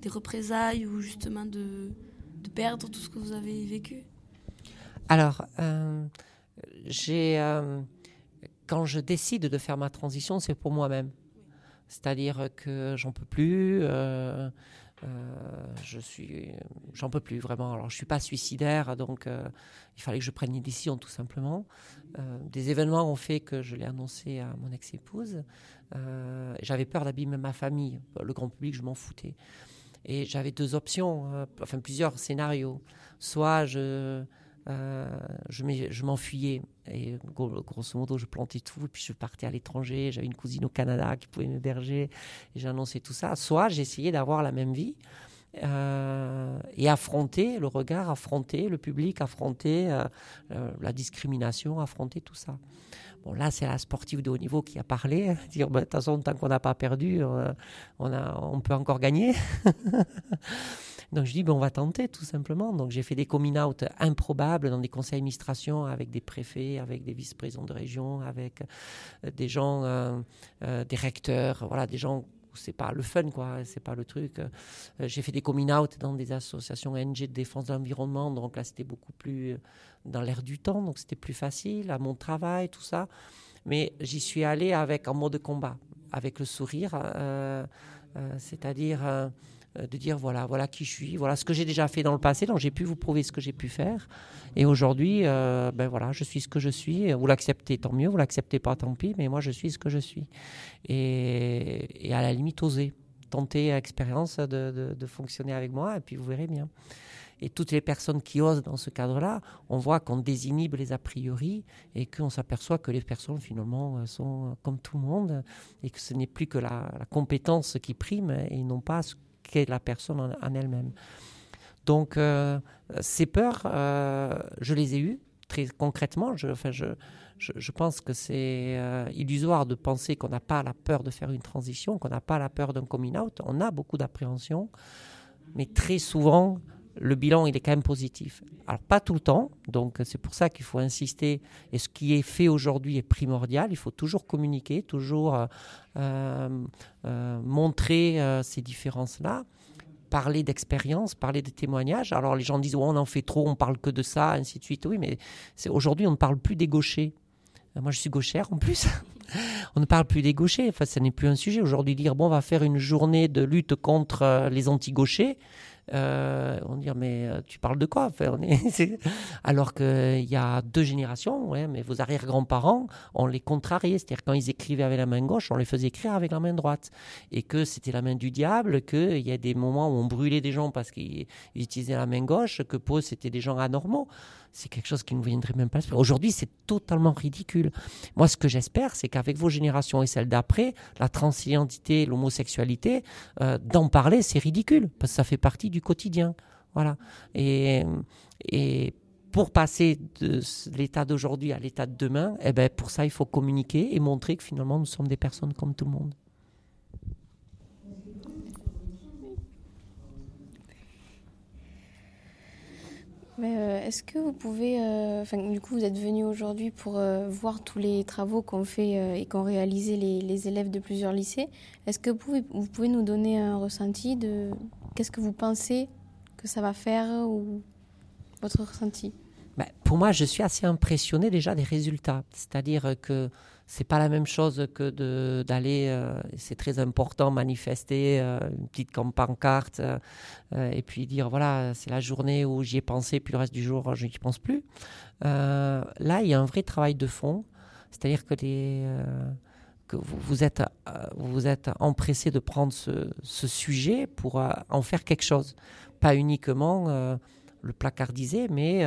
des, représailles ou justement de, de perdre tout ce que vous avez vécu? Alors, euh, j'ai. Euh quand je décide de faire ma transition, c'est pour moi-même. C'est-à-dire que j'en peux plus, euh, euh, je suis, j'en peux plus vraiment. Alors je suis pas suicidaire, donc euh, il fallait que je prenne une décision tout simplement. Des événements ont fait que je l'ai annoncé à mon ex-épouse. j'avais peur d'abîmer ma famille, le grand public, je m'en foutais. Et j'avais deux options, enfin plusieurs scénarios. Soit je je m'enfuyais et grosso modo je plantais tout puis je partais à l'étranger j'avais une cousine au Canada qui pouvait m'héberger et j'annonçais tout ça. Soit j'essayais d'avoir la même vie euh, et affronter le regard affronter le public affronter euh, la discrimination affronter tout ça. Bon là c'est la sportive de haut niveau qui a parlé dire bah, de toute façon tant qu'on n'a pas perdu on, a, on peut encore gagner Donc je dis, ben, on va tenter tout simplement. Donc j'ai fait des coming out improbables dans des conseils d'administration avec des préfets, avec des vice-présidents de région, avec euh, des gens, euh, euh, des recteurs, voilà, des gens c'est pas le fun quoi c'est pas le truc. J'ai fait des coming out dans des associations NG de défense de l'environnement donc là c'était beaucoup plus dans l'air du temps. Donc c'était plus facile à mon travail tout ça. Mais j'y suis allé avec en mode combat avec le sourire c'est-à-dire de dire voilà, voilà qui je suis, voilà ce que j'ai déjà fait dans le passé, donc j'ai pu vous prouver ce que j'ai pu faire. Et aujourd'hui, euh, ben voilà, je suis ce que je suis. Vous l'acceptez, tant mieux. Vous l'acceptez pas, tant pis. Mais moi, je suis ce que je suis. Et, à la limite, oser tenter l'expérience de, de, fonctionner avec moi, et puis vous verrez bien. Et toutes les personnes qui osent dans ce cadre-là, on voit qu'on désinhibe les a priori et qu'on s'aperçoit que les personnes finalement sont comme tout le monde et que ce n'est plus que la, la compétence qui prime et non pas ce qu'est la personne en, elle-même. Donc, euh, ces peurs, euh, je les ai eues très concrètement. Je, enfin, je, je pense que c'est euh, illusoire de penser qu'on n'a pas la peur de faire une transition, qu'on n'a pas la peur d'un coming out. On a beaucoup d'appréhension. mais très souvent, le bilan, il est quand même positif. Alors, pas tout le temps, donc c'est pour ça qu'il faut insister. Et ce qui est fait aujourd'hui est primordial. Il faut toujours communiquer, toujours euh, euh, montrer euh, ces différences-là, parler d'expérience, parler de témoignages. Alors, les gens disent, on en fait trop, on parle que de ça, ainsi de suite. Oui, mais aujourd'hui, on ne parle plus des gauchers. Moi, je suis gauchère en plus. on ne parle plus des gauchers. Enfin, ce n'est plus un sujet. Aujourd'hui, dire, bon, on va faire une journée de lutte contre les anti-gauchers. Euh, on dit mais euh, tu parles de quoi Alors qu'il y a deux générations, ouais, mais vos arrière-grands-parents, on les contrariait. C'est-à-dire quand ils écrivaient avec la main gauche, on les faisait écrire avec la main droite. Et que c'était la main du diable, qu'il y a des moments où on brûlait des gens parce qu'ils utilisaient la main gauche, que pour eux c'était des gens anormaux c'est quelque chose qui ne viendrait même pas. Aujourd'hui, c'est totalement ridicule. Moi, ce que j'espère, c'est qu'avec vos générations et celles d'après, la transidentité, l'homosexualité, euh, d'en parler, c'est ridicule, parce que ça fait partie du quotidien. Voilà. Et, et pour passer de l'état d'aujourd'hui à l'état de demain, eh ben, pour ça, il faut communiquer et montrer que finalement, nous sommes des personnes comme tout le monde. Mais euh, est-ce que vous pouvez, euh, du coup vous êtes venu aujourd'hui pour euh, voir tous les travaux qu'ont fait et qu'ont réalisé les, élèves de plusieurs lycées. Est-ce que vous pouvez, vous pouvez, nous donner un ressenti de qu'est-ce que vous pensez que ça va faire ou votre ressenti? Ben, Pour moi, je suis assez impressionné déjà des résultats. C'est-à-dire que c'est pas la même chose que d'aller, euh, c'est très important, manifester euh, une petite pancarte euh, et puis dire voilà, c'est la journée où j'y ai pensé, puis le reste du jour, je n'y pense plus. là, il y a un vrai travail de fond, c'est-à-dire que, les, que vous, vous, êtes, vous êtes empressé de prendre ce sujet pour en faire quelque chose, pas uniquement le placardiser, mais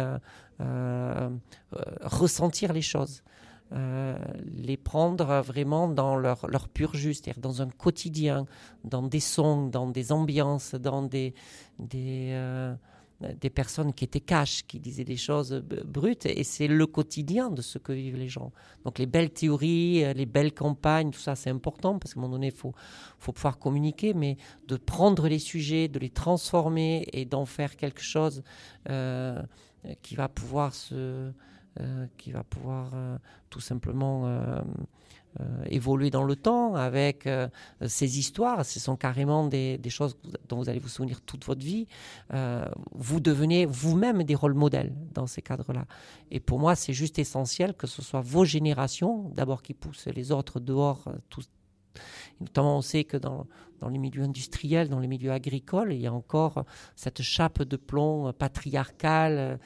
ressentir les choses. Euh, les prendre vraiment dans leur, leur pur juste, c'est-à-dire dans un quotidien, dans des sons, dans des ambiances, dans des, des, euh, des personnes qui étaient cash, qui disaient des choses brutes, et c'est le quotidien de ce que vivent les gens. Donc les belles théories, euh, les belles campagnes, tout ça c'est important, parce qu'à un moment donné, il faut, faut pouvoir communiquer, mais de prendre les sujets, de les transformer et d'en faire quelque chose qui va pouvoir se qui va pouvoir euh, tout simplement euh, évoluer dans le temps avec ces histoires. Ce sont carrément des, choses dont vous allez vous souvenir toute votre vie. vous devenez vous-même des rôles modèles dans ces cadres-là. Et pour moi, c'est juste essentiel que ce soit vos générations, d'abord qui poussent les autres dehors, notamment on sait que dans les milieux industriels, dans les milieux agricoles, il y a encore cette chape de plomb patriarcale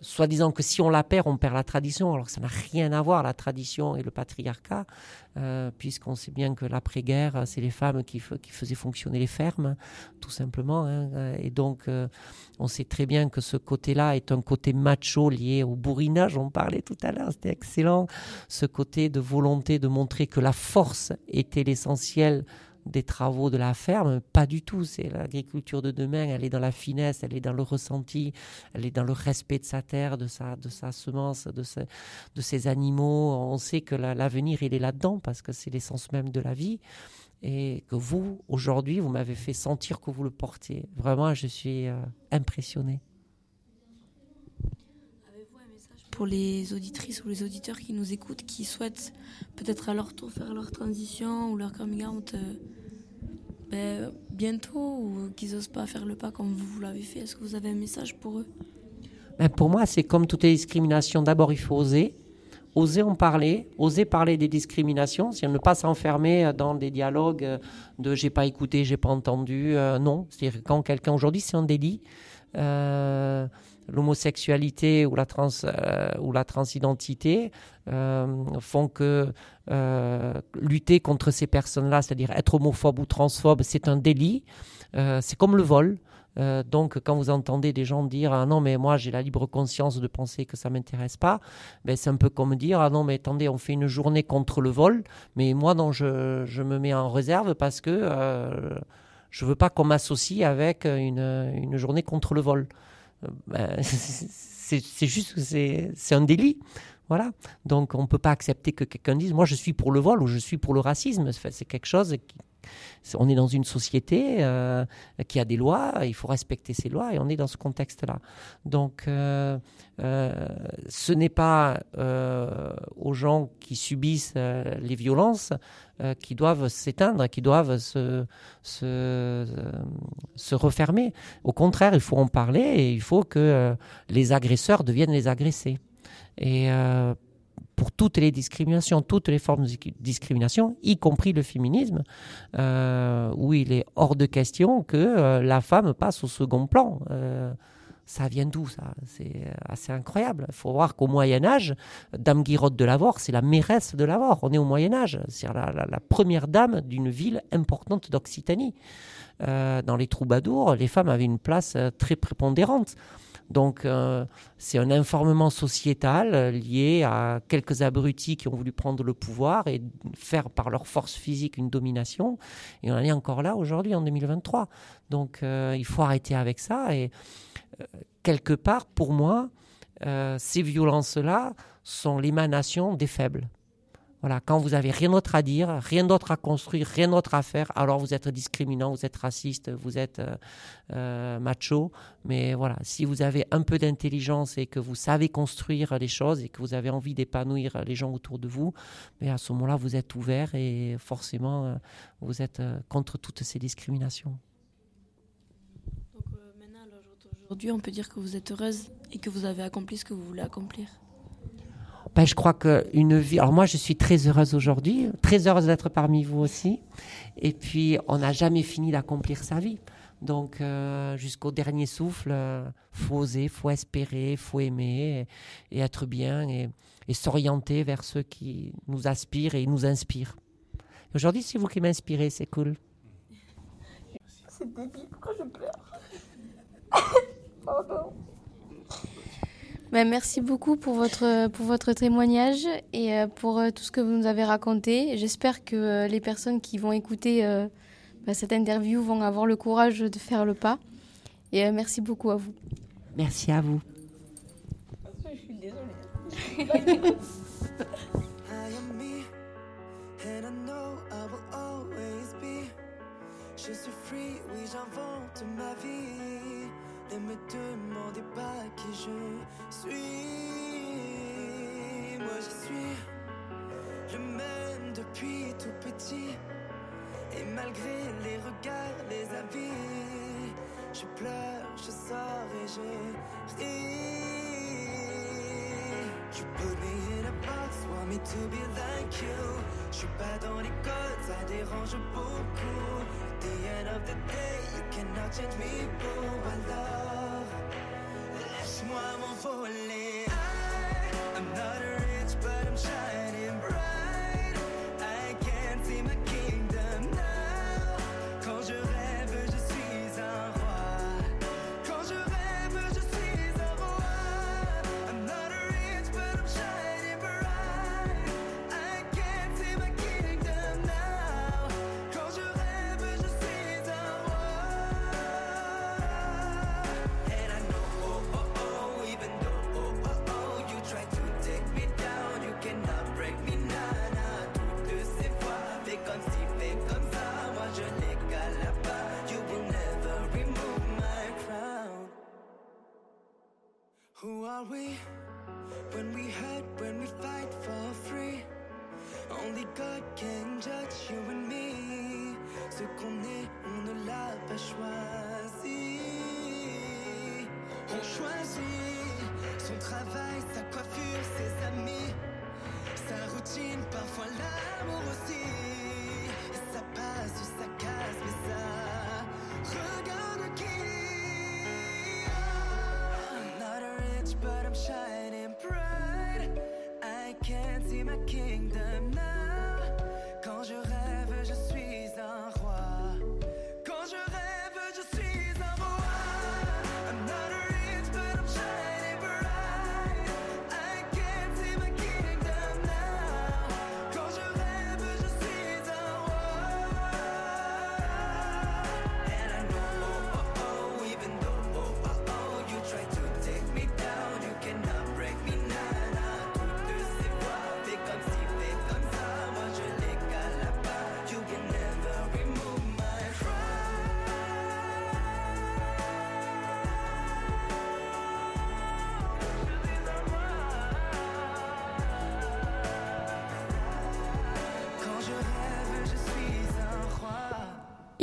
soi-disant que si on la perd, on perd la tradition, alors que ça n'a rien à voir, la tradition et le patriarcat, euh, puisqu'on sait bien que l'après-guerre, c'est les femmes qui, faisaient fonctionner les fermes, tout simplement. Hein, et donc, euh, on sait très bien que ce côté-là est un côté macho lié au bourrinage, on parlait tout à l'heure, c'était excellent, ce côté de volonté de montrer que la force était l'essentiel des travaux de la ferme, pas du tout. C'est l'agriculture de demain, elle est dans la finesse, elle est dans le ressenti, elle est dans le respect de sa terre, de sa, de sa semence, de, de ses animaux. On sait que l'avenir, il est là-dedans parce que c'est l'essence même de la vie. Et que vous, aujourd'hui, vous m'avez fait sentir que vous le portiez. Vraiment, je suis euh, impressionné. Pour les auditrices ou les auditeurs qui nous écoutent, qui souhaitent peut-être à leur tour faire leur transition ou leur coming out euh, ben, bientôt ou qu'ils n'osent pas faire le pas comme vous, l'avez fait Est-ce que vous avez un message pour eux? Ben, Pour moi, c'est comme toutes les discriminations. D'abord, il faut oser. Oser en parler, oser parler des discriminations, si ne pas s'enfermer dans des dialogues de j'ai pas écouté, j'ai pas entendu. Euh, non, c'est-à-dire quand quelqu'un aujourd'hui, c'est un délit. Euh, l'homosexualité ou la trans euh, ou la transidentité euh, font que euh, lutter contre ces personnes-là, c'est-à-dire être homophobe ou transphobe, c'est un délit. c'est comme le vol. donc, quand vous entendez des gens dire ah non mais moi j'ai la libre conscience de penser que ça m'intéresse pas, ben c'est un peu comme dire ah non mais attendez on fait une journée contre le vol, mais moi non je, je me mets en réserve parce que je veux pas qu'on m'associe avec une, une journée contre le vol. Ben, c'est juste, c'est un délit. Voilà. Donc on ne peut pas accepter que quelqu'un dise moi je suis pour le vol ou je suis pour le racisme. C'est quelque chose c'est- on est dans une société euh, qui a des lois, il faut respecter ces lois et on est dans ce contexte-là. Donc, euh, euh, ce n'est pas aux gens qui subissent les violences qui doivent s'éteindre, qui doivent se, refermer. Au contraire, il faut en parler et il faut que les agresseurs deviennent les agressés. Pour toutes les discriminations, toutes les formes de disc- discrimination, y compris le féminisme, euh, où il est hors de question que euh, la femme passe au second plan. Euh, ça vient d'où ça? C'est assez incroyable. Il faut voir qu'au Moyen Âge, Dame Guirotte de Lavore, c'est la mairesse de Lavore. On est au Moyen Âge. C'est la, la- la première dame d'une ville importante d'Occitanie. Dans les troubadours, les femmes avaient une place très prépondérante. Donc, euh, c'est un informement sociétal euh, lié à quelques abrutis qui ont voulu prendre le pouvoir et faire par leur force physique une domination. Et on en est encore là aujourd'hui, en 2023. Donc, euh, il faut arrêter avec ça. Et quelque part, pour moi, ces violences-là sont l'émanation des faibles. Voilà, quand vous avez rien d'autre à dire, rien d'autre à construire, rien d'autre à faire, alors vous êtes discriminant, vous êtes raciste, vous êtes euh, euh, macho. Mais voilà, si vous avez un peu d'intelligence et que vous savez construire les choses et que vous avez envie d'épanouir les gens autour de vous, mais à ce moment-là, vous êtes ouvert et forcément, euh, vous êtes contre toutes ces discriminations. Aujourd'hui, on peut dire que vous êtes heureuse et que vous avez accompli ce que vous voulez accomplir. Ben, je crois qu'une vie. Alors, moi, je suis très heureuse aujourd'hui, très heureuse d'être parmi vous aussi. Et puis, on n'a jamais fini d'accomplir sa vie. Donc, euh, jusqu'au dernier souffle, euh, faut oser, faut espérer, faut aimer et, et être bien et, et s'orienter vers ceux qui nous aspirent et nous inspirent. Aujourd'hui, c'est vous qui m'inspirez, c'est cool. C'est débile, pourquoi je pleure? Pardon. Ben, merci beaucoup pour votre, pour votre témoignage et euh, pour euh, tout ce que vous nous avez raconté. J'espère que euh, les personnes qui vont écouter euh, ben, cette interview vont avoir le courage de faire le pas. Et euh, merci beaucoup à vous. Merci à vous. Je suis désolée. I am me, and I know I will always be. Je suis free, oui, j'invente ma vie. Ne me demandez pas qui je suis. Moi, je suis le même depuis tout petit. Et malgré les regards, les avis, je pleure, je sors et je ris. You put me in a box, want me to be like you. Je suis pas dans les codes, ça dérange beaucoup. At the end of the day, you cannot change me, boo. Alors, laisse-moi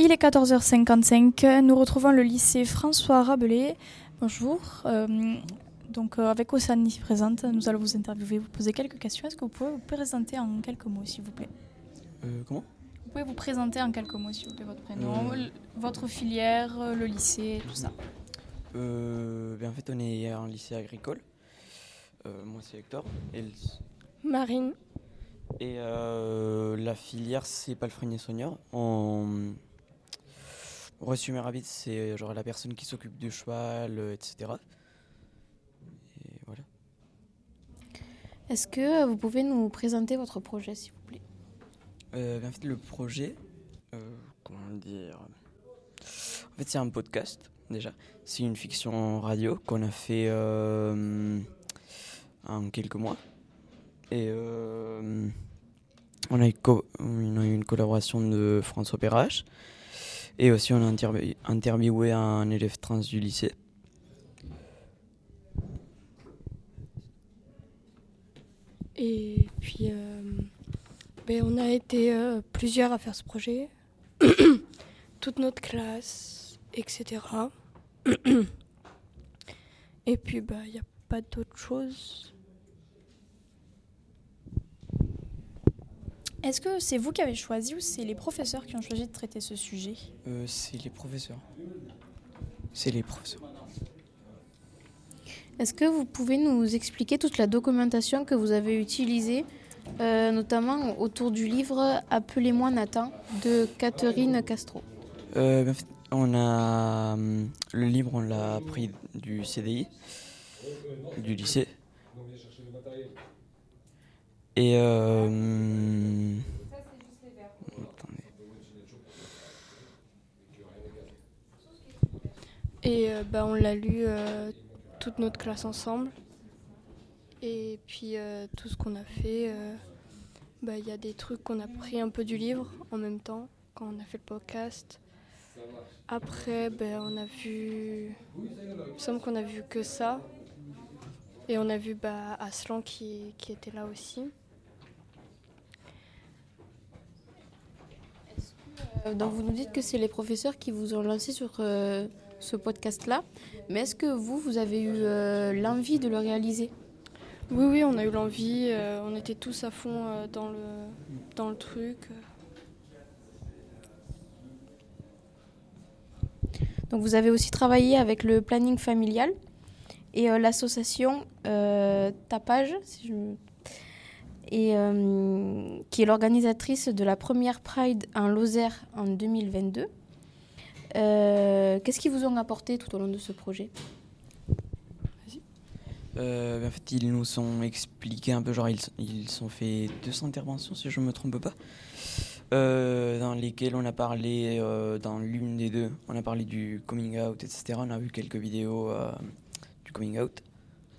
Il est 14h55. Nous retrouvons le lycée François Rabelais. Bonjour. Euh, donc, euh, avec Océane ici présente, nous allons vous interviewer, vous poser quelques questions. Est-ce que vous pouvez vous présenter en quelques mots, s'il vous plaît? Euh, comment? Vous pouvez vous présenter en quelques mots, s'il vous plaît, votre prénom, Euh. votre filière, le lycée, tout ça. euh, ben, En fait, on est en lycée agricole. Euh, moi, c'est Hector. Et, le- Marine. et euh, la filière, c'est palefrenier soigneur. Résumé rapide, c'est genre la personne qui s'occupe du cheval, euh, etc. Et voilà. Est-ce que vous pouvez nous présenter votre projet, s'il vous plaît? Euh, ben, en fait, le projet, euh, comment dire? En fait, c'est un podcast, déjà. C'est une fiction radio qu'on a fait euh, en quelques mois. Et euh, on, a eu on a eu une collaboration de François Perrache. Et aussi, on a intervie- interviewé un élève trans du lycée. Et puis, euh, ben, on a été euh, plusieurs à faire ce projet. Toute notre classe, etc. Et puis, bah, il n'y a pas d'autre chose. Est-ce que c'est vous qui avez choisi ou c'est les professeurs qui ont choisi de traiter ce sujet Euh, c'est les professeurs. C'est les professeurs. Est-ce que vous pouvez nous expliquer toute la documentation que vous avez utilisée, euh, notamment autour du livre Appelez-moi Nathan de Catherine Castro Euh, ben, on a hum, le livre, on l'a pris du CDI, du lycée. Et euh. Et euh, bah, on l'a lu euh, toute notre classe ensemble. Et puis tout ce qu'on a fait, bah, il y a des trucs qu'on a pris un peu du livre en même temps quand on a fait le podcast. Après, ben, on a vu. Il me semble qu'on a vu que ça. Et on a vu bah, Aslan qui, qui était là aussi. Donc vous nous dites que c'est les professeurs qui vous ont lancé sur euh, ce podcast-là, mais est-ce que vous, vous avez eu euh, l'envie de le réaliser? Oui, oui, on a eu l'envie. euh, on était tous à fond euh, dans, le, dans le truc. Donc vous avez aussi travaillé avec le planning familial et euh, l'association euh, Tapage, si je me- et, euh, qui est l'organisatrice de la première Pride en Lozère en 2022. Euh, Qu'est-ce qu'ils vous ont apporté tout au long de ce projet? Euh, en fait, ils nous ont expliqué un peu, genre, ils, ils ont fait deux interventions, si je ne me trompe pas, euh, dans lesquelles on a parlé, dans l'une des deux, on a parlé du coming out, etc. On a vu quelques vidéos du coming out,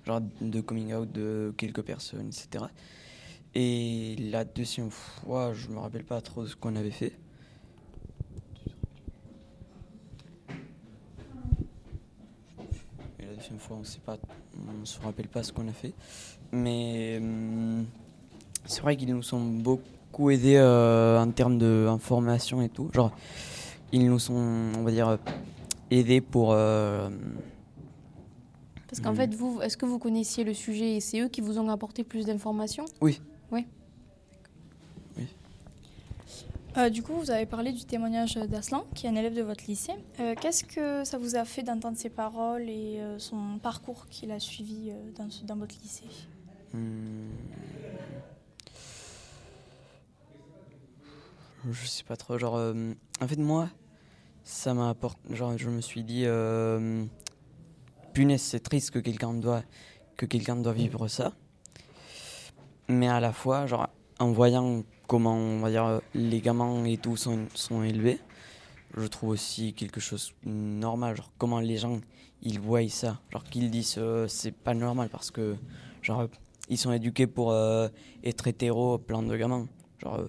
genre de coming out de quelques personnes, etc. Et la deuxième fois, je me rappelle pas trop de ce qu'on avait fait. Et la deuxième fois, on sait pas, on se rappelle pas ce qu'on a fait. Mais hum, c'est vrai qu'ils nous ont beaucoup aidés euh, en termes d'information et tout. Genre, ils nous ont, on va dire, aidés pour. euh, Parce qu'en Hmm. fait, vous, est-ce que vous connaissiez le sujet et c'est eux qui vous ont apporté plus d'informations? Oui. Oui. Euh, du coup, vous avez parlé du témoignage d'Aslan, qui est un élève de votre lycée. Euh, Qu'est-ce que ça vous a fait d'entendre ses paroles et euh, son parcours qu'il a suivi dans, ce- dans votre lycée? Hum, je sais pas trop. Genre, en fait, moi, ça m'a apporté. Genre, je me suis dit, punaise, c'est triste que quelqu'un doit, que quelqu'un doit vivre ça. Mais à la fois, genre, en voyant comment, on va dire, les gamins et tout sont, sont élevés, je trouve aussi quelque chose de normal. Genre, comment les gens, ils voient ça. Genre, qu'ils disent, euh, c'est pas normal parce que, genre, ils sont éduqués pour euh, être hétéro, plein de gamins. Genre, euh,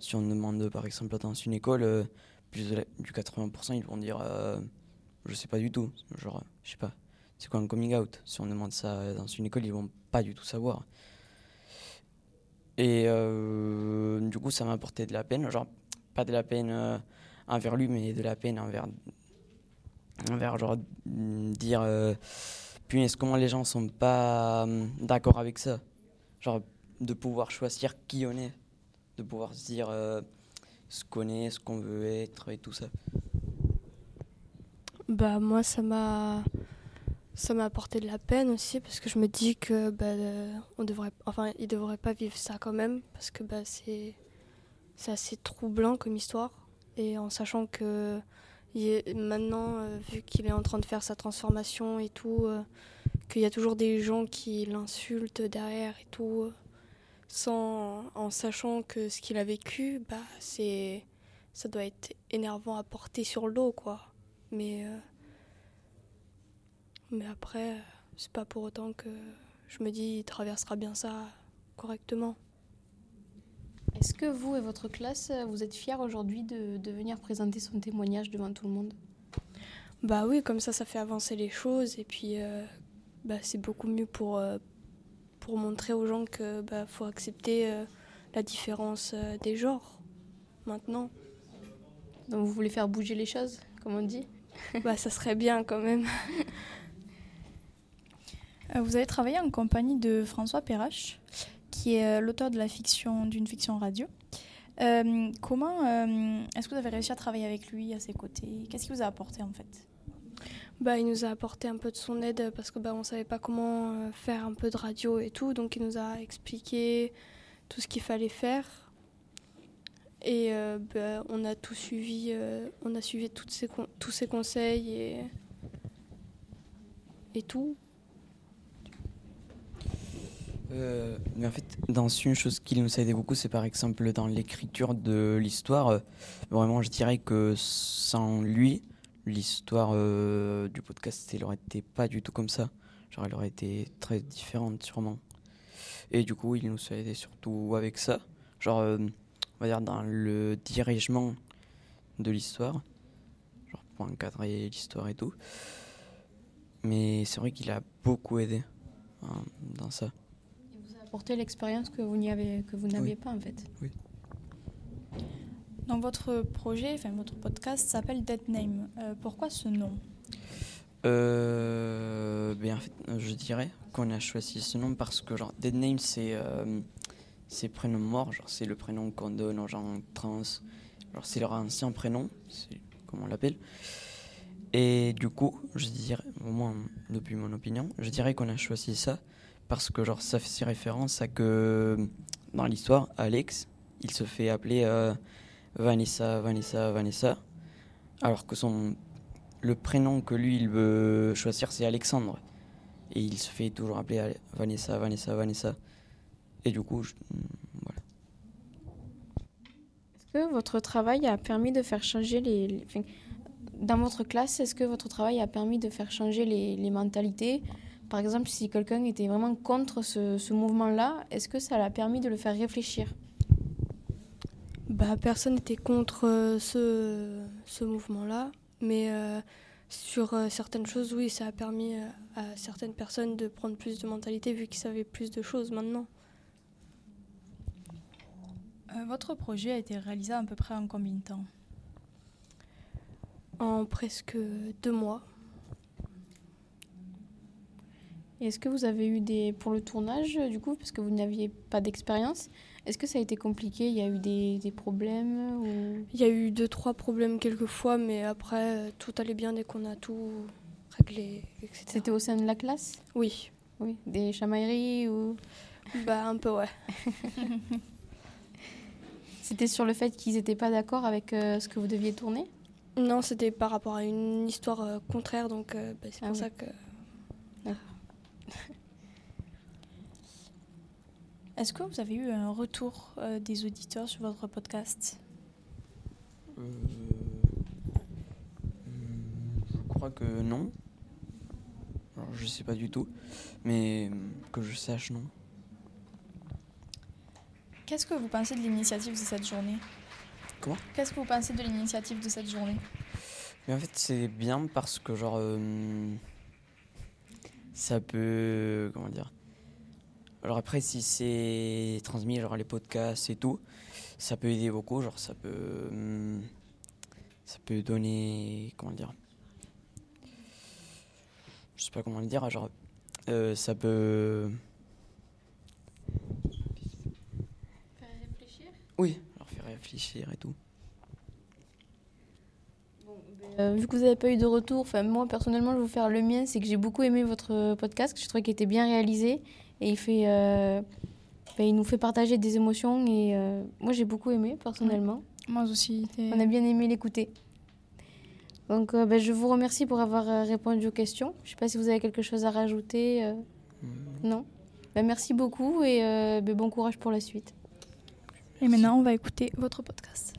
si on demande par exemple dans une école, euh, plus de du 80%, ils vont dire euh, je sais pas du tout. Genre, je sais pas, c'est quoi un coming out? Si on demande ça dans une école, ils vont pas du tout savoir. Et euh, du coup, ça m'a apporté de la peine. Genre, pas de la peine euh, envers lui, mais de la peine envers, envers genre, dire euh, punaise, comment les gens sont pas hum, d'accord avec ça. Genre, de pouvoir choisir qui on est, de pouvoir se dire euh, ce qu'on est, ce qu'on veut être et tout ça. Bah moi ça m'a ça m'a apporté de la peine aussi parce que je me dis que bah, euh, on devrait enfin il devrait pas vivre ça quand même parce que bah c'est c'est assez troublant comme histoire. Et en sachant que est- maintenant euh, vu qu'il est en train de faire sa transformation et tout euh, qu'il y a toujours des gens qui l'insultent derrière et tout sans en sachant que ce qu'il a vécu bah c'est ça doit être énervant à porter sur le dos quoi. Mais mais après euh, c'est pas pour autant que je me dis il traversera bien ça correctement. Est-ce que vous et votre classe, euh, vous êtes fiers aujourd'hui de, de venir présenter son témoignage devant tout le monde? Bah oui comme ça ça fait avancer les choses et puis euh, bah, c'est beaucoup mieux pour euh, pour montrer aux gens que bah faut accepter euh, la différence des genres maintenant. Donc vous voulez faire bouger les choses, comme on dit? Bah ça serait bien quand même Vous avez travaillé en compagnie de François Perrache, qui est euh, l'auteur d'une fiction radio. Euh, comment euh, est-ce que vous avez réussi à travailler avec lui à ses côtés? Qu'est-ce qu'il vous a apporté en fait? Bah, il nous a apporté un peu de son aide parce que bah, on savait pas comment euh, faire un peu de radio et tout, donc il nous a expliqué tout ce qu'il fallait faire. Et euh, bah, on a tout suivi, euh, on a suivi tous ses conseils et, et tout. Euh, mais en fait, dans une chose qui nous a aidé beaucoup, c'est par exemple dans l'écriture de l'histoire. Euh, Vraiment, je dirais que sans lui, l'histoire euh, du podcast, elle aurait été pas du tout comme ça. Genre, elle aurait été très différente, sûrement. Et du coup, il nous a aidé surtout avec ça. Genre, on va dire dans le dirigement de l'histoire. Genre, pour encadrer l'histoire et tout. Mais c'est vrai qu'il a beaucoup aidé hein, dans ça. Il vous a apporté l'expérience que vous n'y avez, que vous n'aviez pas en fait. Oui. Donc votre projet, enfin votre podcast s'appelle Dead Name. Euh, pourquoi ce nom? Euh, ben en fait, je dirais qu'on a choisi ce nom parce que genre Dead Name c'est euh, c'est prénom mort, genre c'est le prénom qu'on donne aux gens trans, genre c'est leur ancien prénom, c'est comme on l'appelle. Et du coup, je dirais, au moins depuis mon opinion, je dirais qu'on a choisi ça parce que genre ça fait référence à que dans l'histoire, Alex, il se fait appeler euh, Vanessa, Vanessa, Vanessa, alors que son le prénom que lui il veut choisir c'est Alexandre et il se fait toujours appeler Vanessa, Vanessa, Vanessa. Et du coup, je- voilà. Est-ce que votre travail a permis de faire changer les... dans votre classe, est-ce que votre travail a permis de faire changer les mentalités? Par exemple, si quelqu'un était vraiment contre ce, ce mouvement-là, est-ce que ça l'a permis de le faire réfléchir? Bah, personne n'était contre euh, ce, ce mouvement-là, mais euh, sur euh, certaines choses, oui, ça a permis à certaines personnes de prendre plus de mentalité vu qu'ils savaient plus de choses maintenant. Euh, Votre projet a été réalisé à peu près en combien de temps? En presque deux mois. Et Est-ce que vous avez eu des... Pour le tournage, euh, du coup, parce que vous n'aviez pas d'expérience, est-ce que ça a été compliqué? Il y a eu des, des problèmes ou... Il y a eu deux, trois problèmes quelquefois, mais après, euh, tout allait bien dès qu'on a tout réglé, etc. C'était au sein de la classe? Oui. Oui, des chamailleries ou... Bah, un peu, ouais. C'était sur le fait qu'ils n'étaient pas d'accord avec euh, ce que vous deviez tourner? Non, c'était par rapport à une histoire euh, contraire, donc euh, bah, c'est Ah pour oui. ça que... Est-ce que vous avez eu un retour euh, des auditeurs sur votre podcast? Euh, Je crois que non. Alors, je sais pas du tout, mais euh, que je sache, non. Qu'est-ce que vous pensez de l'initiative de cette journée? Comment? Qu'est-ce que vous pensez de l'initiative de cette journée? Mais en fait, c'est bien parce que, genre, euh, ça peut. Comment dire Alors, après, si c'est transmis, genre, les podcasts et tout, ça peut aider beaucoup. Genre, ça peut. hum, ça peut donner. Comment dire Je sais pas comment le dire, genre. euh, ça peut. Faire réfléchir? Oui, alors faire réfléchir et tout. Euh, vu que vous n'avez pas eu de retour, enfin moi personnellement je vais vous faire le mien, c'est que j'ai beaucoup aimé votre podcast, que je trouvais qu'il était bien réalisé et il fait, euh, ben, il nous fait partager des émotions et euh, moi j'ai beaucoup aimé personnellement. Moi aussi. On a bien aimé l'écouter. Donc euh, ben, je vous remercie pour avoir euh, répondu aux questions. Je ne sais pas si vous avez quelque chose à rajouter. euh, Non. Ben, merci beaucoup et euh, ben, bon courage pour la suite. Et maintenant, on va écouter votre podcast.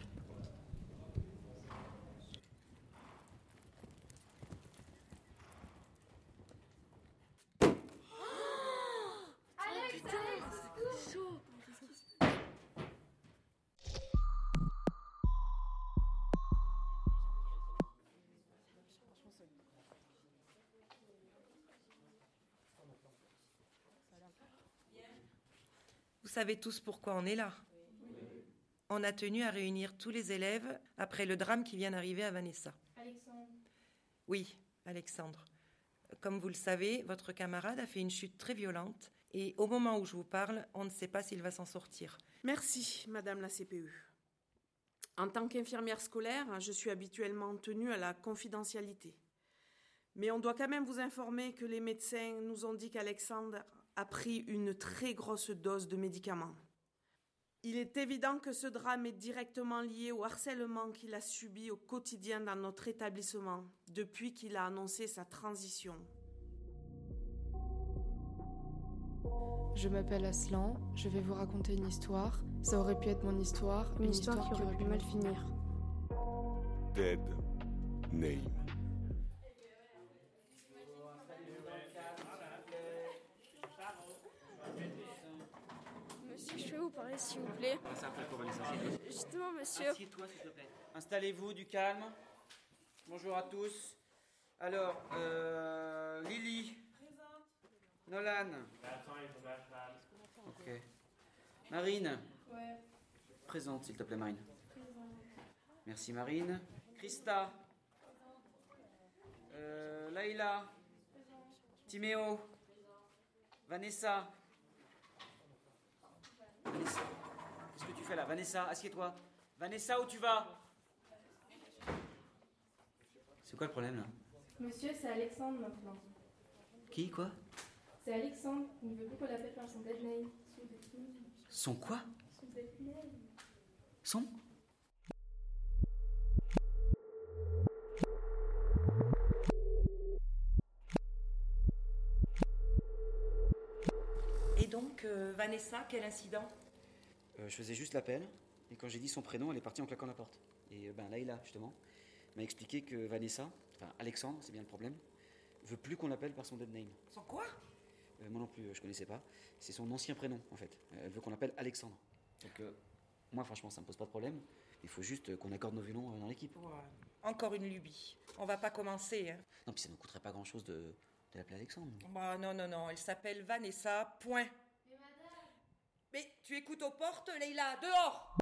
Savez tous pourquoi on est là. On a tenu à réunir tous les élèves après le drame qui vient d'arriver à Vanessa. Alexandre. Oui, Alexandre. Comme vous le savez, votre camarade a fait une chute très violente et au moment où je vous parle, on ne sait pas s'il va s'en sortir. Merci, Madame la CPU. En tant qu'infirmière scolaire, je suis habituellement tenue à la confidentialité. Mais on doit quand même vous informer que les médecins nous ont dit qu'Alexandre a pris une très grosse dose de médicaments. Il est évident que ce drame est directement lié au harcèlement qu'il a subi au quotidien dans notre établissement depuis qu'il a annoncé sa transition. Je m'appelle Aslan, je vais vous raconter une histoire. Ça aurait pu être mon histoire, Une histoire qui aurait pu mal finir. Dead Name. Parler s'il vous plaît Vanessa. Justement, monsieur. Installez-vous, du calme. Bonjour à tous. Alors, euh, Lily. Nolan. Ok. Marine. Ouais. Présente, s'il te plaît, Marine. Merci, Marine. Christa. Euh, Laïla. Timéo. Vanessa. Vanessa. Qu'est-ce que tu fais là Vanessa, assieds-toi. Vanessa, où tu vas? C'est quoi le problème là? Monsieur, c'est Alexandre maintenant. Qui, quoi? C'est Alexandre. Il ne veut plus qu'on l'appelle par son dead name. Son quoi? Son dead name. Son? Vanessa, quel incident Euh, Je faisais juste l'appel, et quand j'ai dit son prénom, elle est partie en claquant la porte. Et euh, ben Laïla, justement, m'a expliqué que Vanessa, enfin Alexandre, c'est bien le problème, veut plus qu'on l'appelle par son dead name. Sans quoi? Euh, moi non plus, je connaissais pas. C'est son ancien prénom, en fait. Elle veut qu'on l'appelle Alexandre. Donc, euh, moi, franchement, ça me pose pas de problème. Il faut juste qu'on accorde nos violons dans l'équipe. Ouais. Encore une lubie. On va pas commencer. Hein. Non, puis ça ne coûterait pas grand-chose de, de l'appeler Alexandre. Bah, non, non, non. Elle s'appelle Vanessa. Point. Mais tu écoutes aux portes, Leïla. Dehors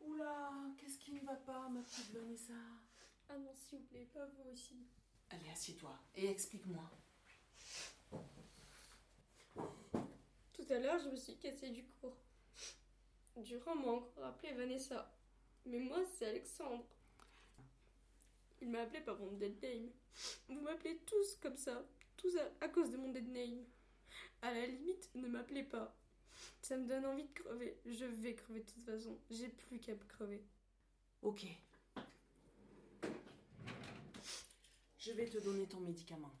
Oula, qu'est-ce qui ne va pas, ma petite Vanessa? Ah non, s'il vous plaît, pas vous aussi. Allez, assieds-toi et explique-moi. Tout à l'heure, je me suis cassée du cours. Durand m'a encore appelé Vanessa. Mais moi, c'est Alexandre. Il m'a appelé par mon dead name. Vous m'appelez tous comme ça. Tous à, à cause de mon dead name. À la limite, ne m'appelez pas. Ça me donne envie de crever. Je vais crever de toute façon. J'ai plus qu'à crever. Ok. Je vais te donner ton médicament.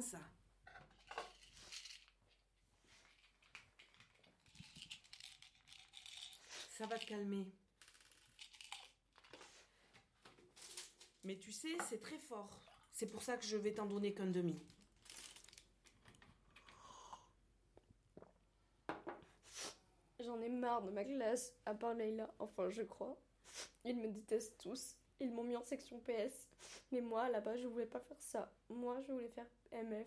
Ça. Ça va te calmer. Mais tu sais, c'est très fort. C'est pour ça que je vais t'en donner qu'un demi. J'en ai marre de ma classe, à part Leïla, enfin je crois. Ils me détestent tous. Ils m'ont mis en section PS. Mais moi, là-bas, je voulais pas faire ça. Moi, je voulais faire MF.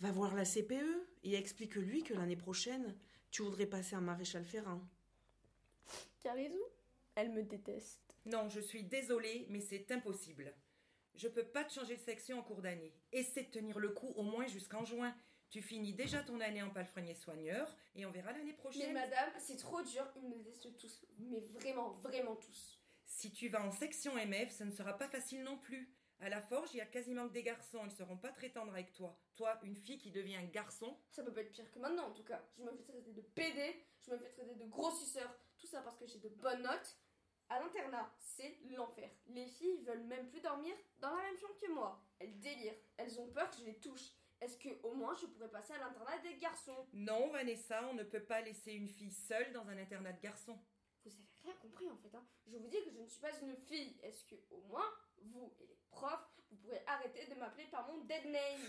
Va voir la CPE et explique-lui que l'année prochaine, tu voudrais passer en maréchal ferrant. Carizou, elle me déteste. Non, je suis désolée, mais c'est impossible. Je peux pas te changer de section en cours d'année. Essaie de tenir le coup au moins jusqu'en juin. Tu finis déjà ton année en palefrenier soigneur et on verra l'année prochaine. Mais madame, c'est trop dur, ils me détestent tous. Mais vraiment, vraiment tous. Si tu vas en section MF, ça ne sera pas facile non plus. À la forge, il y a quasiment que des garçons, ils seront pas très tendres avec toi. Toi, une fille qui devient un garçon, Ça peut pas être pire que maintenant en tout cas. Je me fais traiter de PD, je me fais traiter de grossisseur. Tout ça parce que j'ai de bonnes notes. À l'internat, c'est l'enfer. Les filles veulent même plus dormir dans la même chambre que moi. Elles délirent. Elles ont peur que je les touche. Est-ce que au moins je pourrais passer à l'internat des garçons? Non, Vanessa, on ne peut pas laisser une fille seule dans un internat de garçons. Rien compris en fait. Hein. Je vous dis que je ne suis pas une fille. Est-ce que au moins vous et les profs, vous pourrez arrêter de m'appeler par mon dead name?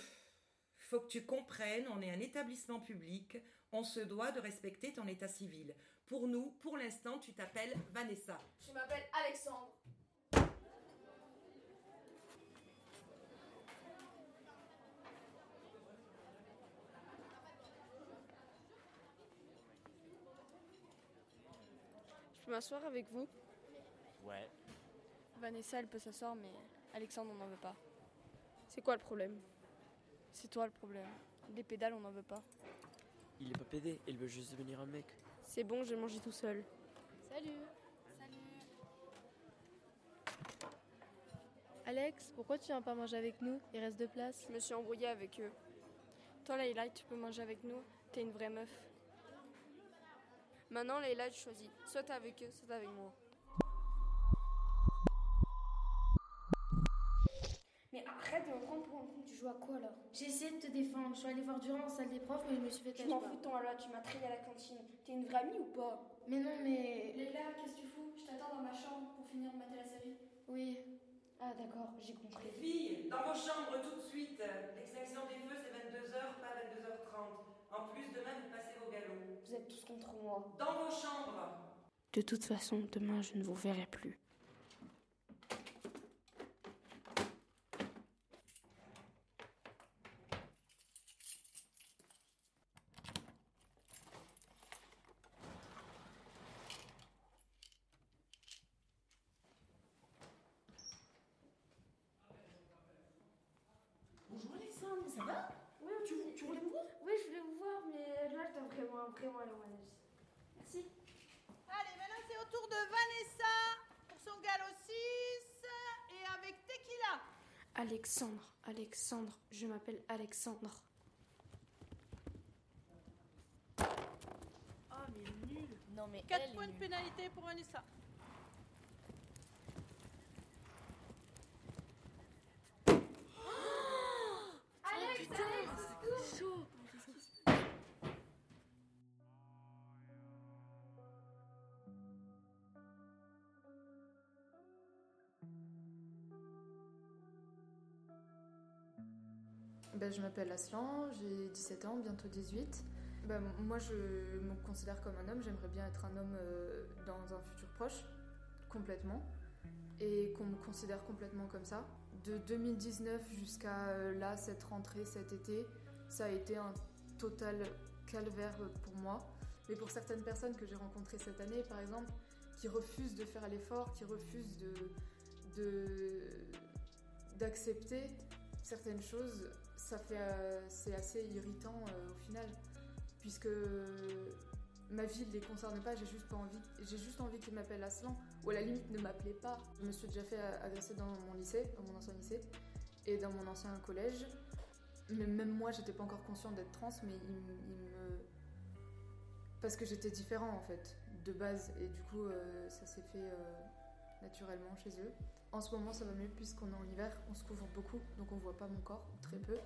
Faut que tu comprennes, on est un établissement public, on se doit de respecter ton état civil. Pour nous, pour l'instant, tu t'appelles Vanessa. Je m'appelle Alexandre. M'asseoir avec vous Ouais. Vanessa, elle peut s'asseoir, mais Alexandre, on n'en veut pas. C'est quoi le problème? C'est toi le problème. Les pédales, on n'en veut pas. Il est pas pédé, il veut juste devenir un mec. C'est bon, j'ai mangé tout seul. Salut Salut Alex, pourquoi tu viens pas manger avec nous? Il reste de place. Je me suis embrouillée avec eux. Toi, Leïla, tu peux manger avec nous? T'es une vraie meuf. Maintenant, Leïla, tu choisis. Soit t'es avec eux, soit t'es avec moi. Mais arrête de me prendre pour un con, tu joues à quoi là J'ai essayé de te défendre, je suis allée voir Durand en salle des profs, mais je me suis fait Je m'en fous de ton là, tu m'as traîné à la cantine. T'es une vraie amie ou pas? Mais non, mais. Leïla, qu'est-ce que tu fous? Je t'attends dans ma chambre pour finir de mater la série. Oui. Ah d'accord, j'ai compris. Filles, dans vos chambres tout de suite. L'extinction des feux, c'est 22h, pas 22h30. En plus, demain, vous passez vos galops. Vous êtes tous contre moi. Dans vos chambres. De toute façon, demain, je ne vous verrai plus. Bonjour Alexandre, ça va Oui, tu, tu voulais me voir Oui, je voulais vous voir, mais là, je dois vraiment, vraiment aller au manège. Merci. Allez, maintenant c'est au tour de Vanessa pour son galop 6 et avec Tequila. Alexandre, Alexandre, je m'appelle Alexandre. Oh, mais nul. Non, mais 4 points de pénalité pour Vanessa. Alex, Alex, Ben, je m'appelle Aslan, j'ai 17 ans, bientôt 18. Ben, moi, je me considère comme un homme. J'aimerais bien être un homme euh, dans un futur proche, complètement. Et qu'on me considère complètement comme ça. De 2019 jusqu'à euh, là, cette rentrée, cet été, ça a été un total calvaire pour moi. Mais pour certaines personnes que j'ai rencontrées cette année, par exemple, qui refusent de faire l'effort, qui refusent de, d'accepter certaines choses, ça fait, euh, c'est assez irritant euh, au final, puisque ma vie ne les concerne pas, j'ai juste pas envie, j'ai juste envie qu'ils m'appellent Aslan, ou à la limite ne m'appelez pas. Je me suis déjà fait agresser dans mon lycée, dans mon ancien lycée, et dans mon ancien collège. Mais même moi, j'étais pas encore consciente d'être trans, mais ils, m- ils me parce que j'étais différent en fait de base et du coup euh, ça s'est fait naturellement chez eux. En ce moment ça va mieux puisqu'on est en hiver, on se couvre beaucoup donc on voit pas mon corps ou très peu.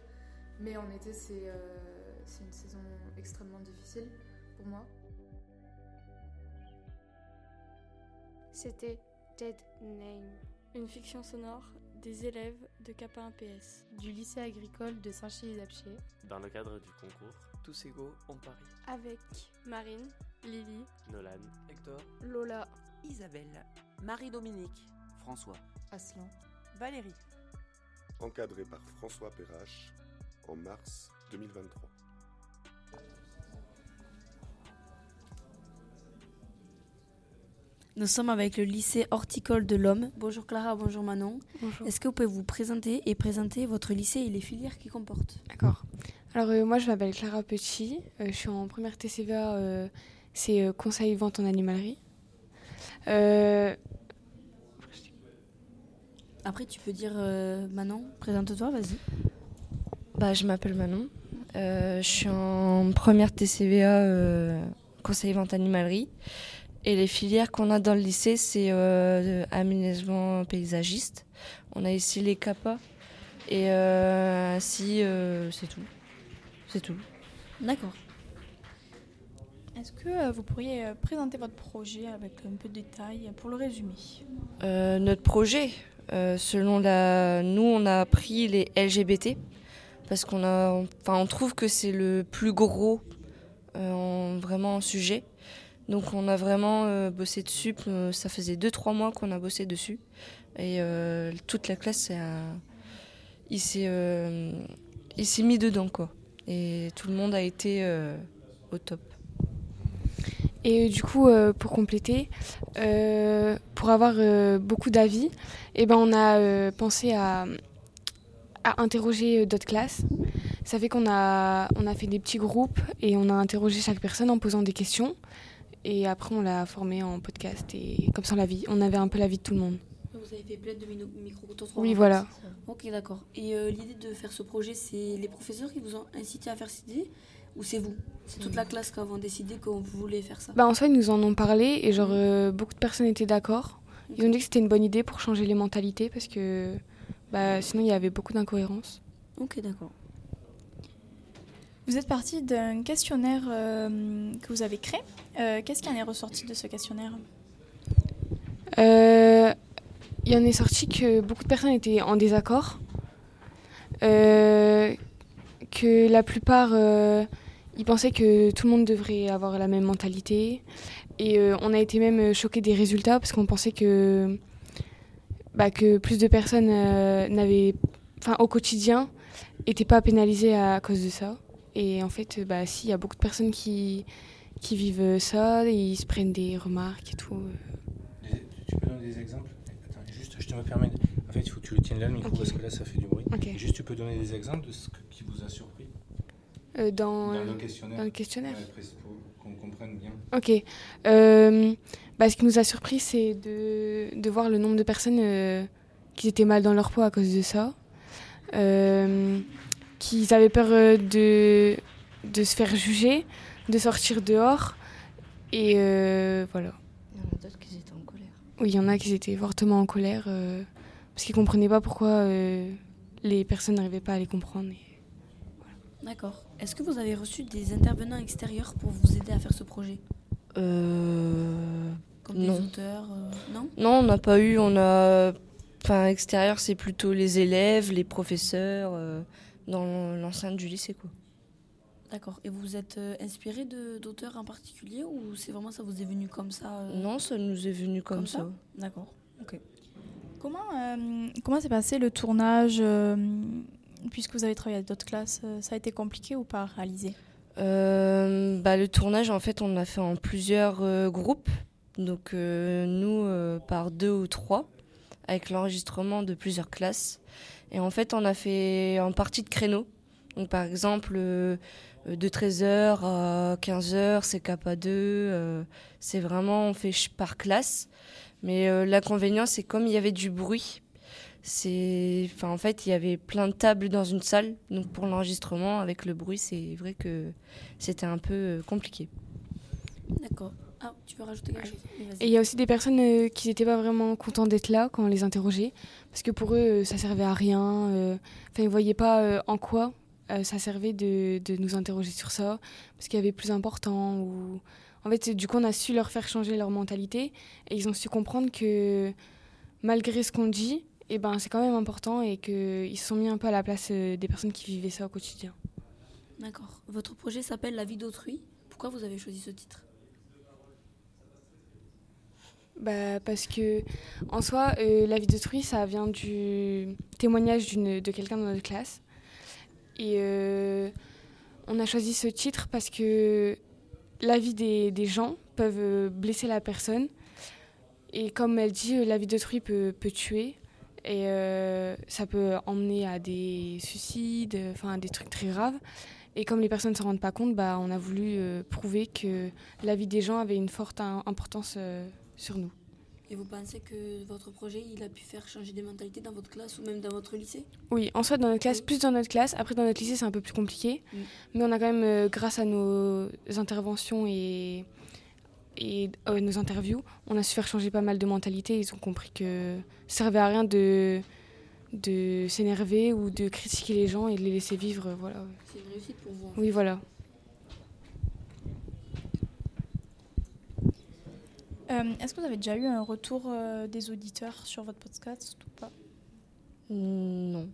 Mais en été c'est euh, c'est une saison extrêmement difficile pour moi. C'était Dead Name. Une fiction sonore des élèves de Kappa 1PS. Du lycée agricole de Saint-Chili-d'Apcher. Dans le cadre du concours Tous égaux en Paris. Avec Marine, Lily, Nolan, Hector, Lola, Isabelle, Marie-Dominique, François, Aslan, Valérie. Encadré par François Perrache en mars 2023. Nous sommes avec le lycée horticole de l'Homme. Bonjour Clara, bonjour Manon. Bonjour. Est-ce que vous pouvez vous présenter et présenter votre lycée et les filières qu'il comporte D'accord. Alors euh, moi je m'appelle Clara Petit, euh, je suis en première TCVA, euh, c'est euh, conseil vente en animalerie. Après, tu peux dire euh, Manon, présente-toi, vas-y. Bah, je m'appelle Manon. Euh, je suis en première TCVA euh, conseil vente animalerie. Et les filières qu'on a dans le lycée, c'est euh, aménagement paysagiste. On a ici les CAPA. Et ainsi, c'est tout. C'est tout. D'accord. Est-ce que vous pourriez présenter votre projet avec un peu de détails pour le résumer? Notre projet, selon la, nous, on a pris les LGBT parce qu'on a, enfin, on trouve que c'est le plus gros, euh, en, vraiment en sujet. Donc, on a vraiment euh, bossé dessus. Euh, Ça faisait 2-3 mois qu'on a bossé dessus, et euh, toute la classe, un- il s'est, euh, mis dedans, quoi. Et tout le monde a été euh, au top. Et du coup, euh, pour compléter, euh, pour avoir euh, beaucoup d'avis, eh ben, on a euh, pensé à, à interroger euh, d'autres classes. Ça fait qu'on a, on a fait des petits groupes et on a interrogé chaque personne en posant des questions. Et après, on l'a formé en podcast. Et comme ça, on, l'a vie- on avait un peu la vie de tout le monde. Vous avez fait plein de micro-trottoirs. Oui, voilà. Ok, d'accord. Et euh, l'idée de faire ce projet, c'est les professeurs qui vous ont incité à faire cette idée? Ou c'est vous C'est toute la classe qui a décidé qu'on voulait faire ça Bah, en soi, ils nous en ont parlé et genre, euh, beaucoup de personnes étaient d'accord. Ils ont dit que c'était une bonne idée pour changer les mentalités parce que bah, sinon, il y avait beaucoup d'incohérences. Ok, d'accord. Vous êtes parti d'un questionnaire euh, que vous avez créé. Euh, Qu'est-ce qui en est ressorti de ce questionnaire Euh, il en est sorti que beaucoup de personnes étaient en désaccord, euh, que la plupart euh, ils pensaient que tout le monde devrait avoir la même mentalité, et euh, on a été même choqués des résultats parce qu'on pensait que bah, que plus de personnes euh, n'avaient, enfin au quotidien, n'étaient pas pénalisées à cause de ça. Et en fait, bah si, il y a beaucoup de personnes qui qui vivent ça, et ils se prennent des remarques et tout. euh. Tu peux donner des exemples? Attends, juste, je te me permets. En fait, il faut que tu le tiennes là, le micro, parce que là, ça fait du bruit. Ok. Et juste, tu peux donner des exemples de ce que- qui vous a surpris Euh, dans, dans le questionnaire. dans le questionnaire. Ouais, pour qu'on comprenne bien. Ok. Euh, bah, ce qui nous a surpris, c'est de, de voir le nombre de personnes euh, qui étaient mal dans leur peau à cause de ça. Euh, qu'ils avaient peur de, de se faire juger, de sortir dehors. Et euh, voilà. Il y en a d'autres qui étaient en colère. Oui, il y en a qui étaient fortement en colère euh, parce qu'ils comprenaient pas pourquoi euh, les personnes n'arrivaient pas à les comprendre. D'accord. Est-ce que vous avez reçu des intervenants extérieurs pour vous aider à faire ce projet? Euh, Comme non. des auteurs euh, Non? Non, on n'a pas eu. On a. Enfin, extérieur, c'est plutôt les élèves, les professeurs, dans l'enceinte du lycée, quoi. D'accord. Et vous vous êtes inspiré de- d'auteurs en particulier ou c'est vraiment ça vous est venu comme ça euh, Non, ça nous est venu comme, ça? D'accord. Ok. Comment euh, comment s'est passé le tournage euh, puisque vous avez travaillé avec d'autres classes euh, Ça a été compliqué ou pas à réaliser bah, le tournage, en fait, on l'a fait en plusieurs groupes. Donc, nous, par deux ou trois, avec l'enregistrement de plusieurs classes. Et en fait, on a fait en partie de créneaux. Donc, par exemple, de 13h à 15h, c'est KPA2. euh, c'est vraiment, on fait par classe. Mais euh, l'inconvénient, c'est comme il y avait du bruit. C'est, enfin, en fait, il y avait plein de tables dans une salle. Donc, pour l'enregistrement, avec le bruit, c'est vrai que c'était un peu euh, compliqué. D'accord. Ah, tu veux rajouter quelque chose? Et il y a aussi des personnes euh, qui n'étaient pas vraiment contents d'être là quand on les interrogeait, parce que pour eux, ça servait à rien. euh, Enfin, ils voyaient pas euh, en quoi euh, ça servait de, de nous interroger sur ça, parce qu'il y avait plus important. Ou... En fait, du coup, on a su leur faire changer leur mentalité, et ils ont su comprendre que malgré ce qu'on dit, et ben c'est quand même important et qu'ils se sont mis un peu à la place euh, des personnes qui vivaient ça au quotidien. D'accord. Votre projet s'appelle La vie d'autrui. Pourquoi vous avez choisi ce titre? Bah, Parce que, en soi, euh, la vie d'autrui, ça vient du témoignage de quelqu'un dans notre classe. Et euh, on a choisi ce titre parce que la vie des, gens peuvent euh, blesser la personne. Et comme elle dit, la vie d'autrui peut, tuer. Et ça peut emmener à des suicides, enfin des trucs très graves. Et comme les personnes ne s'en rendent pas compte, bah, on a voulu prouver que la vie des gens avait une forte importance sur nous. Et vous pensez que votre projet, il a pu faire changer des mentalités dans votre classe ou même dans votre lycée? Oui, en soit dans notre classe, plus dans notre classe. Après, dans notre lycée, c'est un peu plus compliqué. Mais on a quand même, euh, grâce à nos interventions et, et euh, nos interviews, on a su faire changer pas mal de mentalités. Ils ont compris que ça servait à rien de, de s'énerver ou de critiquer les gens et de les laisser vivre. Voilà. C'est une réussite pour vous. Oui, voilà. Euh, est-ce que vous avez déjà eu un retour euh, des auditeurs sur votre podcast ou pas? Non.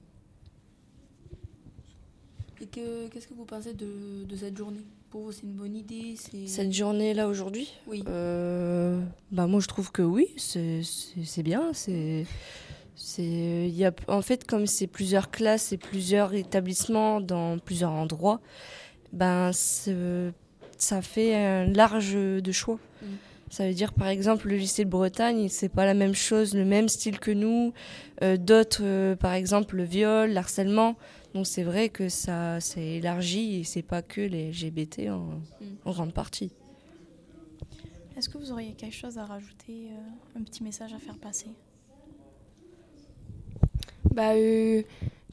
Et qu'est-ce que vous pensez de, de cette journée? Pour vous, c'est une bonne idée Cette journée-là aujourd'hui? Oui. Euh, bah moi, je trouve que oui, c'est bien. C'est. C'est, y a, en fait, comme c'est plusieurs classes et plusieurs établissements dans plusieurs endroits, ben, ça fait un large de choix. Mm. Ça veut dire, par exemple, le lycée de Bretagne, c'est pas la même chose, le même style que nous. Euh, d'autres, euh, par exemple, le viol, l'harcèlement. Donc c'est vrai que ça s'est élargi et c'est pas que les LGBT en, mm. en grande partie. Est-ce que vous auriez quelque chose à rajouter, euh, un petit message à faire passer? Bah,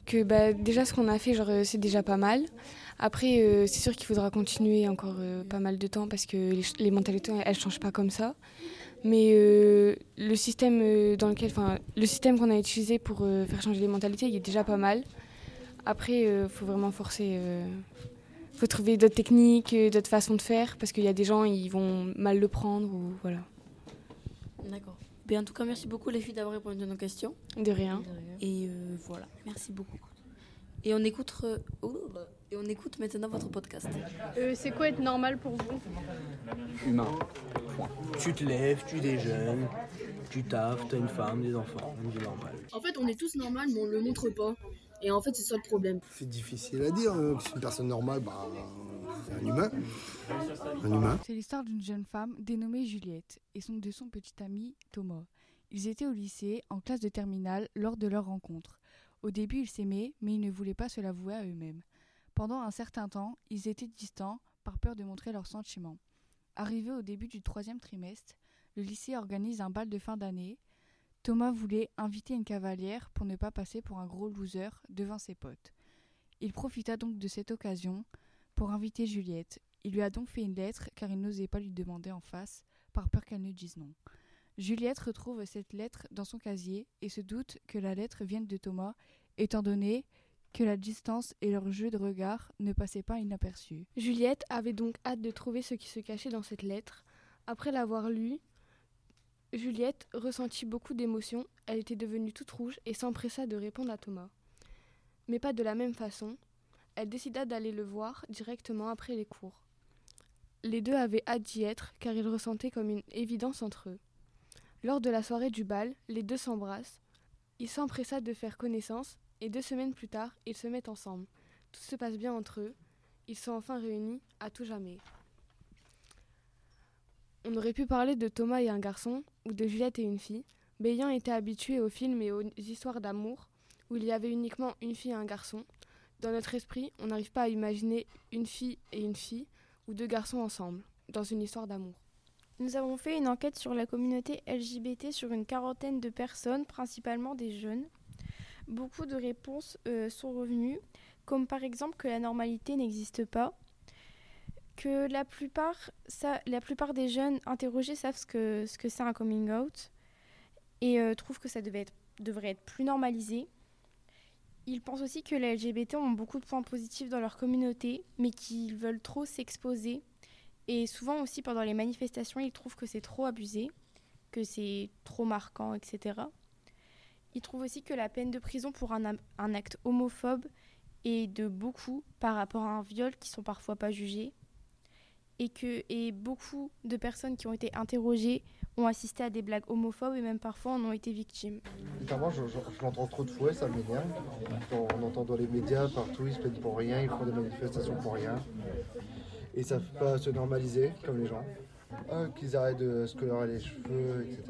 que bah, déjà ce qu'on a fait, genre, c'est déjà pas mal. Après, euh, c'est sûr qu'il faudra continuer encore euh, pas mal de temps parce que les, mentalités, elles ne changent pas comme ça. Mais euh, le système dans lequel, enfin, le système qu'on a utilisé pour faire changer les mentalités, il est déjà pas mal. Après, il faut vraiment forcer. Il faut trouver d'autres techniques, d'autres façons de faire parce qu'il y a des gens, ils vont mal le prendre ou voilà. D'accord. Ben, en tout cas, merci beaucoup les filles d'avoir répondu à nos questions. De rien. Et voilà, merci beaucoup. Et on écoute, oh, et on écoute maintenant votre podcast. Euh, c'est quoi être normal pour vous? Humain. Point. Tu te lèves, tu déjeunes, tu taffes, t'as une femme, des enfants, on dit normal. En fait, on est tous normal, mais on le montre pas. Et en fait, c'est ça le problème. C'est difficile à dire. Hein. C'est une personne normale, bah, c'est un humain. Un humain. C'est l'histoire d'une jeune femme dénommée Juliette et son, de son petit ami Thomas. Ils étaient au lycée, en classe de terminale, lors de leur rencontre. Au début, ils s'aimaient, mais ils ne voulaient pas se l'avouer à eux-mêmes. Pendant un certain temps, ils étaient distants par peur de montrer leurs sentiments. Arrivé au début du troisième trimestre, le lycée organise un bal de fin d'année. Thomas voulait inviter une cavalière pour ne pas passer pour un gros loser devant ses potes. Il profita donc de cette occasion pour inviter Juliette. Il lui a donc fait une lettre car il n'osait pas lui demander en face par peur qu'elle ne dise non. Juliette retrouve cette lettre dans son casier et se doute que la lettre vienne de Thomas, étant donné que la distance et leur jeu de regard ne passaient pas inaperçus. Juliette avait donc hâte de trouver ce qui se cachait dans cette lettre. Après l'avoir lue, Juliette ressentit beaucoup d'émotions, elle était devenue toute rouge et s'empressa de répondre à Thomas. Mais pas de la même façon, elle décida d'aller le voir directement après les cours. Les deux avaient hâte d'y être car ils ressentaient comme une évidence entre eux. Lors de la soirée du bal, les deux s'embrassent. Il s'empressa de faire connaissance et deux semaines plus tard, ils se mettent ensemble. Tout se passe bien entre eux. Ils sont enfin réunis à tout jamais. On aurait pu parler de Thomas et un garçon ou de Juliette et une fille, mais ayant été habitué aux films et aux histoires d'amour où il y avait uniquement une fille et un garçon, dans notre esprit, on n'arrive pas à imaginer une fille et une fille ou deux garçons ensemble dans une histoire d'amour. Nous avons fait une enquête sur la communauté LGBT sur une quarantaine de personnes, principalement des jeunes. Beaucoup de réponses euh, sont revenues, comme par exemple que la normalité n'existe pas, que la plupart, des jeunes interrogés savent ce que c'est un coming out et euh, trouvent que ça devrait être plus normalisé. Ils pensent aussi que les LGBT ont beaucoup de points positifs dans leur communauté, mais qu'ils veulent trop s'exposer et souvent aussi pendant les manifestations, ils trouvent que c'est trop abusé, que c'est trop marquant, etc. Il trouve aussi que la peine de prison pour un, acte homophobe est de beaucoup par rapport à un viol qui sont parfois pas jugés et que et beaucoup de personnes qui ont été interrogées ont assisté à des blagues homophobes et même parfois en ont été victimes. Notamment, je, je- l'entends trop de fois, ça m'énerve. On entend dans les médias partout, ils se plaignent pour rien, ils font des manifestations pour rien. Et ça fait pas se normaliser comme les gens. Ah, qu'ils arrêtent de se colorer les cheveux, etc.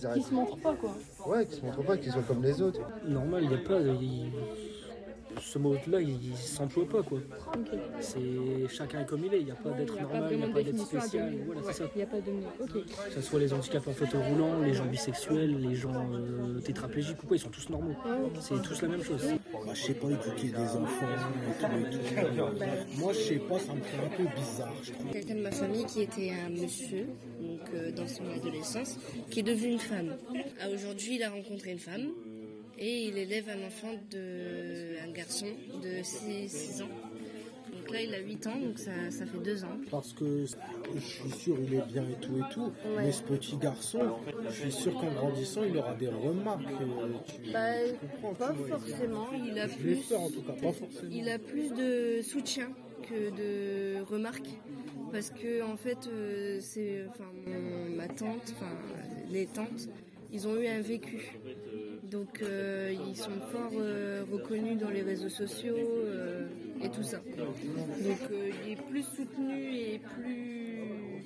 Qu'ils arrêtent... se montrent pas, quoi. Ouais, qu'ils se montrent pas, qu'ils soient comme les autres. Normal, il n'y a pas. il- Ce mot-là, il ne s'emploie pas, quoi. C'est chacun est comme il est. Il n'y a pas d'être normal, il n'y a de pas d'être spécial. Voilà, c'est Ouais, ça. Il n'y a pas de mot. Ok. Que ce soit les handicapés en fauteuil roulant, les gens bisexuels, les gens euh, tétraplégiques ou quoi, ils sont tous normaux. C'est tous la même chose. Bah, je sais pas, éduquer des enfants et tout et tout. Moi, je sais pas, ça me fait un peu bizarre, je trouve. Quelqu'un de ma famille qui était un monsieur, donc euh, dans son adolescence, qui est devenu une femme. Ah, Aujourd'hui, il a rencontré une femme et il élève un enfant de un garçon de 6, ans. Donc là, il a 8 ans, donc ça, ça fait 2 ans. Parce que je suis sûr, il est bien et tout et tout. Ouais. Mais ce petit garçon, je suis sûr qu'en grandissant, il aura des remarques. tu- Bah, tu comprends, pas tu forcément, il a Je plus, l'espère, en tout cas, pas forcément. il a plus de soutien que de remarques. Parce que en fait, euh, c'est, enfin, ma tante, enfin, les tantes, ils ont eu un vécu. Donc euh, ils sont fort euh, reconnus dans les réseaux sociaux euh, et tout ça. Donc il est plus soutenu et plus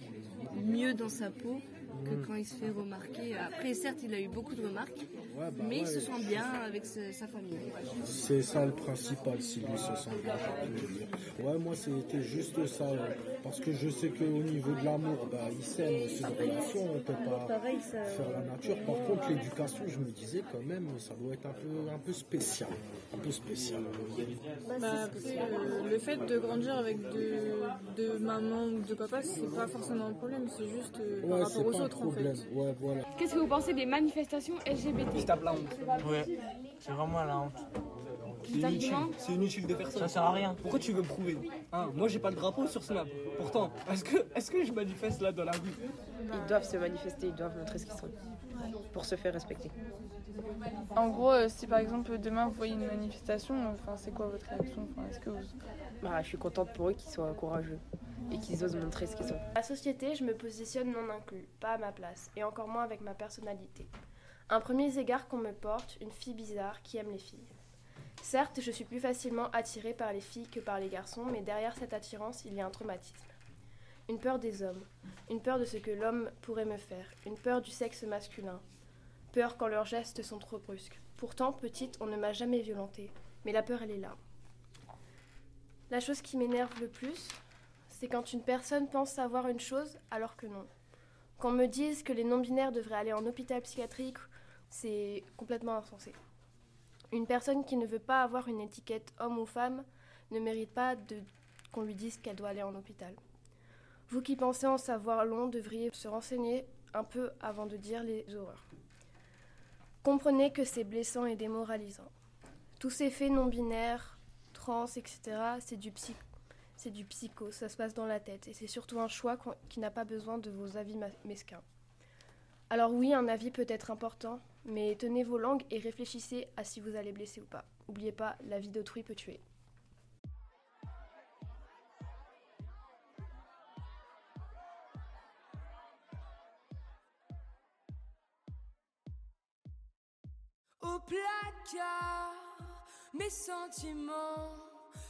mieux dans sa peau que quand il se fait remarquer. Après, certes, il a eu beaucoup de remarques, Ouais, bah mais il se sent bien avec sa, sa famille. C'est ça le principal, si lui se sent bien, je peux te dire. Ouais, moi, c'était juste ça. ouais. Parce que je sais qu'au niveau de l'amour, bah, il s'aime, c'est une relation, on peut pas Pareil, ça- faire la nature. Par contre, l'éducation, je me disais quand même, ça doit être un peu, un peu spécial. Un peu spécial. Bah, euh, le fait de grandir avec deux, deux mamans ou deux papas, c'est pas forcément un problème, c'est juste euh, par Ouais, rapport aux pas un autres en problème. fait. Ouais, voilà. Qu'est-ce que vous pensez des manifestations LGBT tape la honte. Ouais, c'est vraiment la honte. C'est inutile. C'est inutile de faire ça. Ça sert à rien. Pourquoi tu veux me prouver? Hein Moi j'ai pas le drapeau sur Snap. Pourtant, est-ce que, est que je manifeste là dans la rue? Ils doivent se manifester, ils doivent montrer ce qu'ils sont pour se faire respecter. En gros, euh, si par exemple demain vous voyez une manifestation, euh, enfin, c'est quoi votre réaction? Enfin, Est-ce que vous... Bah, je suis contente pour eux qu'ils soient courageux et qu'ils osent montrer ce qu'ils sont. La société, je me positionne non inclus, pas à ma place, et encore moins avec ma personnalité. Un premier égard qu'on me porte, une fille bizarre qui aime les filles. Certes, je suis plus facilement attirée par les filles que par les garçons, mais derrière cette attirance, il y a un traumatisme. Une peur des hommes, une peur de ce que l'homme pourrait me faire, une peur du sexe masculin, peur quand leurs gestes sont trop brusques. Pourtant, petite, on ne m'a jamais violentée, mais la peur, elle est là. La chose qui m'énerve le plus, c'est quand une personne pense savoir une chose alors que non. Qu'on me dise que les non-binaires devraient aller en hôpital psychiatrique, c'est complètement insensé. Une personne qui ne veut pas avoir une étiquette homme ou femme ne mérite pas qu'on lui dise qu'elle doit aller en hôpital. Vous qui pensez en savoir long devriez se renseigner un peu avant de dire les horreurs. Comprenez que c'est blessant et démoralisant. Tous ces faits non binaires, trans, etc., c'est du psy c'est du psycho, ça se passe dans la tête, et c'est surtout un choix qui n'a pas besoin de vos avis mesquins. Alors oui, un avis peut être important, mais tenez vos langues et réfléchissez à si vous allez blesser ou pas. Oubliez pas, la vie d'autrui peut tuer. Au placard, mes sentiments,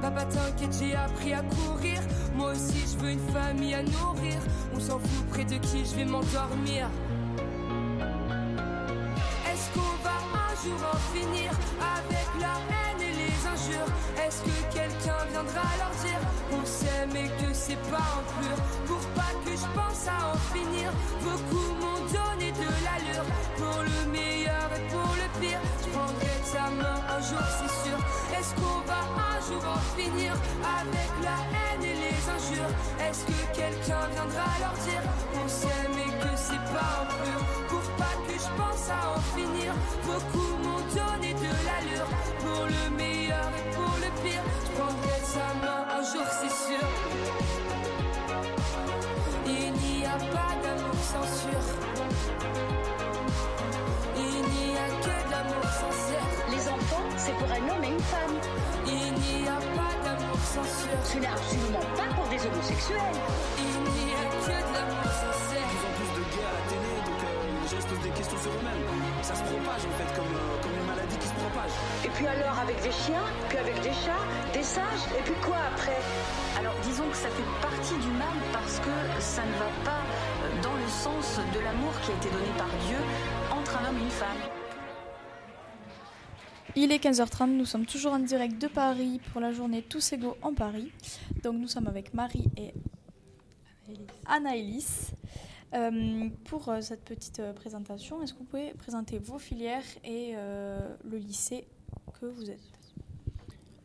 Papa, t'inquiète, j'ai appris à courir. Moi aussi, je veux une famille à nourrir. On s'en fout près de qui je vais m'endormir. Est-ce qu'on va un jour en finir viendra leur dire on s'aime et que c'est pas en plure Pour pas que je pense à en finir Beaucoup m'ont donné de l'allure. Pour le meilleur et pour le pire Je prendrai ta main un jour c'est sûr. Est-ce qu'on va un jour en finir Avec la haine et les injures? Est-ce que quelqu'un viendra leur dire on s'aime et que c'est pas en je pense à en finir. Beaucoup m'ont donné de l'allure. Pour le meilleur et pour le pire Je prendrai sa main un jour c'est sûr. Il n'y a pas d'amour sans sûr. Il n'y a que de l'amour sincère Les enfants, c'est pour un homme et une femme. Il n'y a pas d'amour sans sûr. Ce n'est absolument pas pour des homosexuels. Il n'y a que de sur eux-mêmes. Ça se propage en fait, comme, euh, comme une maladie qui se propage. Et puis alors avec des chiens, puis avec des chats, des singes, et puis quoi après? Alors disons que ça fait partie du mal parce que ça ne va pas dans le sens de l'amour qui a été donné par Dieu entre un homme et une femme. Il est 15h30, nous sommes toujours en direct de Paris pour la journée Tous égaux en Paris. Donc nous sommes avec Marie et Anaëlys. Euh, pour euh, cette petite euh, présentation, est-ce que vous pouvez présenter vos filières et euh, le lycée que vous êtes?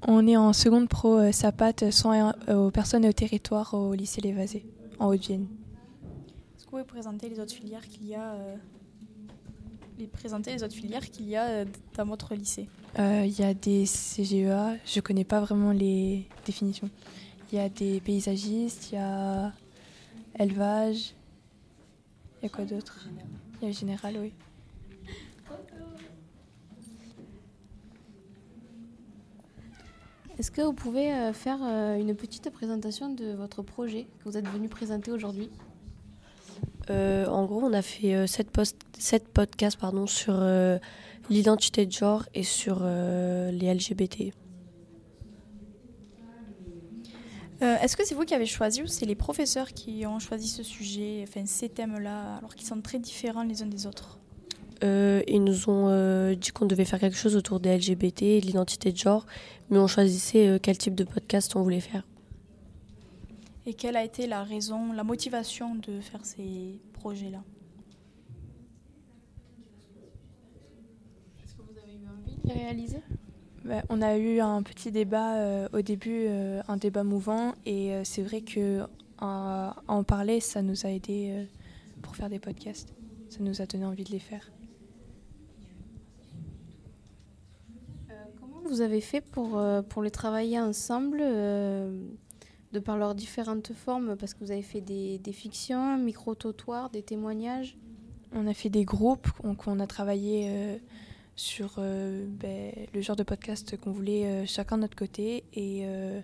On est en seconde pro euh, SAPAT, soins aux personnes et au territoire au lycée Lévasé, en Haute-Vienne. Est-ce que vous pouvez présenter les autres filières qu'il y a les présenter les autres filières qu'il y a dans votre lycée? Il y a des CGEA, je connais pas vraiment les définitions. Il y a des paysagistes, il y a élevage, y a quoi d'autre? Il y a le général, oui. Est-ce que vous pouvez euh, faire euh, une petite présentation de votre projet que vous êtes venu présenter aujourd'hui? Euh, en gros, on a fait sept, post- sept podcasts pardon, sur euh, l'identité de genre et sur euh, les LGBT. Euh, Est-ce que c'est vous qui avez choisi ou c'est les professeurs qui ont choisi ce sujet, enfin ces thèmes-là, alors qu'ils sont très différents les uns des autres? Euh, ils nous ont euh, dit qu'on devait faire quelque chose autour des LGBT et de l'identité de genre, mais on choisissait euh, quel type de podcast on voulait faire. Et quelle a été la raison, la motivation de faire ces projets-là? De réaliser? Bah, on a eu un petit débat euh, au début, euh, un débat mouvant, et euh, c'est vrai que à, en parler, ça nous a aidé pour faire des podcasts. Ça nous a donné envie de les faire. Comment vous avez fait pour, pour les travailler ensemble de par leurs différentes formes? Parce que vous avez fait des, des fictions, micro-trottoirs, des témoignages. On a fait des groupes, on a travaillé sur euh, ben, le genre de podcast qu'on voulait euh, chacun de notre côté, et euh,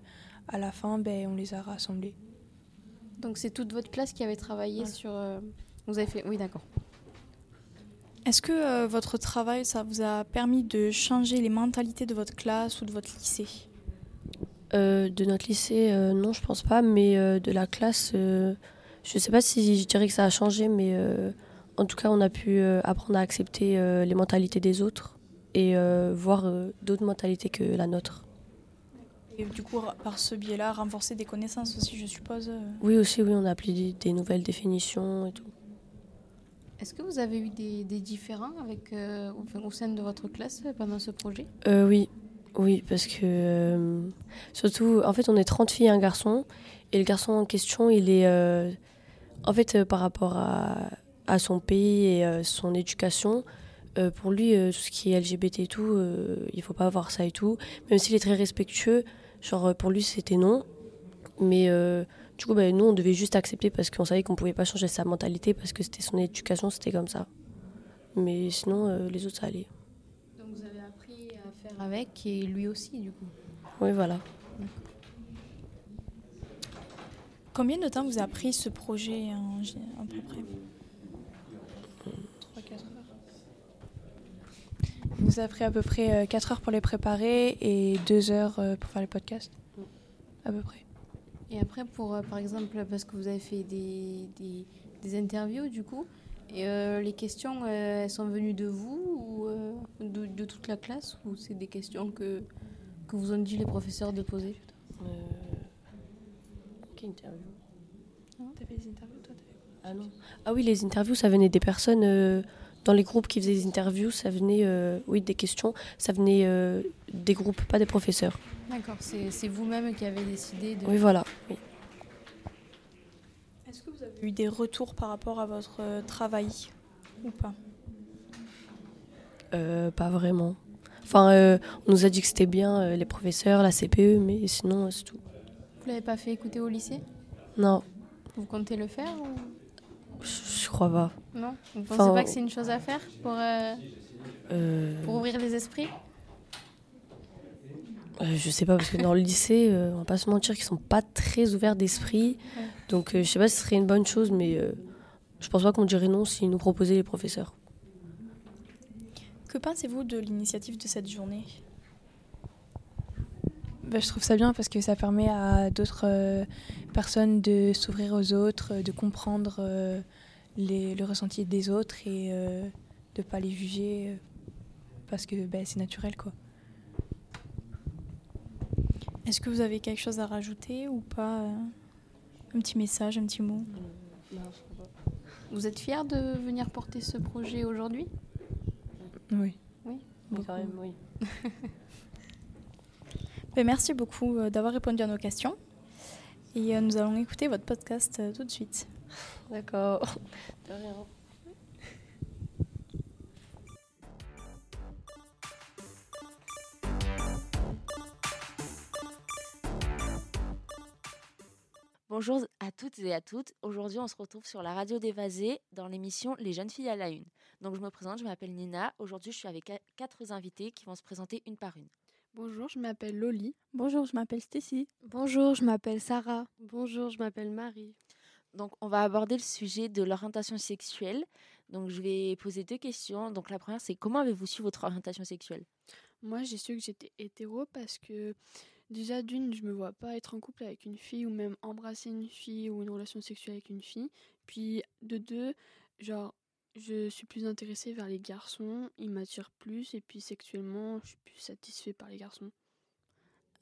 à la fin, ben, on les a rassemblés. Donc c'est toute votre classe qui avait travaillé sur... euh, Vous avez fait... Oui, d'accord. Est-ce que euh, votre travail, ça vous a permis de changer les mentalités de votre classe ou de votre lycée? Euh, de notre lycée, euh, non, je pense pas, mais euh, de la classe, euh, je sais pas si je dirais que ça a changé, mais euh, en tout cas, on a pu euh, apprendre à accepter euh, les mentalités des autres et euh, voir euh, d'autres mentalités que la nôtre. Et du coup, par ce biais-là, renforcer des connaissances aussi, je suppose. Oui, aussi, oui, on a appris des, des nouvelles définitions et tout. Est-ce que vous avez eu des, des différends avec, euh, au, au sein de votre classe pendant ce projet? Euh, oui, oui, parce que euh, surtout, en fait, on est 30 filles et un garçon, et le garçon en question, il est, euh, en fait, euh, par rapport à, à son pays et euh, son éducation, euh, pour lui, euh, tout ce qui est LGBT et tout, euh, il faut pas avoir ça et tout, même s'il est très respectueux, genre pour lui c'était non, mais euh, Du coup, bah, nous, on devait juste accepter parce qu'on savait qu'on pouvait pas changer sa mentalité parce que c'était son éducation, c'était comme ça. Mais sinon, euh, les autres, ça allait. Donc vous avez appris à faire avec et lui aussi, du coup. Oui, voilà. Combien de temps vous a pris ce projet en, gé- à peu près 3-4 heures. Il nous a pris à peu près 4 heures pour les préparer et 2 heures euh, pour faire les podcasts. À peu près. Et après, pour, euh, par exemple, parce que vous avez fait des, des, des interviews, du coup, et euh, les questions, euh, elles sont venues de vous ou euh, de, de toute la classe ou c'est des questions que, que vous ont dit les professeurs de poser? Quelle interview? T'as fait des interviews, toi Ah non. Ah oui, les interviews, ça venait des personnes euh, dans les groupes qui faisaient des interviews, ça venait, euh, oui, des questions, ça venait euh, des groupes, pas des professeurs. D'accord, c'est vous-même qui avez décidé de... Oui, voilà. Oui. Est-ce que vous avez eu des retours par rapport à votre euh, travail ou pas? Euh, pas vraiment. Enfin, euh, on nous a dit que c'était bien, euh, les professeurs, la CPE, mais sinon, c'est tout. Vous l'avez pas fait écouter au lycée? Non, Vous comptez le faire ou... je crois pas. Non? Vous pensez Enfin, pas que c'est une chose à faire pour, euh, Euh, pour ouvrir les esprits? Euh, je sais pas, parce que dans le lycée, euh, on va pas se mentir qu'ils sont pas très ouverts d'esprit. Ouais. Donc, euh, je sais pas si ce serait une bonne chose, mais euh, je pense pas qu'on dirait non s'ils nous proposaient les professeurs. Que pensez-vous de l'initiative de cette journée? Bah, je trouve ça bien parce que ça permet à d'autres euh, personnes de s'ouvrir aux autres, euh, de comprendre euh, les, le ressenti des autres et euh, de pas les juger parce que bah, c'est naturel quoi. Est-ce que vous avez quelque chose à rajouter ou pas Un petit message, un petit mot? Vous êtes fiers de venir porter ce projet aujourd'hui? Oui. Oui, Oui, quand même, oui. Ben, merci beaucoup euh, d'avoir répondu à nos questions. Et euh, nous allons écouter votre podcast euh, tout de suite. D'accord. Bonjour à toutes et à toutes. Aujourd'hui, on se retrouve sur la radio des dans l'émission Les jeunes filles à la une. Donc, je me présente, je m'appelle Nina. Aujourd'hui, je suis avec qua- quatre invités qui vont se présenter une par une. Bonjour, je m'appelle Loli. Bonjour, je m'appelle Stécie. Bonjour, je m'appelle Sarah. Bonjour, je m'appelle Marie. Donc, on va aborder le sujet de l'orientation sexuelle. Donc, je vais poser deux questions. Donc, la première, c'est comment avez-vous su votre orientation sexuelle? Moi, j'ai su que j'étais hétéro parce que déjà d'une, je me vois pas être en couple avec une fille ou même embrasser une fille ou une relation sexuelle avec une fille. Puis de deux, genre je suis plus intéressée vers les garçons, ils m'attirent plus et puis sexuellement, je suis plus satisfait par les garçons.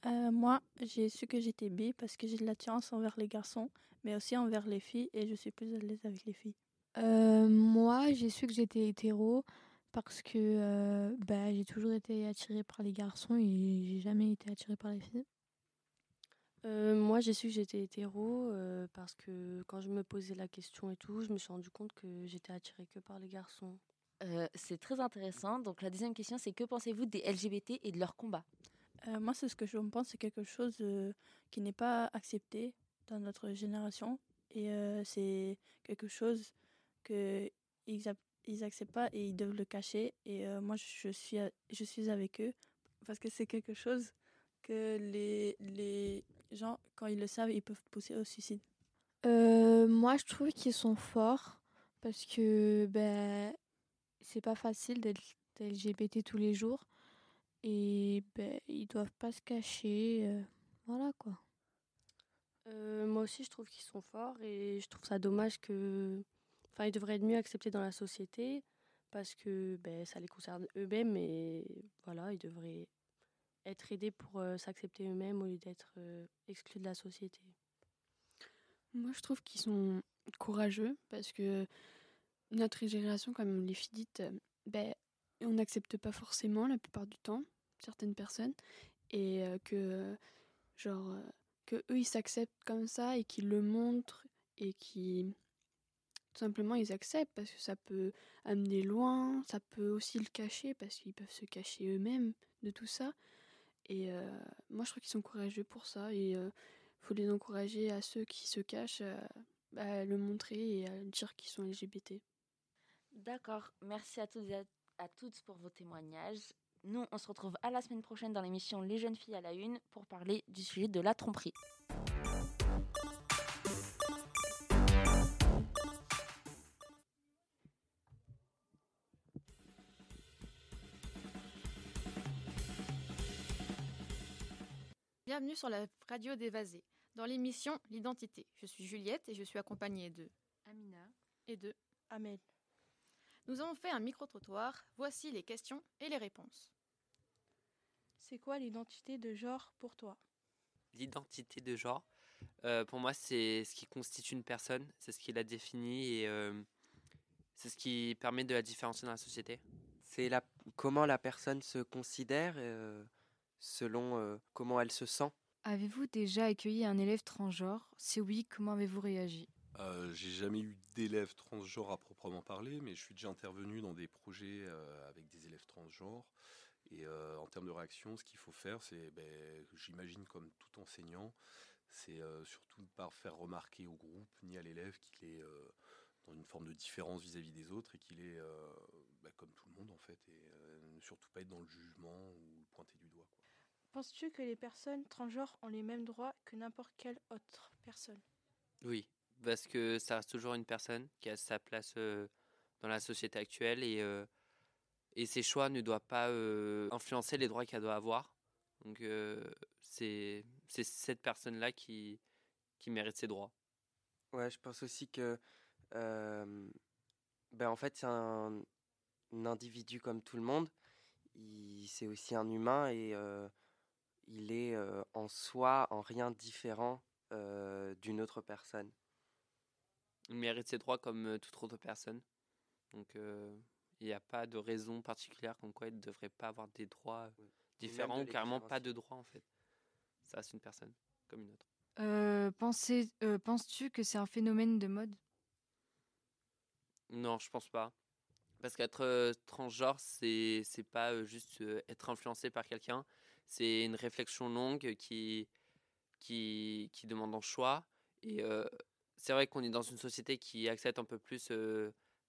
Euh, moi, j'ai su que j'étais bi parce que j'ai de l'attirance envers les garçons, mais aussi envers les filles, et je suis plus à l'aise avec les filles. Euh, moi, j'ai su que j'étais hétéro parce que euh, bah, j'ai toujours été attirée par les garçons et j'ai jamais été attirée par les filles. Euh, moi, j'ai su que j'étais hétéro euh, parce que quand je me posais la question et tout, je me suis rendu compte que j'étais attirée que par les garçons. Euh, C'est très intéressant. Donc, la deuxième question, c'est que pensez-vous des LGBT et de leur combat? Euh, moi, c'est ce que je pense, c'est quelque chose euh, qui n'est pas accepté dans notre génération, et euh, c'est quelque chose que ils, ap- ils acceptent pas et ils doivent le cacher. Et euh, moi, je suis, a- je suis avec eux parce que c'est quelque chose que les, les gens, quand ils le savent, ils peuvent pousser au suicide. Euh, moi, je trouve qu'ils sont forts parce que ben, c'est pas facile d'être LGBT tous les jours et ben, ils doivent pas se cacher. euh, voilà quoi. Euh, moi aussi, je trouve qu'ils sont forts et je trouve ça dommage que. Enfin, ils devraient être mieux acceptés dans la société parce que ben, ça les concerne eux-mêmes et voilà, ils devraient être aidés pour euh, s'accepter eux-mêmes au lieu d'être euh, exclus de la société? Moi, je trouve qu'ils sont courageux parce que notre génération, comme les filles euh, ben, on n'accepte pas forcément la plupart du temps certaines personnes et que genre que eux ils s'acceptent comme ça et qu'ils le montrent et qui tout simplement ils acceptent parce que ça peut amener loin, ça peut aussi le cacher parce qu'ils peuvent se cacher eux-mêmes de tout ça et euh, moi je trouve qu'ils sont courageux pour ça et euh, faut les encourager à ceux qui se cachent à le montrer et à dire qu'ils sont LGBT. D'accord, merci à toutes et à, toutes pour vos témoignages. Nous, on se retrouve à la semaine prochaine dans l'émission Les jeunes filles à la une pour parler du sujet de la tromperie. Bienvenue sur la radio d'Évasé, dans l'émission L'identité. Je suis Juliette et je suis accompagnée de Amina et de Amel. Nous avons fait un micro-trottoir. Voici les questions et les réponses. C'est quoi l'identité de genre pour toi? L'identité de genre, euh, pour moi, c'est ce qui constitue une personne, c'est ce qui la définit et euh, c'est ce qui permet de la différencier dans la société. C'est la, comment la personne se considère euh, selon comment elle se sent. Avez-vous déjà accueilli un élève transgenre? Si oui, comment avez-vous réagi? Euh, j'ai jamais eu d'élèves transgenres à proprement parler, mais je suis déjà intervenu dans des projets euh, avec des élèves transgenres. Et euh, en termes de réaction, ce qu'il faut faire, c'est, ben, j'imagine comme tout enseignant, c'est surtout ne pas faire remarquer au groupe ni à l'élève qu'il est dans une forme de différence vis-à-vis des autres et qu'il est ben, comme tout le monde en fait, et ne surtout pas être dans le jugement ou pointer du doigt. Penses-tu que les personnes transgenres ont les mêmes droits que n'importe quelle autre personne? Oui, parce que ça reste toujours une personne qui a sa place dans la société actuelle et, et ses choix ne doivent pas influencer les droits qu'elle doit avoir. Donc c'est cette personne-là qui, qui mérite ses droits. Ouais, je pense aussi que ben en fait c'est un, individu comme tout le monde. C'est aussi un humain et il est en soi en rien différent d'une autre personne il mérite ses droits comme toute autre personne. Donc il n'y a pas de raison particulière comme quoi il ne devrait pas avoir des droits différents ou carrément pas de droits en fait. Ça reste une personne comme une autre. Euh, Penses-tu que c'est un phénomène de mode? Non, je pense pas. Parce qu'être transgenre, c'est c'est pas juste être influencé par quelqu'un, c'est une réflexion longue qui qui, demande un choix et c'est vrai qu'on est dans une société qui accepte un peu plus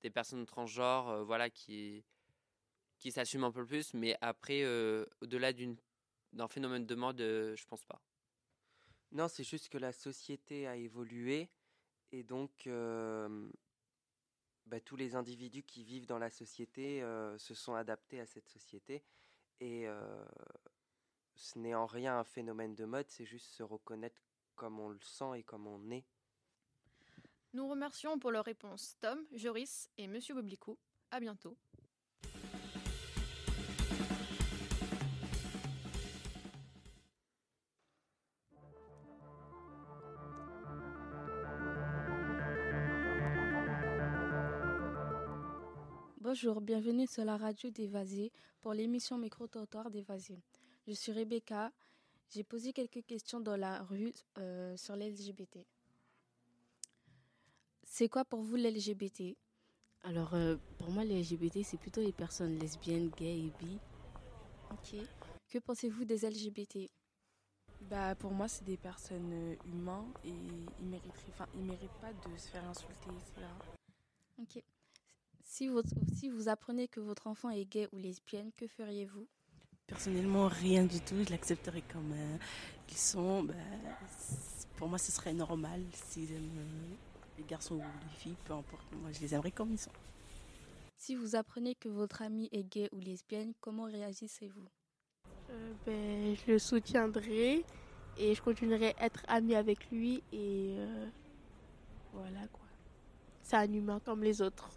des personnes transgenres, voilà, qui, qui s'assument un peu plus, mais après, au-delà d'un phénomène de mode, je pense pas. Non, c'est juste que la société a évolué et donc bah, tous les individus qui vivent dans la société se sont adaptés à cette société et ce n'est en rien un phénomène de mode, c'est juste se reconnaître comme on le sent et comme on est. Nous remercions pour leurs réponses Tom, Joris et Monsieur Boblicou. À bientôt. Bonjour, bienvenue sur la radio d'Évasé pour l'émission Micro-Trottoir d'Évasé. Je suis Rebecca. J'ai posé quelques questions dans la rue euh, sur l'LGBT. C'est quoi pour vous l'LGBT Alors, euh, pour moi, l'LGBT, c'est plutôt les personnes lesbiennes, gays et bi. Ok. Que pensez-vous des LGBT bah, Pour moi, c'est des personnes euh, humaines et ils ne enfin, ils méritent pas de se faire insulter. Ok. Si vous, si vous apprenez que votre enfant est gay ou lesbienne, que feriez-vous? Personnellement, rien du tout. Je l'accepterais comme euh, ils sont. Bah, pour moi, ce serait normal s'ils aiment les garçons ou les filles, peu importe. Moi, je les aimerais comme ils sont. Si vous apprenez que votre ami est gay ou lesbienne, comment réagissez-vous? Euh, ben, Je le soutiendrai et je continuerai à être amie avec lui et euh, voilà quoi. C'est un humain comme les autres.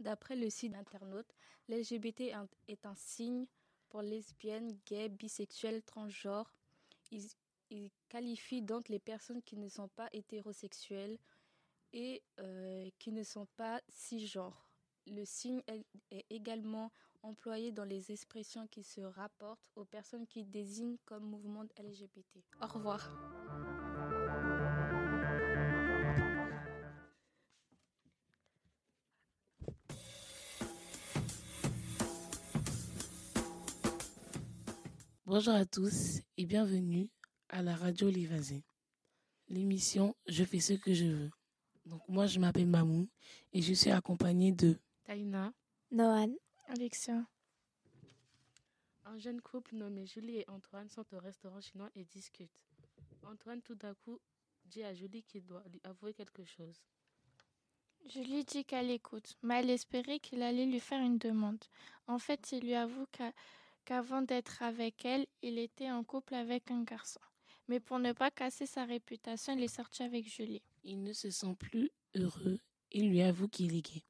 D'après le site internaute, l'LGBT est un signe pour lesbiennes, gays, bisexuels, transgenres. Ils, ils qualifient donc les personnes qui ne sont pas hétérosexuelles et euh, qui ne sont pas cisgenres. Le signe est également employé dans les expressions qui se rapportent aux personnes qui désignent comme mouvement LGBT. Au revoir. Bonjour à tous et bienvenue à la radio Livazé. l'émission Je fais ce que je veux. Donc moi je m'appelle Mamou et je suis accompagnée de Taïna, Noan, Alexia. Un jeune couple nommé Julie et Antoine sont au restaurant chinois et discutent. Antoine tout d'un coup dit à Julie qu'il doit lui avouer quelque chose. Julie dit qu'elle écoute, mais elle espérait qu'il allait lui faire une demande. En fait, il lui avoue qu'a- qu'avant d'être avec elle, il était en couple avec un garçon. Mais pour ne pas casser sa réputation, il est sorti avec Julie. Il ne se sent plus heureux et lui avoue qu'il est gay.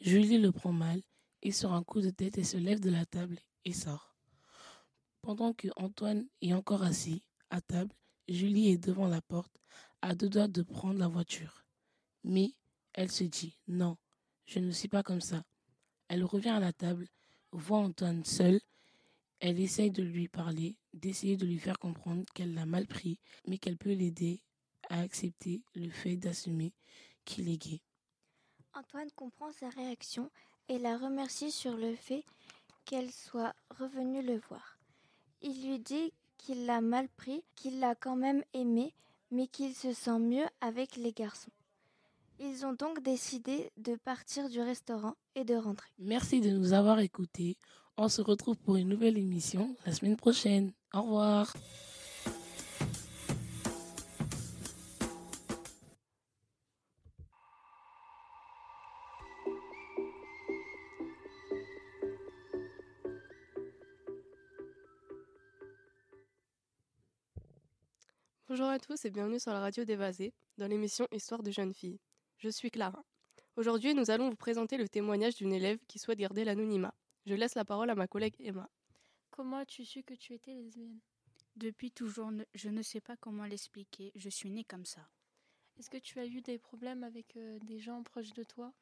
Julie le prend mal et sur un coup de tête, elle se lève de la table et sort. Pendant que Antoine est encore assis à table, Julie est devant la porte, à deux doigts de prendre la voiture. Mais elle se dit non, je ne suis pas comme ça. Elle revient à la table, voit Antoine seul. Elle essaye de lui parler, d'essayer de lui faire comprendre qu'elle l'a mal pris, mais qu'elle peut l'aider à accepter le fait d'assumer qu'il est gay. Antoine comprend sa réaction et la remercie sur le fait qu'elle soit revenue le voir. Il lui dit qu'il l'a mal pris, qu'il l'a quand même aimé, mais qu'il se sent mieux avec les garçons. Ils ont donc décidé de partir du restaurant et de rentrer. Merci de nous avoir écoutés. On se retrouve pour une nouvelle émission la semaine prochaine. Au revoir. Bonjour à tous et bienvenue sur la radio d'Évasé, dans l'émission Histoire de jeunes filles. Je suis Clara. Aujourd'hui, nous allons vous présenter le témoignage d'une élève qui souhaite garder l'anonymat. Je laisse la parole à ma collègue Emma. Comment as-tu su que tu étais lesbienne? Depuis toujours, je ne sais pas comment l'expliquer. Je suis née comme ça. Est-ce que tu as eu des problèmes avec euh, des gens proches de toi?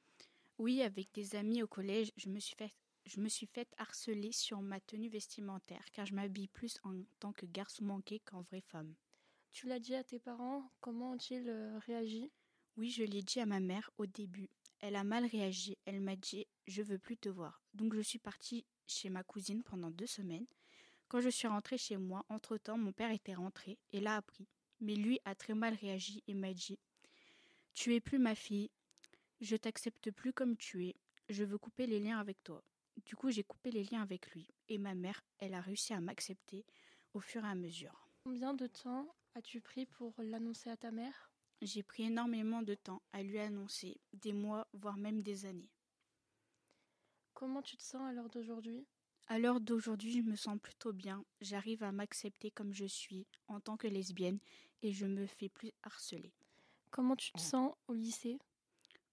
Oui, avec des amis au collège, je me suis fait, je me suis fait harceler sur ma tenue vestimentaire, car je m'habille plus en tant que garçon manqué qu'en vraie femme. Tu l'as dit à tes parents? Comment ont-ils euh, réagi? Oui, je l'ai dit à ma mère au début. Elle a mal réagi. Elle m'a dit Je veux plus te voir. Donc je suis partie chez ma cousine pendant deux semaines. Quand je suis rentrée chez moi, entre-temps, mon père était rentré et l'a appris. Mais lui a très mal réagi et m'a dit Tu es plus ma fille. Je t'accepte plus comme tu es. Je veux couper les liens avec toi. Du coup, j'ai coupé les liens avec lui. Et ma mère, elle a réussi à m'accepter au fur et à mesure. Combien de temps as-tu pris pour l'annoncer à ta mère? J'ai pris énormément de temps à lui annoncer, des mois, voire même des années. Comment tu te sens à l'heure d'aujourd'hui? À l'heure d'aujourd'hui, je me sens plutôt bien. J'arrive à m'accepter comme je suis en tant que lesbienne et je me fais plus harceler. Comment tu te sens au lycée?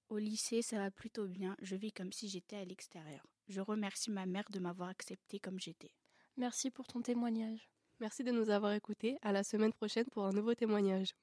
Au lycée, ça va plutôt bien. Je vis comme si j'étais à l'extérieur. Je remercie ma mère de m'avoir acceptée comme j'étais. Merci pour ton témoignage. Merci de nous avoir écoutés. À la semaine prochaine pour un nouveau témoignage.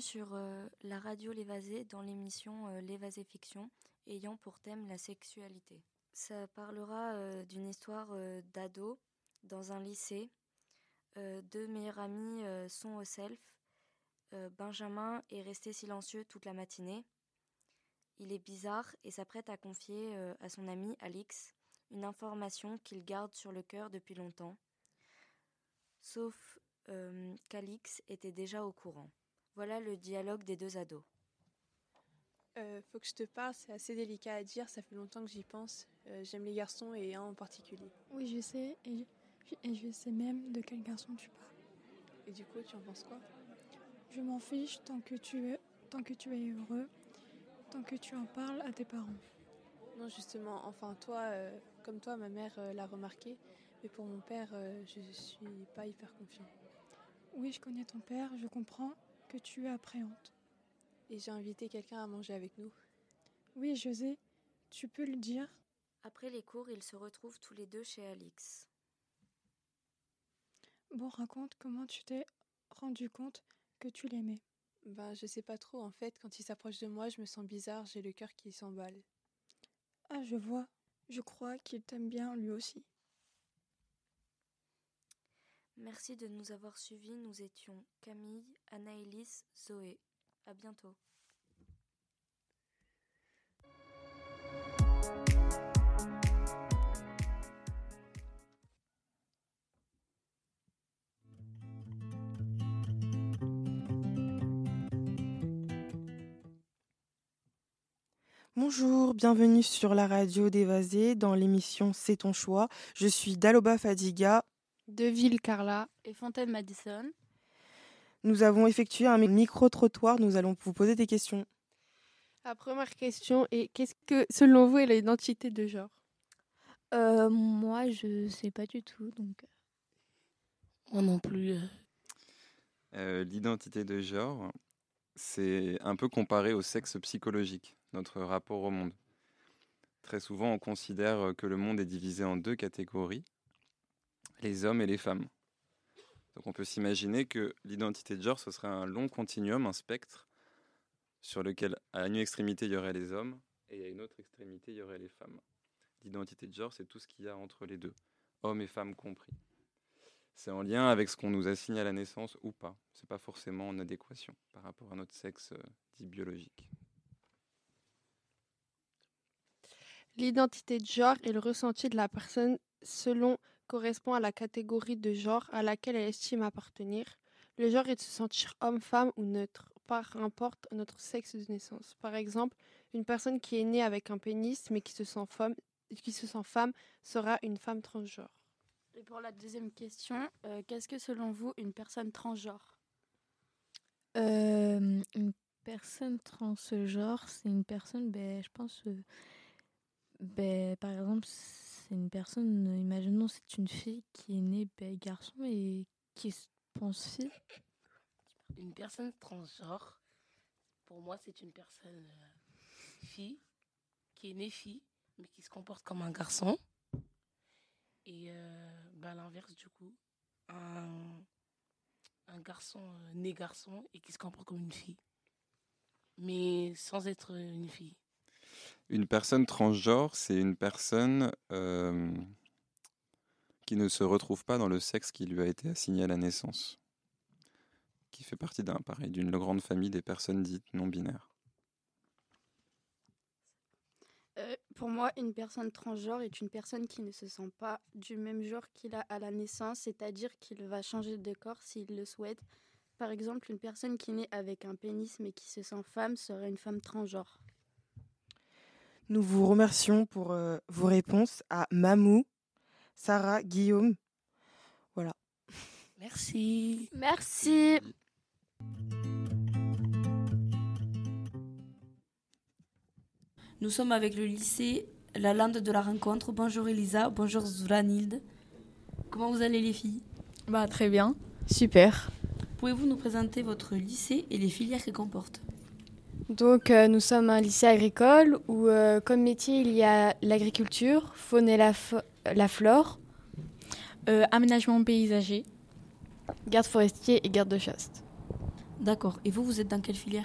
Sur euh, la radio L'Évasé dans l'émission euh, L'Évasé Fiction ayant pour thème la sexualité. Ça parlera euh, d'une histoire euh, d'ado dans un lycée. Deux meilleurs amis sont au self. Benjamin est resté silencieux toute la matinée. Il est bizarre et s'apprête à confier à son ami Alix une information qu'il garde sur le cœur depuis longtemps. Sauf qu'Alix était déjà au courant. Voilà le dialogue des deux ados. Euh, faut que je te parle, c'est assez délicat à dire, ça fait longtemps que j'y pense. Euh, J'aime les garçons et un en particulier. Oui, je sais, et je, et je sais même de quel garçon tu parles. Et du coup, tu en penses quoi? Je m'en fiche tant que tu es, tant que tu es heureux, tant que tu en parles à tes parents. Non, justement, enfin, toi, euh, comme toi, ma mère euh, l'a remarqué, mais pour mon père, euh, je suis pas hyper confiant. Oui, je connais ton père, je comprends que tu es appréhende. Et j'ai invité quelqu'un à manger avec nous. Oui, José, tu peux le dire Après les cours, ils se retrouvent tous les deux chez Alix. Bon, raconte comment tu t'es rendu compte que tu l'aimais. Ben, je sais pas trop, en fait, quand il s'approche de moi, je me sens bizarre, j'ai le cœur qui s'emballe. Ah, je vois. Je crois qu'il t'aime bien lui aussi. Merci de nous avoir suivis. Nous étions Camille, Anaïlis, Zoé. À bientôt. Bonjour, bienvenue sur la radio d'Évasé dans l'émission C'est ton choix. Je suis Daloba Fadiga. Deville Carla et Fontaine Madison. Nous avons effectué un micro-trottoir. Nous allons vous poser des questions. La première question est qu'est-ce que, selon vous, est l'identité de genre? Euh, moi, je sais pas du tout, donc. Moi non plus. euh. Euh, L'identité de genre, c'est un peu comparé au sexe psychologique, notre rapport au monde. Très souvent, on considère que le monde est divisé en deux catégories, les hommes et les femmes. Donc on peut s'imaginer que l'identité de genre, ce serait un long continuum, un spectre, sur lequel à une extrémité, il y aurait les hommes, et à une autre extrémité, il y aurait les femmes. L'identité de genre, c'est tout ce qu'il y a entre les deux, hommes et femmes compris. C'est en lien avec ce qu'on nous assigne à la naissance ou pas. C'est pas forcément en adéquation par rapport à notre sexe euh, dit biologique. L'identité de genre est le ressenti de la personne selon correspond à la catégorie de genre à laquelle elle estime appartenir. Le genre est de se sentir homme, femme ou neutre, par importe notre sexe de naissance. Par exemple, une personne qui est née avec un pénis mais qui se sent femme, qui se sent femme sera une femme transgenre. Et pour la deuxième question, euh, qu'est-ce que selon vous une personne transgenre? Euh, une personne transgenre, c'est une personne, ben, je pense, euh, ben, par exemple, c'est une personne, euh, imaginons, c'est une fille qui est née garçon et qui se pense fille. Une personne transgenre, pour moi, c'est une personne euh, fille, qui est née fille, mais qui se comporte comme un garçon. Et euh, bah, l'inverse, du coup, un, un garçon euh, né garçon et qui se comporte comme une fille, mais sans être une fille. Une personne transgenre, c'est une personne qui ne se retrouve pas dans le sexe qui lui a été assigné à la naissance, qui fait partie d'un pareil d'une grande famille des personnes dites non binaires. Euh, Pour moi, une personne transgenre est une personne qui ne se sent pas du même genre qu'il a à la naissance, c'est-à-dire qu'il va changer de corps s'il le souhaite. Par exemple, une personne qui naît avec un pénis mais qui se sent femme serait une femme transgenre. Nous vous remercions pour euh, vos réponses à Mamou, Sarah, Guillaume. Voilà. Merci. Merci. Nous sommes avec le lycée La Lande de la Rencontre. Bonjour Elisa, bonjour Zuranilde. Comment vous allez les filles? Bah très bien, super. Pouvez-vous nous présenter votre lycée et les filières qu'il comporte? Donc euh, nous sommes un lycée agricole où euh, comme métier il y a l'agriculture, faune et la, flore, Euh, aménagement paysager. garde forestier et garde de chasse. D'accord. Et vous, vous êtes dans quelle filière?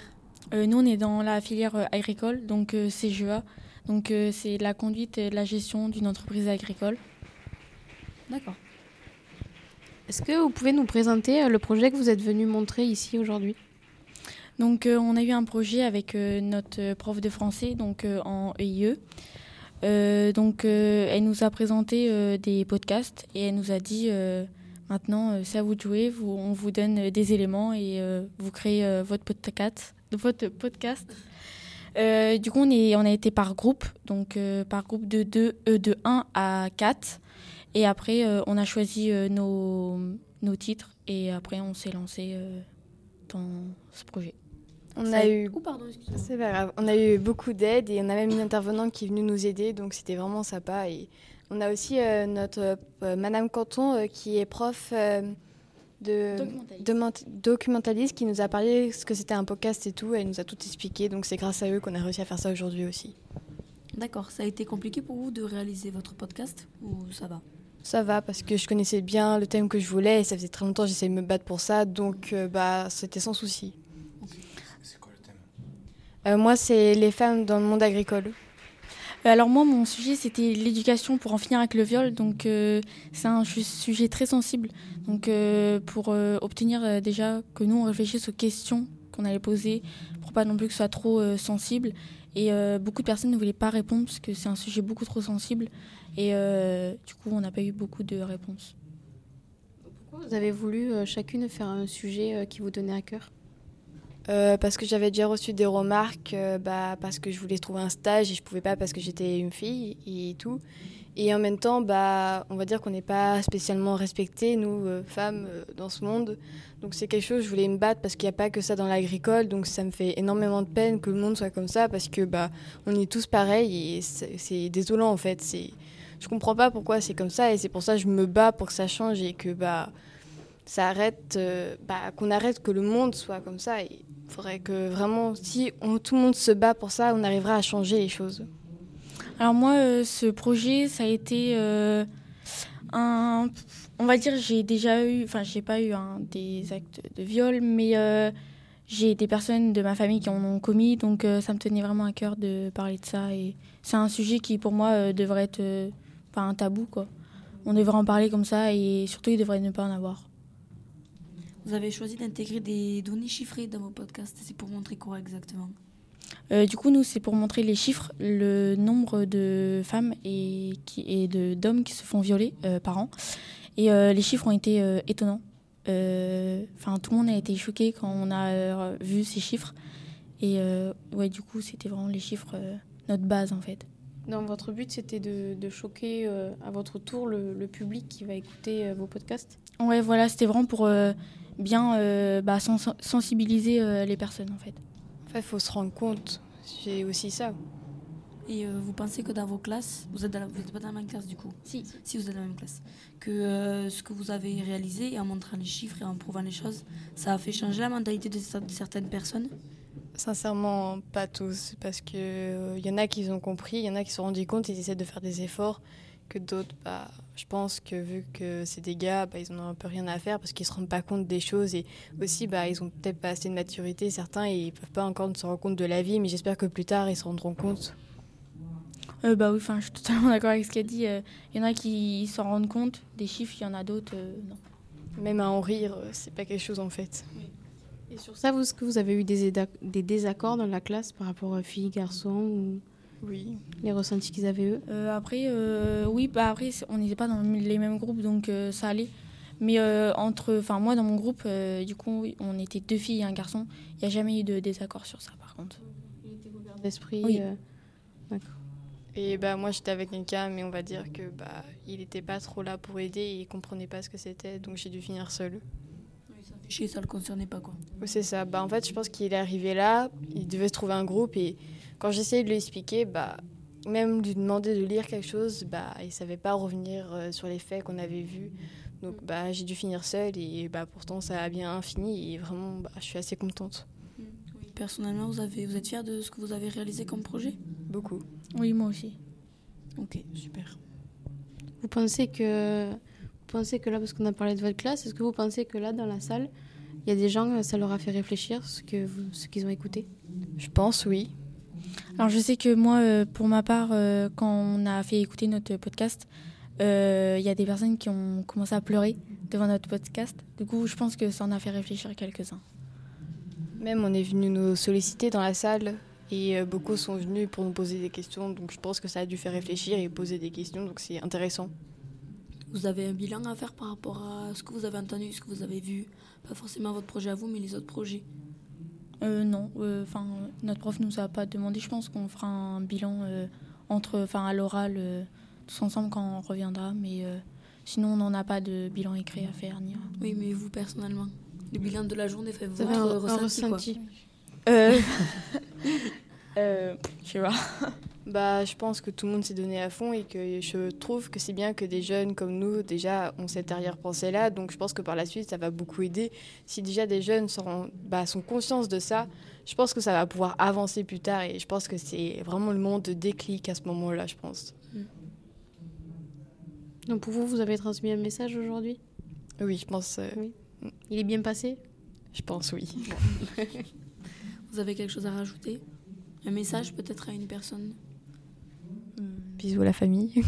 Euh, nous, on est dans la filière euh, agricole, donc euh, CGA. Donc, euh, c'est la conduite et la gestion d'une entreprise agricole. D'accord. Est-ce que vous pouvez nous présenter euh, le projet que vous êtes venu montrer ici aujourd'hui? Donc, euh, on a eu un projet avec euh, notre euh, prof de français, donc en EIE. Euh, donc, elle nous a présenté des podcasts et elle nous a dit maintenant, c'est à vous de jouer. Vous, on vous donne des éléments et vous créez votre podcast. Votre podcast. Du coup, on, est, on a été par groupe, donc par groupe de, 2, euh, de 1 à 4. Et après, on a choisi nos, nos titres et après, on s'est lancé dans ce projet. On Ça a eu, Oh, pardon, c'est pas grave. On a eu beaucoup d'aide et on a même une intervenante qui est venue nous aider, donc c'était vraiment sympa. Et on a aussi euh, notre euh, Madame Canton euh, qui est prof de Documentaliste. de mont- documentaliste qui nous a parlé ce que c'était un podcast et tout. Elle nous a tout expliqué, donc c'est grâce à eux qu'on a réussi à faire ça aujourd'hui aussi. D'accord. Ça a été compliqué pour vous de réaliser votre podcast ou ça va? Ça va parce que je connaissais bien le thème que je voulais et ça faisait très longtemps que j'essayais de me battre pour ça, donc bah c'était sans souci. C'est quoi le thème Euh, moi, c'est les femmes dans le monde agricole. Alors moi, mon sujet, c'était l'éducation pour en finir avec le viol. Donc euh, c'est un sujet très sensible. Donc euh, pour euh, obtenir déjà que nous, on réfléchisse aux questions qu'on allait poser, pour pas non plus que ce soit trop sensible. Et beaucoup de personnes ne voulaient pas répondre parce que c'est un sujet beaucoup trop sensible. Et du coup, on n'a pas eu beaucoup de réponses. Pourquoi vous avez voulu chacune faire un sujet qui vous tenait à cœur? Euh, parce que j'avais déjà reçu des remarques, euh, bah, parce que je voulais trouver un stage et je pouvais pas parce que j'étais une fille et tout. Et en même temps, bah, on va dire qu'on n'est pas spécialement respecté, nous, euh, femmes, dans ce monde. Donc c'est quelque chose, je voulais me battre parce qu'il n'y a pas que ça dans l'agricole. Donc ça me fait énormément de peine que le monde soit comme ça parce que bah, on est tous pareils et c'est désolant en fait. Je comprends pas pourquoi c'est comme ça et c'est pour ça que je me bats pour que ça change et que bah, ça arrête, bah, qu'on arrête que le monde soit comme ça. Faudrait que vraiment, si tout le monde se bat pour ça, on arrivera à changer les choses. Alors moi, euh, ce projet, ça a été euh, un... On va dire, j'ai déjà eu... Enfin, j'ai pas eu des actes de viol, mais euh, j'ai des personnes de ma famille qui en ont commis, donc ça me tenait vraiment à cœur de parler de ça. Et c'est un sujet qui, pour moi, devrait être pas un tabou, quoi. On devrait en parler comme ça, et surtout, il devrait ne pas en avoir. Vous avez choisi d'intégrer des données chiffrées dans vos podcasts. C'est pour montrer quoi exactement? Euh, du coup, nous, c'est pour montrer les chiffres, le nombre de femmes et, et d'hommes qui se font violer euh, par an. Et euh, les chiffres ont été étonnants. Enfin, tout le monde a été choqué quand on a vu ces chiffres. Et ouais, du coup, c'était vraiment les chiffres, notre base en fait. Donc, votre but, c'était de, choquer à votre tour le, le, public qui va écouter vos podcasts? Ouais, voilà, c'était vraiment pour bien euh, bah, sensibiliser euh, les personnes en fait. En fait, il faut se rendre compte, j'ai aussi ça. Et euh, vous pensez que dans vos classes, vous êtes, pas dans la même classe du coup? Si. Si vous êtes dans la même classe, que ce que vous avez réalisé en montrant les chiffres et en prouvant les choses, ça a fait changer la mentalité de, certaines personnes? Sincèrement, pas tous, parce que il y en a qui ont compris, il y en a qui se sont rendus compte, ils essaient de faire des efforts, que d'autres, bah, je pense que vu que c'est des gars, bah, ils n'ont un peu rien à faire parce qu'ils se rendent pas compte des choses et aussi bah, ils ont peut-être pas assez de maturité certains et ils peuvent pas encore se rendre compte de la vie mais j'espère que plus tard ils se rendront compte. Euh, bah oui, enfin je suis totalement d'accord avec ce qu'elle dit. Il euh, y en a qui s'en rendent compte des chiffres, il y en a d'autres euh, non. Même à en rire, c'est pas quelque chose en fait. Et sur ça, vous, est-ce que vous avez eu des, des désaccords dans la classe par rapport aux filles, garçons ou... Oui. Les ressentis qu'ils avaient eux euh, Après, euh, oui, bah après, on n'était pas dans les mêmes groupes, donc euh, ça allait. Mais entre, enfin moi dans mon groupe, du coup, on était deux filles et un garçon. Il n'y a jamais eu de désaccord sur ça, par contre. Il était ouvert d'esprit. Oui. D'accord. Et bah moi j'étais avec quelqu'un, mais on va dire que bah il n'était pas trop là pour aider et il comprenait pas ce que c'était, donc j'ai dû finir seule. Oui, ça le concernait pas quoi. Oui, c'est ça. Bah en fait, je pense qu'il est arrivé là, il devait se trouver un groupe et quand j'essayais de lui expliquer, bah, même lui demander de lire quelque chose, bah, il ne savait pas revenir euh, sur les faits qu'on avait vus. Donc bah, j'ai dû finir seule et bah, pourtant ça a bien fini et vraiment bah, je suis assez contente. Personnellement, vous, avez, vous êtes fière de ce que vous avez réalisé comme projet? Beaucoup. Oui, moi aussi. Ok, super. Vous pensez que, vous pensez que là, parce qu'on a parlé de votre classe, est-ce que vous pensez que là, dans la salle, il y a des gens, ça leur a fait réfléchir ce qu'ils ce qu'ils ont écouté? Je pense, oui. Alors je sais que moi, euh, pour ma part, euh, quand on a fait écouter notre podcast, euh, il y a des personnes qui ont commencé à pleurer devant notre podcast. Du coup, je pense que ça en a fait réfléchir quelques-uns. Même on est venu nous solliciter dans la salle et beaucoup sont venus pour nous poser des questions. Donc je pense que ça a dû faire réfléchir et poser des questions. Donc c'est intéressant. Vous avez un bilan à faire par rapport à ce que vous avez entendu, ce que vous avez vu? Pas forcément votre projet à vous, mais les autres projets euh, non, euh, enfin notre prof nous a pas demandé. Je pense qu'on fera un bilan euh, entre, enfin à l'oral tous ensemble quand on reviendra, mais sinon on n'en a pas de bilan écrit à faire ni. Oui, mais vous personnellement, le bilan de la journée, fait votre un, ressenti, ressenti. Euh, je sais pas. Bah, je pense que tout le monde s'est donné à fond et que je trouve que c'est bien que des jeunes comme nous, déjà, ont cette arrière-pensée-là. Donc, je pense que par la suite, ça va beaucoup aider. Si déjà des jeunes sont, bah, sont conscients de ça, je pense que ça va pouvoir avancer plus tard. Et je pense que c'est vraiment le monde de déclic à ce moment-là, je pense. Mm. Donc, pour vous, vous avez transmis un message aujourd'hui? Oui, je pense. Euh, oui. Il est bien passé? Je pense, oui. vous avez quelque chose à rajouter? Un message peut-être à une personne? Bisous à la famille.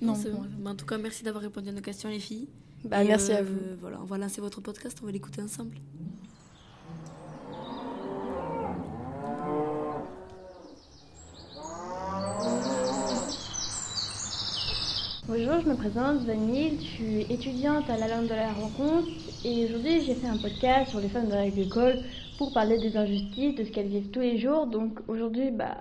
non, c'est bon. Bah, en tout cas, merci d'avoir répondu à nos questions, les filles. Bah, merci à euh, vous. Voilà, on va lancer votre podcast, on va l'écouter ensemble. Bonjour, je me présente, Vanille, je suis étudiante à la langue de la rencontre et aujourd'hui j'ai fait un podcast sur les femmes de l'agricole parler des injustices, de ce qu'elles vivent tous les jours. Donc aujourd'hui, bah,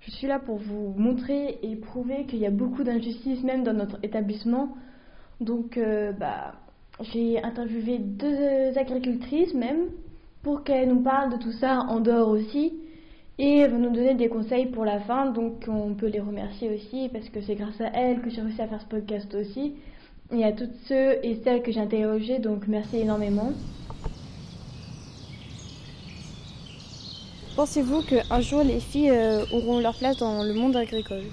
je suis là pour vous montrer et prouver qu'il y a beaucoup d'injustices même dans notre établissement. Donc euh, bah, j'ai interviewé deux agricultrices même pour qu'elles nous parlent de tout ça en dehors aussi et elles vont nous donner des conseils pour la fin. Donc on peut les remercier aussi parce que c'est grâce à elles que j'ai réussi à faire ce podcast aussi. Et à toutes ceux et celles que j'ai interrogées, donc merci énormément. Pensez-vous qu'un jour les filles euh, auront leur place dans le monde agricole?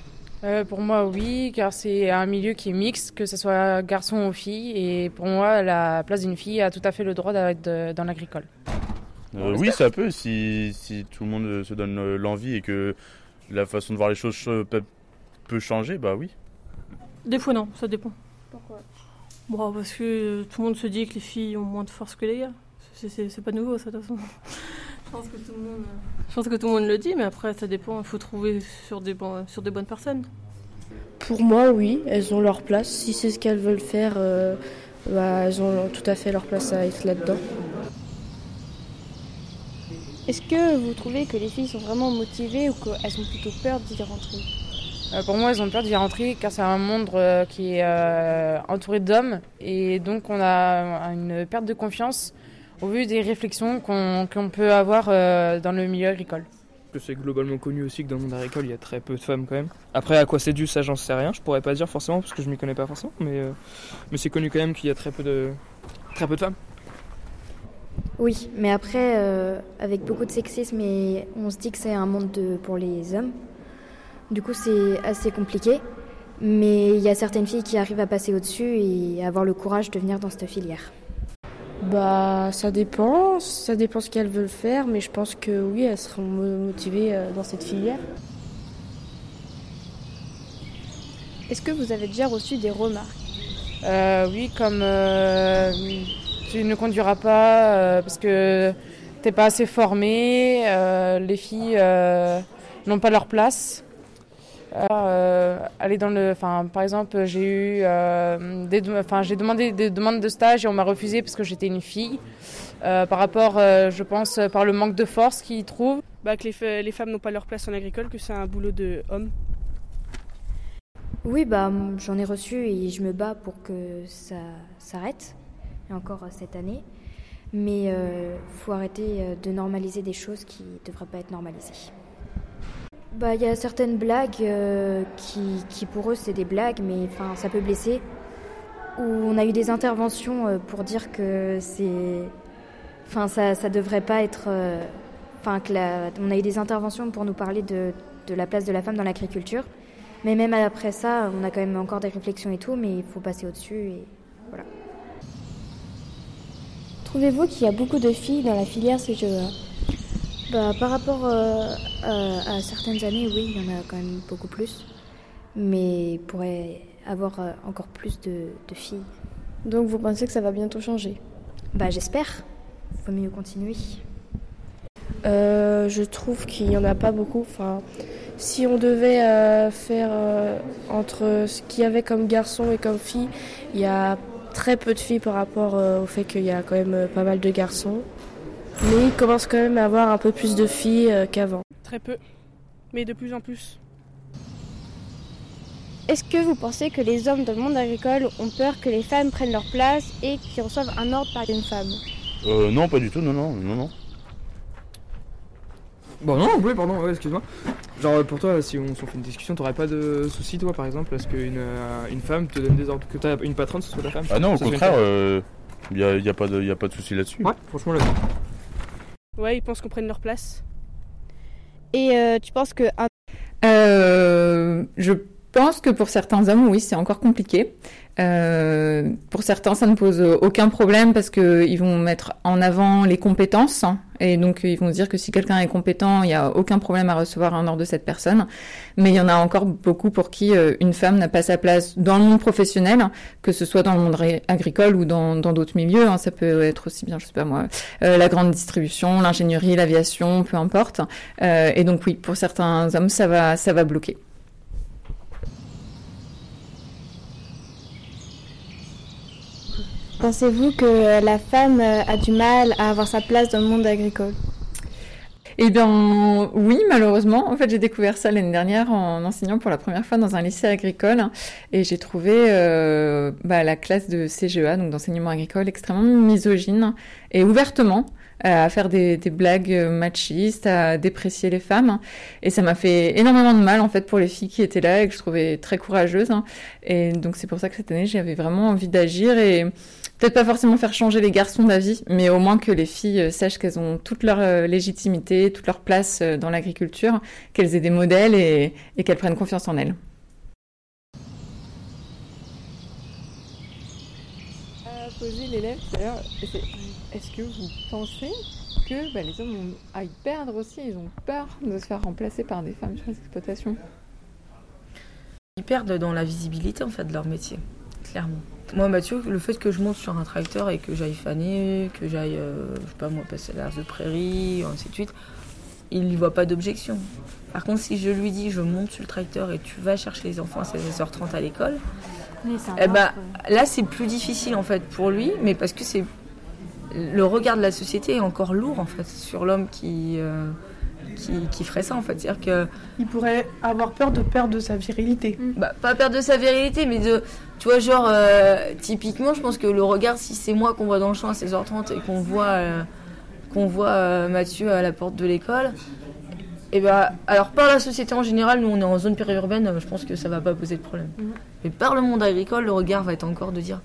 Euh, Pour moi, oui, car c'est un milieu qui est mixte, que ce soit garçon ou fille. Et pour moi, la place d'une fille a tout à fait le droit d'être dans l'agricole. Euh, oui, ça peut, si, si, tout le monde se donne l'envie et que la façon de voir les choses peut, peut changer, bah oui. Des fois, non, ça dépend. Pourquoi? Bon, parce que tout le monde se dit que les filles ont moins de force que les gars. C'est pas nouveau, ça, de toute façon. Je, pense que tout le monde, je pense que tout le monde le dit, mais après, ça dépend. Il faut trouver sur des, sur des bonnes personnes. Pour moi, oui, elles ont leur place. Si c'est ce qu'elles veulent faire, euh, bah, elles ont tout à fait leur place à être là-dedans. Est-ce que vous trouvez que les filles sont vraiment motivées ou qu'elles ont plutôt peur d'y rentrer? Euh, Pour moi, elles ont peur d'y rentrer car c'est un monde euh, qui est euh, entouré d'hommes et donc on a une perte de confiance au vu des réflexions qu'on peut avoir dans le milieu agricole. C'est globalement connu aussi que dans le monde agricole, il y a très peu de femmes quand même. Après, à quoi c'est dû, ça j'en sais rien. Je pourrais pas dire forcément parce que je m'y connais pas forcément, mais, mais c'est connu quand même qu'il y a très peu de, très peu de femmes. Oui, mais après, euh, avec beaucoup de sexisme, et on se dit que c'est un monde de, pour les hommes. Du coup, c'est assez compliqué. Mais il y a certaines filles qui arrivent à passer au-dessus et avoir le courage de venir dans cette filière. Bah, ça dépend. Ça dépend ce qu'elles veulent faire, mais je pense que oui, elles seront motivées euh, dans cette filière. Est-ce que vous avez déjà reçu des remarques? Euh, Oui, comme tu ne conduiras pas euh, parce que tu n'es pas assez formé, euh, les filles euh, n'ont pas leur place. Aller dans le, enfin, par exemple, j'ai eu, des, enfin, j'ai demandé des demandes de stage et on m'a refusé parce que j'étais une fille. par rapport, je pense, par le manque de force qu'ils trouvent. Bah, que les, les femmes n'ont pas leur place en agricole, que c'est un boulot de homme. Oui, bah, j'en ai reçu et je me bats pour que ça s'arrête et encore euh, cette année. Mais il euh, faut arrêter euh, de normaliser des choses qui ne devraient pas être normalisées. Bah, il y a certaines blagues qui, qui, pour eux, c'est des blagues, mais enfin, ça peut blesser. Où on a eu des interventions pour dire que c'est, enfin, ça, ça devrait pas être, enfin, que on a eu des interventions pour nous parler de, de la place de la femme dans l'agriculture. Mais même après ça, on a quand même encore des réflexions et tout, mais il faut passer au-dessus et voilà. Trouvez-vous qu'il y a beaucoup de filles dans la filière CGEA bah, Par rapport euh, à, certaines années, oui, il y en a quand même beaucoup plus. Mais il pourrait avoir euh, encore plus de, filles. Donc vous pensez que ça va bientôt changer? Bah j'espère. Il faut mieux continuer. Euh, je trouve qu'il n'y en a pas beaucoup. Enfin, si on devait faire entre ce qu'il y avait comme garçon et comme fille, il y a très peu de filles par rapport euh, au fait qu'il y a quand même euh, pas mal de garçons. Mais il commence quand même à avoir un peu plus de filles euh, qu'avant. Très peu, mais de plus en plus. Est-ce que vous pensez que les hommes dans le monde agricole ont peur que les femmes prennent leur place et qu'ils reçoivent un ordre par une femme? Euh, Non, pas du tout, non, non, non, non. Bon, non, oui, pardon, excuse-moi. Genre, pour toi, si on, fait une discussion, t'aurais pas de soucis, toi, par exemple, parce qu'une euh, une femme te donne des ordres, que t'as une patronne, ce soit ta femme Ah non, au contraire, il n'y a, y a, pas de, y a pas de soucis là-dessus. Ouais, franchement, là Ouais, ils pensent qu'on prenne leur place. Et euh, tu penses que. Euh, je pense que pour certains hommes, oui, c'est encore compliqué. Euh, pour certains, ça ne pose aucun problème parce que ils vont mettre en avant les compétences hein, et donc ils vont dire que si quelqu'un est compétent, il n'y a aucun problème à recevoir un ordre de cette personne. Mais il y en a encore beaucoup pour qui euh, une femme n'a pas sa place dans le monde professionnel, que ce soit dans le monde agricole ou dans d'autres milieux. Hein. Ça peut être aussi bien, je sais pas moi, euh, la grande distribution, l'ingénierie, l'aviation, peu importe. Et donc oui, pour certains hommes, ça va, ça va bloquer. Pensez-vous que la femme a du mal à avoir sa place dans le monde agricole? Eh bien, oui, malheureusement. En fait, j'ai découvert ça l'année dernière en enseignant pour la première fois dans un lycée agricole. Et j'ai trouvé euh, bah, la classe de CGEA, donc d'enseignement agricole, extrêmement misogyne et ouvertement euh, à faire des, blagues machistes, à déprécier les femmes. Et ça m'a fait énormément de mal, en fait, pour les filles qui étaient là et que je trouvais très courageuses. Et donc, c'est pour ça que cette année, j'avais vraiment envie d'agir et peut-être pas forcément faire changer les garçons d'avis, mais au moins que les filles euh, sachent qu'elles ont toute leur euh, légitimité, toute leur place euh, dans l'agriculture, qu'elles aient des modèles et, qu'elles prennent confiance en elles. poser l'élève est-ce que vous pensez que bah, les hommes aillent perdre aussi, ils ont peur de se faire remplacer par des femmes sur les exploitations Ils perdent dans la visibilité en fait de leur métier, clairement. Moi, Mathieu, le fait que je monte sur un tracteur et que j'aille faner, que j'aille, euh, je sais pas moi, passer l'air de prairie, ainsi de suite, il n'y voit pas d'objection. Par contre, si je lui dis, je monte sur le tracteur et tu vas chercher les enfants à 16h30 à l'école, eh ben, là, c'est plus difficile en fait pour lui, mais parce que c'est le regard de la société est encore lourd en fait sur l'homme qui, euh, qui, ferait ça en fait. C'est-à-dire que il pourrait avoir peur de perdre sa virilité. Bah, pas perdre de sa virilité, mais de tu vois, genre, euh, typiquement, je pense que le regard, si c'est moi qu'on voit dans le champ à 16h30 et qu'on voit, euh, qu'on voit euh, Mathieu à la porte de l'école, et eh ben, alors par la société en général, nous on est en zone périurbaine, je pense que ça va pas poser de problème. Mhm. Mais par le monde agricole, le regard va être encore de dire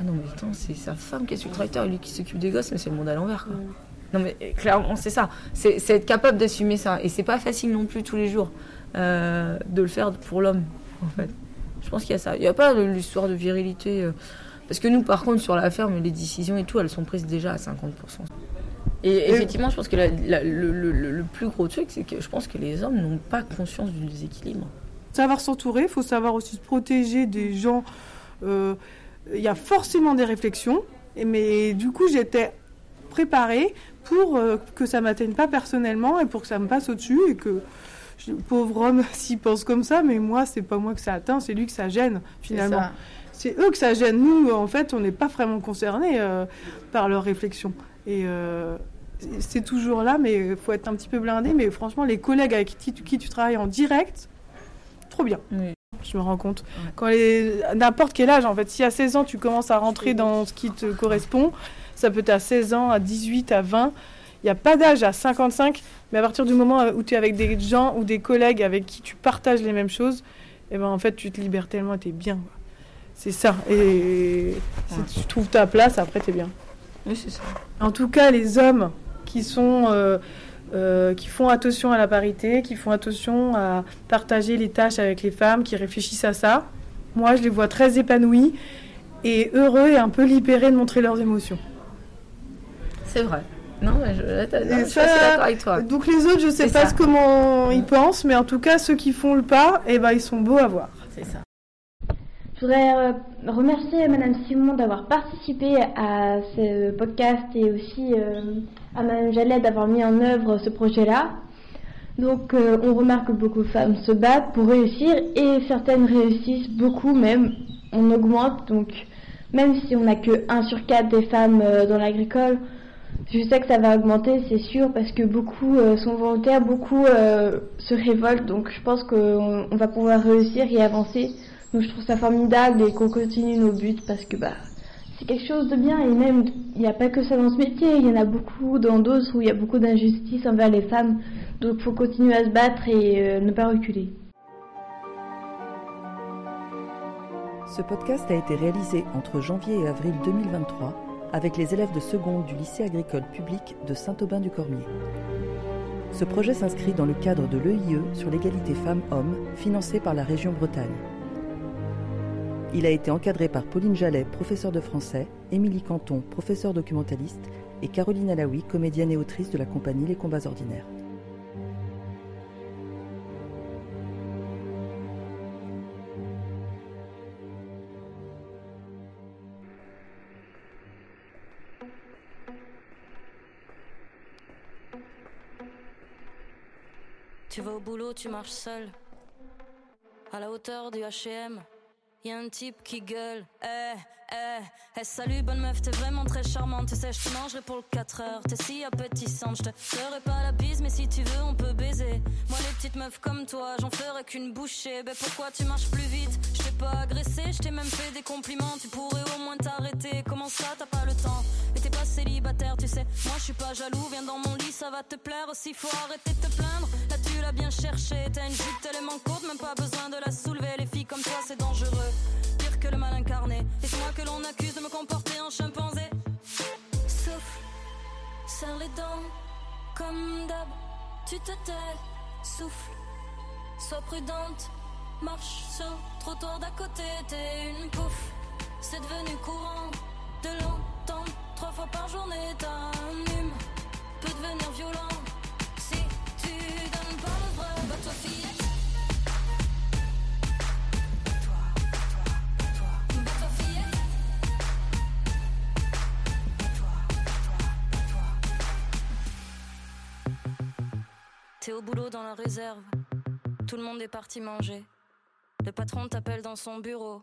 Ah non, mais attends, c'est sa femme qui est sur le tracteur, lui qui s'occupe des gosses, mais c'est le monde à l'envers. Mhm. Non, mais clairement, c'est ça. C'est être capable d'assumer ça. Et c'est pas facile non plus tous les jours de le faire pour l'homme, en fait. Je pense qu'il y a ça. Il n'y a pas l'histoire de virilité. Euh, parce que nous, par contre, sur la ferme, les décisions et tout, elles sont prises déjà à 50%. Et effectivement, je pense que le, plus gros truc, c'est que je pense que les hommes n'ont pas conscience du déséquilibre. Savoir s'entourer, il faut savoir aussi se protéger des gens. Euh, il y a forcément des réflexions, mais du coup, j'étais préparée pour euh, que ça m'atteigne pas personnellement et pour que ça me passe au-dessus et que pauvre homme s'il pense comme ça, mais moi, c'est pas moi que ça atteint, c'est lui que ça gêne, finalement. C'est eux que ça gêne. Nous, en fait, on n'est pas vraiment concernés euh, par leurs réflexions. Et euh, c'est toujours là, mais il faut être un petit peu blindé. Mais franchement, les collègues avec qui tu, travailles en direct, trop bien. Je me rends compte. Quand n'importe quel âge, en fait, si à 16 ans, tu commences à rentrer dans ce qui te correspond, ça peut être à 16 ans, à 18, à 20. Il n'y a pas d'âge à 55, mais à partir du moment où tu es avec des gens ou des collègues avec qui tu partages les mêmes choses, et eh ben en fait, tu te libères tellement tu es bien. C'est ça. Et si tu trouves ta place, après, tu es bien. Oui, c'est ça. En tout cas, les hommes qui sont. Euh, euh, qui font attention à la parité, qui font attention à partager les tâches avec les femmes, qui réfléchissent à ça. Moi, je les vois très épanouis et heureux et un peu libérés de montrer leurs émotions. C'est vrai. Non, mais je, suis d'accord avec toi. Donc les autres, je sais pas comment ils pensent, mais en tout cas, ceux qui font le pas, eh ben, ils sont beaux à voir. C'est ça. Je voudrais euh, remercier Madame Simon d'avoir participé à ce podcast et aussi euh, à Madame Jallet d'avoir mis en œuvre ce projet-là. Donc euh, on remarque que beaucoup de femmes se battent pour réussir et certaines réussissent beaucoup même. On augmente donc même si on n'a que 1 sur 4 des femmes dans l'agricole, je sais que ça va augmenter, c'est sûr, parce que beaucoup euh, sont volontaires, beaucoup euh, se révoltent, donc je pense qu'on va pouvoir réussir et avancer. Donc je trouve ça formidable et qu'on continue nos buts parce que bah c'est quelque chose de bien et même il n'y a pas que ça dans ce métier, il y en a beaucoup dans d'autres où il y a beaucoup d'injustice envers les femmes, donc il faut continuer à se battre et euh, ne pas reculer. Ce podcast a été réalisé entre janvier et avril 2023 avec les élèves de seconde du lycée agricole public de Saint-Aubin-du-Cormier. Ce projet s'inscrit dans le cadre de l'EIE sur l'égalité femmes-hommes, financé par la région Bretagne. Il a été encadré par Pauline Jallet, professeure de français, Émilie Canton, professeure documentaliste, et Caroline Alaoui, comédienne et autrice de la compagnie Les Combats Ordinaires. Tu vas au boulot, tu marches seul. À la hauteur du HM, y a un type qui gueule. Eh, eh, eh, salut, bonne meuf, t'es vraiment très charmante. Tu sais, je te mangerai pour le 4 heures. T'es si appétissante, je te ferai pas la bise, mais si tu veux, on peut baiser. Moi, les petites meufs comme toi, j'en ferai qu'une bouchée. Ben pourquoi tu marches plus vite? Je t'ai pas agressé, je t'ai même fait des compliments. Tu pourrais au moins t'arrêter. Comment ça, t'as pas le temps? Mais t'es pas célibataire, tu sais. Moi, je suis pas jaloux, viens dans mon lit, ça va te plaire. Aussi, faut arrêter de te plaindre. Bien cherché. T'as une jupe tellement courte, même pas besoin de la soulever. Les filles comme toi, c'est dangereux. Pire que le mal incarné. Et c'est moi que l'on accuse de me comporter en chimpanzé. Souffle, serre les dents, comme d'hab. Tu te tais, souffle, sois prudente. Marche sur trottoir d'à côté, t'es une pouffe. C'est devenu courant de l'entendre trois fois par journée. T'as un hume, peut devenir violent. T'es au boulot dans la réserve. Tout le monde est parti manger. Le patron t'appelle dans son bureau.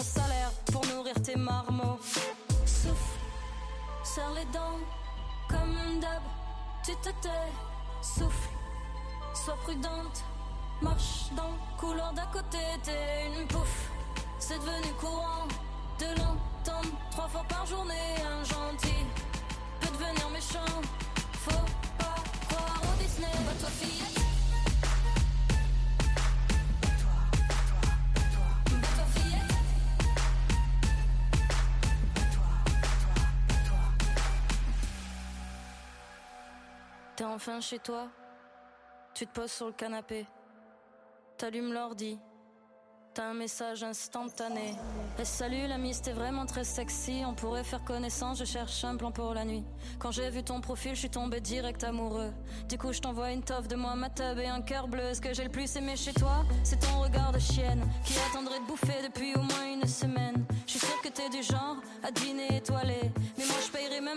salaire pour nourrir tes marmots. Souffle, serre les dents, comme d'hab. Tu te tais, souffle, sois prudente. Marche dans couloir d'à côté, t'es une pouffe. C'est devenu courant de l'entendre trois fois par journée. Un gentil peut devenir méchant. Faut pas croire au Disney, bah toi fillette. T'es enfin chez toi, tu te poses sur le canapé, t'allumes l'ordi, t'as un message instantané. Et salut l'ami, c'était vraiment très sexy, on pourrait faire connaissance, je cherche un plan pour la nuit. Quand j'ai vu ton profil, je suis tombé direct amoureux. Du coup, je t'envoie une toffe de moi, ma tub et un cœur bleu. Ce que j'ai le plus aimé chez toi, c'est ton regard de chienne qui attendrait de bouffer depuis au moins une semaine. Je suis sûre que t'es du genre à dîner étoilé.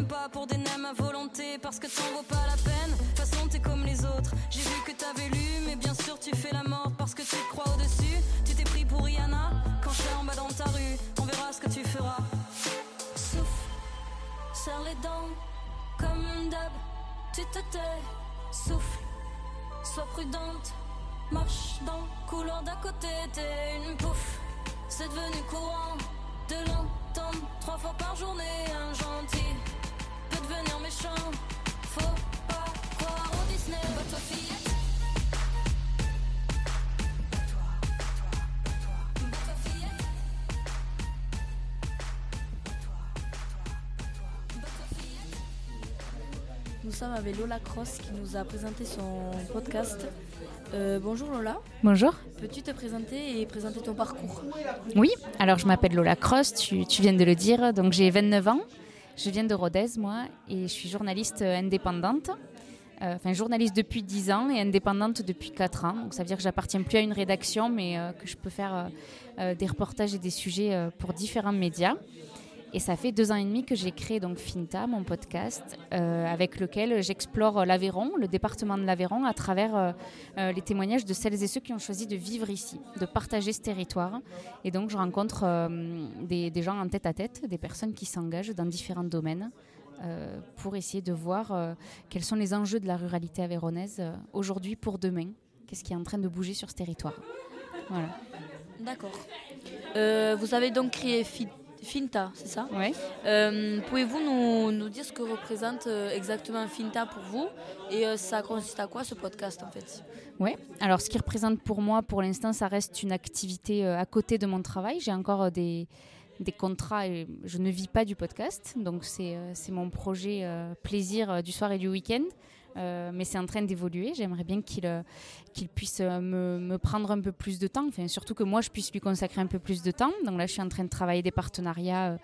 Pas pour des nems à volonté parce que t'en vaut pas la peine. De toute façon, t'es comme les autres. J'ai vu que t'avais lu, mais bien sûr, tu fais la mort parce que tu crois au-dessus. Tu t'es pris pour Rihanna quand je serai en bas dans ta rue. On verra ce que tu feras. Souffle, serre les dents, comme d'hab. Tu te tais, souffle, sois prudente. Marche dans couloir d'à côté, t'es une pouffe. C'est devenu courant de l'entendre trois fois par journée. Un gentil devenir méchant. Faut pas croire au Disney, fillette. Nous sommes avec Lola Cross qui nous a présenté son podcast. Euh, bonjour Lola. Bonjour. Peux-tu te présenter et présenter ton parcours? Oui, alors je m'appelle Lola Cross, tu, tu viens de le dire, donc j'ai 29 ans, je viens de Rodez moi et je suis journaliste indépendante. Euh, Enfin, journaliste depuis 10 ans et indépendante depuis 4 ans. Donc, ça veut dire que j'appartiens plus à une rédaction, mais euh, que je peux faire euh, euh, des reportages et des sujets euh, pour différents médias. Et ça fait deux ans et demi que j'ai créé donc Finta, mon podcast, euh, avec lequel j'explore l'Aveyron, le département de l'Aveyron, à travers euh, euh, les témoignages de celles et ceux qui ont choisi de vivre ici, de partager ce territoire. Et donc je rencontre des, des gens en tête à tête, des personnes qui s'engagent dans différents domaines pour essayer de voir quels sont les enjeux de la ruralité avéronaise aujourd'hui pour demain. Qu'est-ce qui est en train de bouger sur ce territoire? Voilà. D'accord. vous avez donc créé Finta, c'est ça Oui. Pouvez-vous nous, nous, dire ce que représente exactement Finta pour vous et ça consiste à quoi ce podcast en fait? Oui, alors ce qui représente pour moi, pour l'instant, ça reste une activité à côté de mon travail. J'ai encore des, des contrats et je ne vis pas du podcast. Donc c'est mon projet plaisir du soir et du week-end. Mais c'est en train d'évoluer. J'aimerais bien qu'il qu'il puisse me, me, prendre un peu plus de temps, surtout que moi je puisse lui consacrer un peu plus de temps. Donc là, je suis en train de travailler des partenariats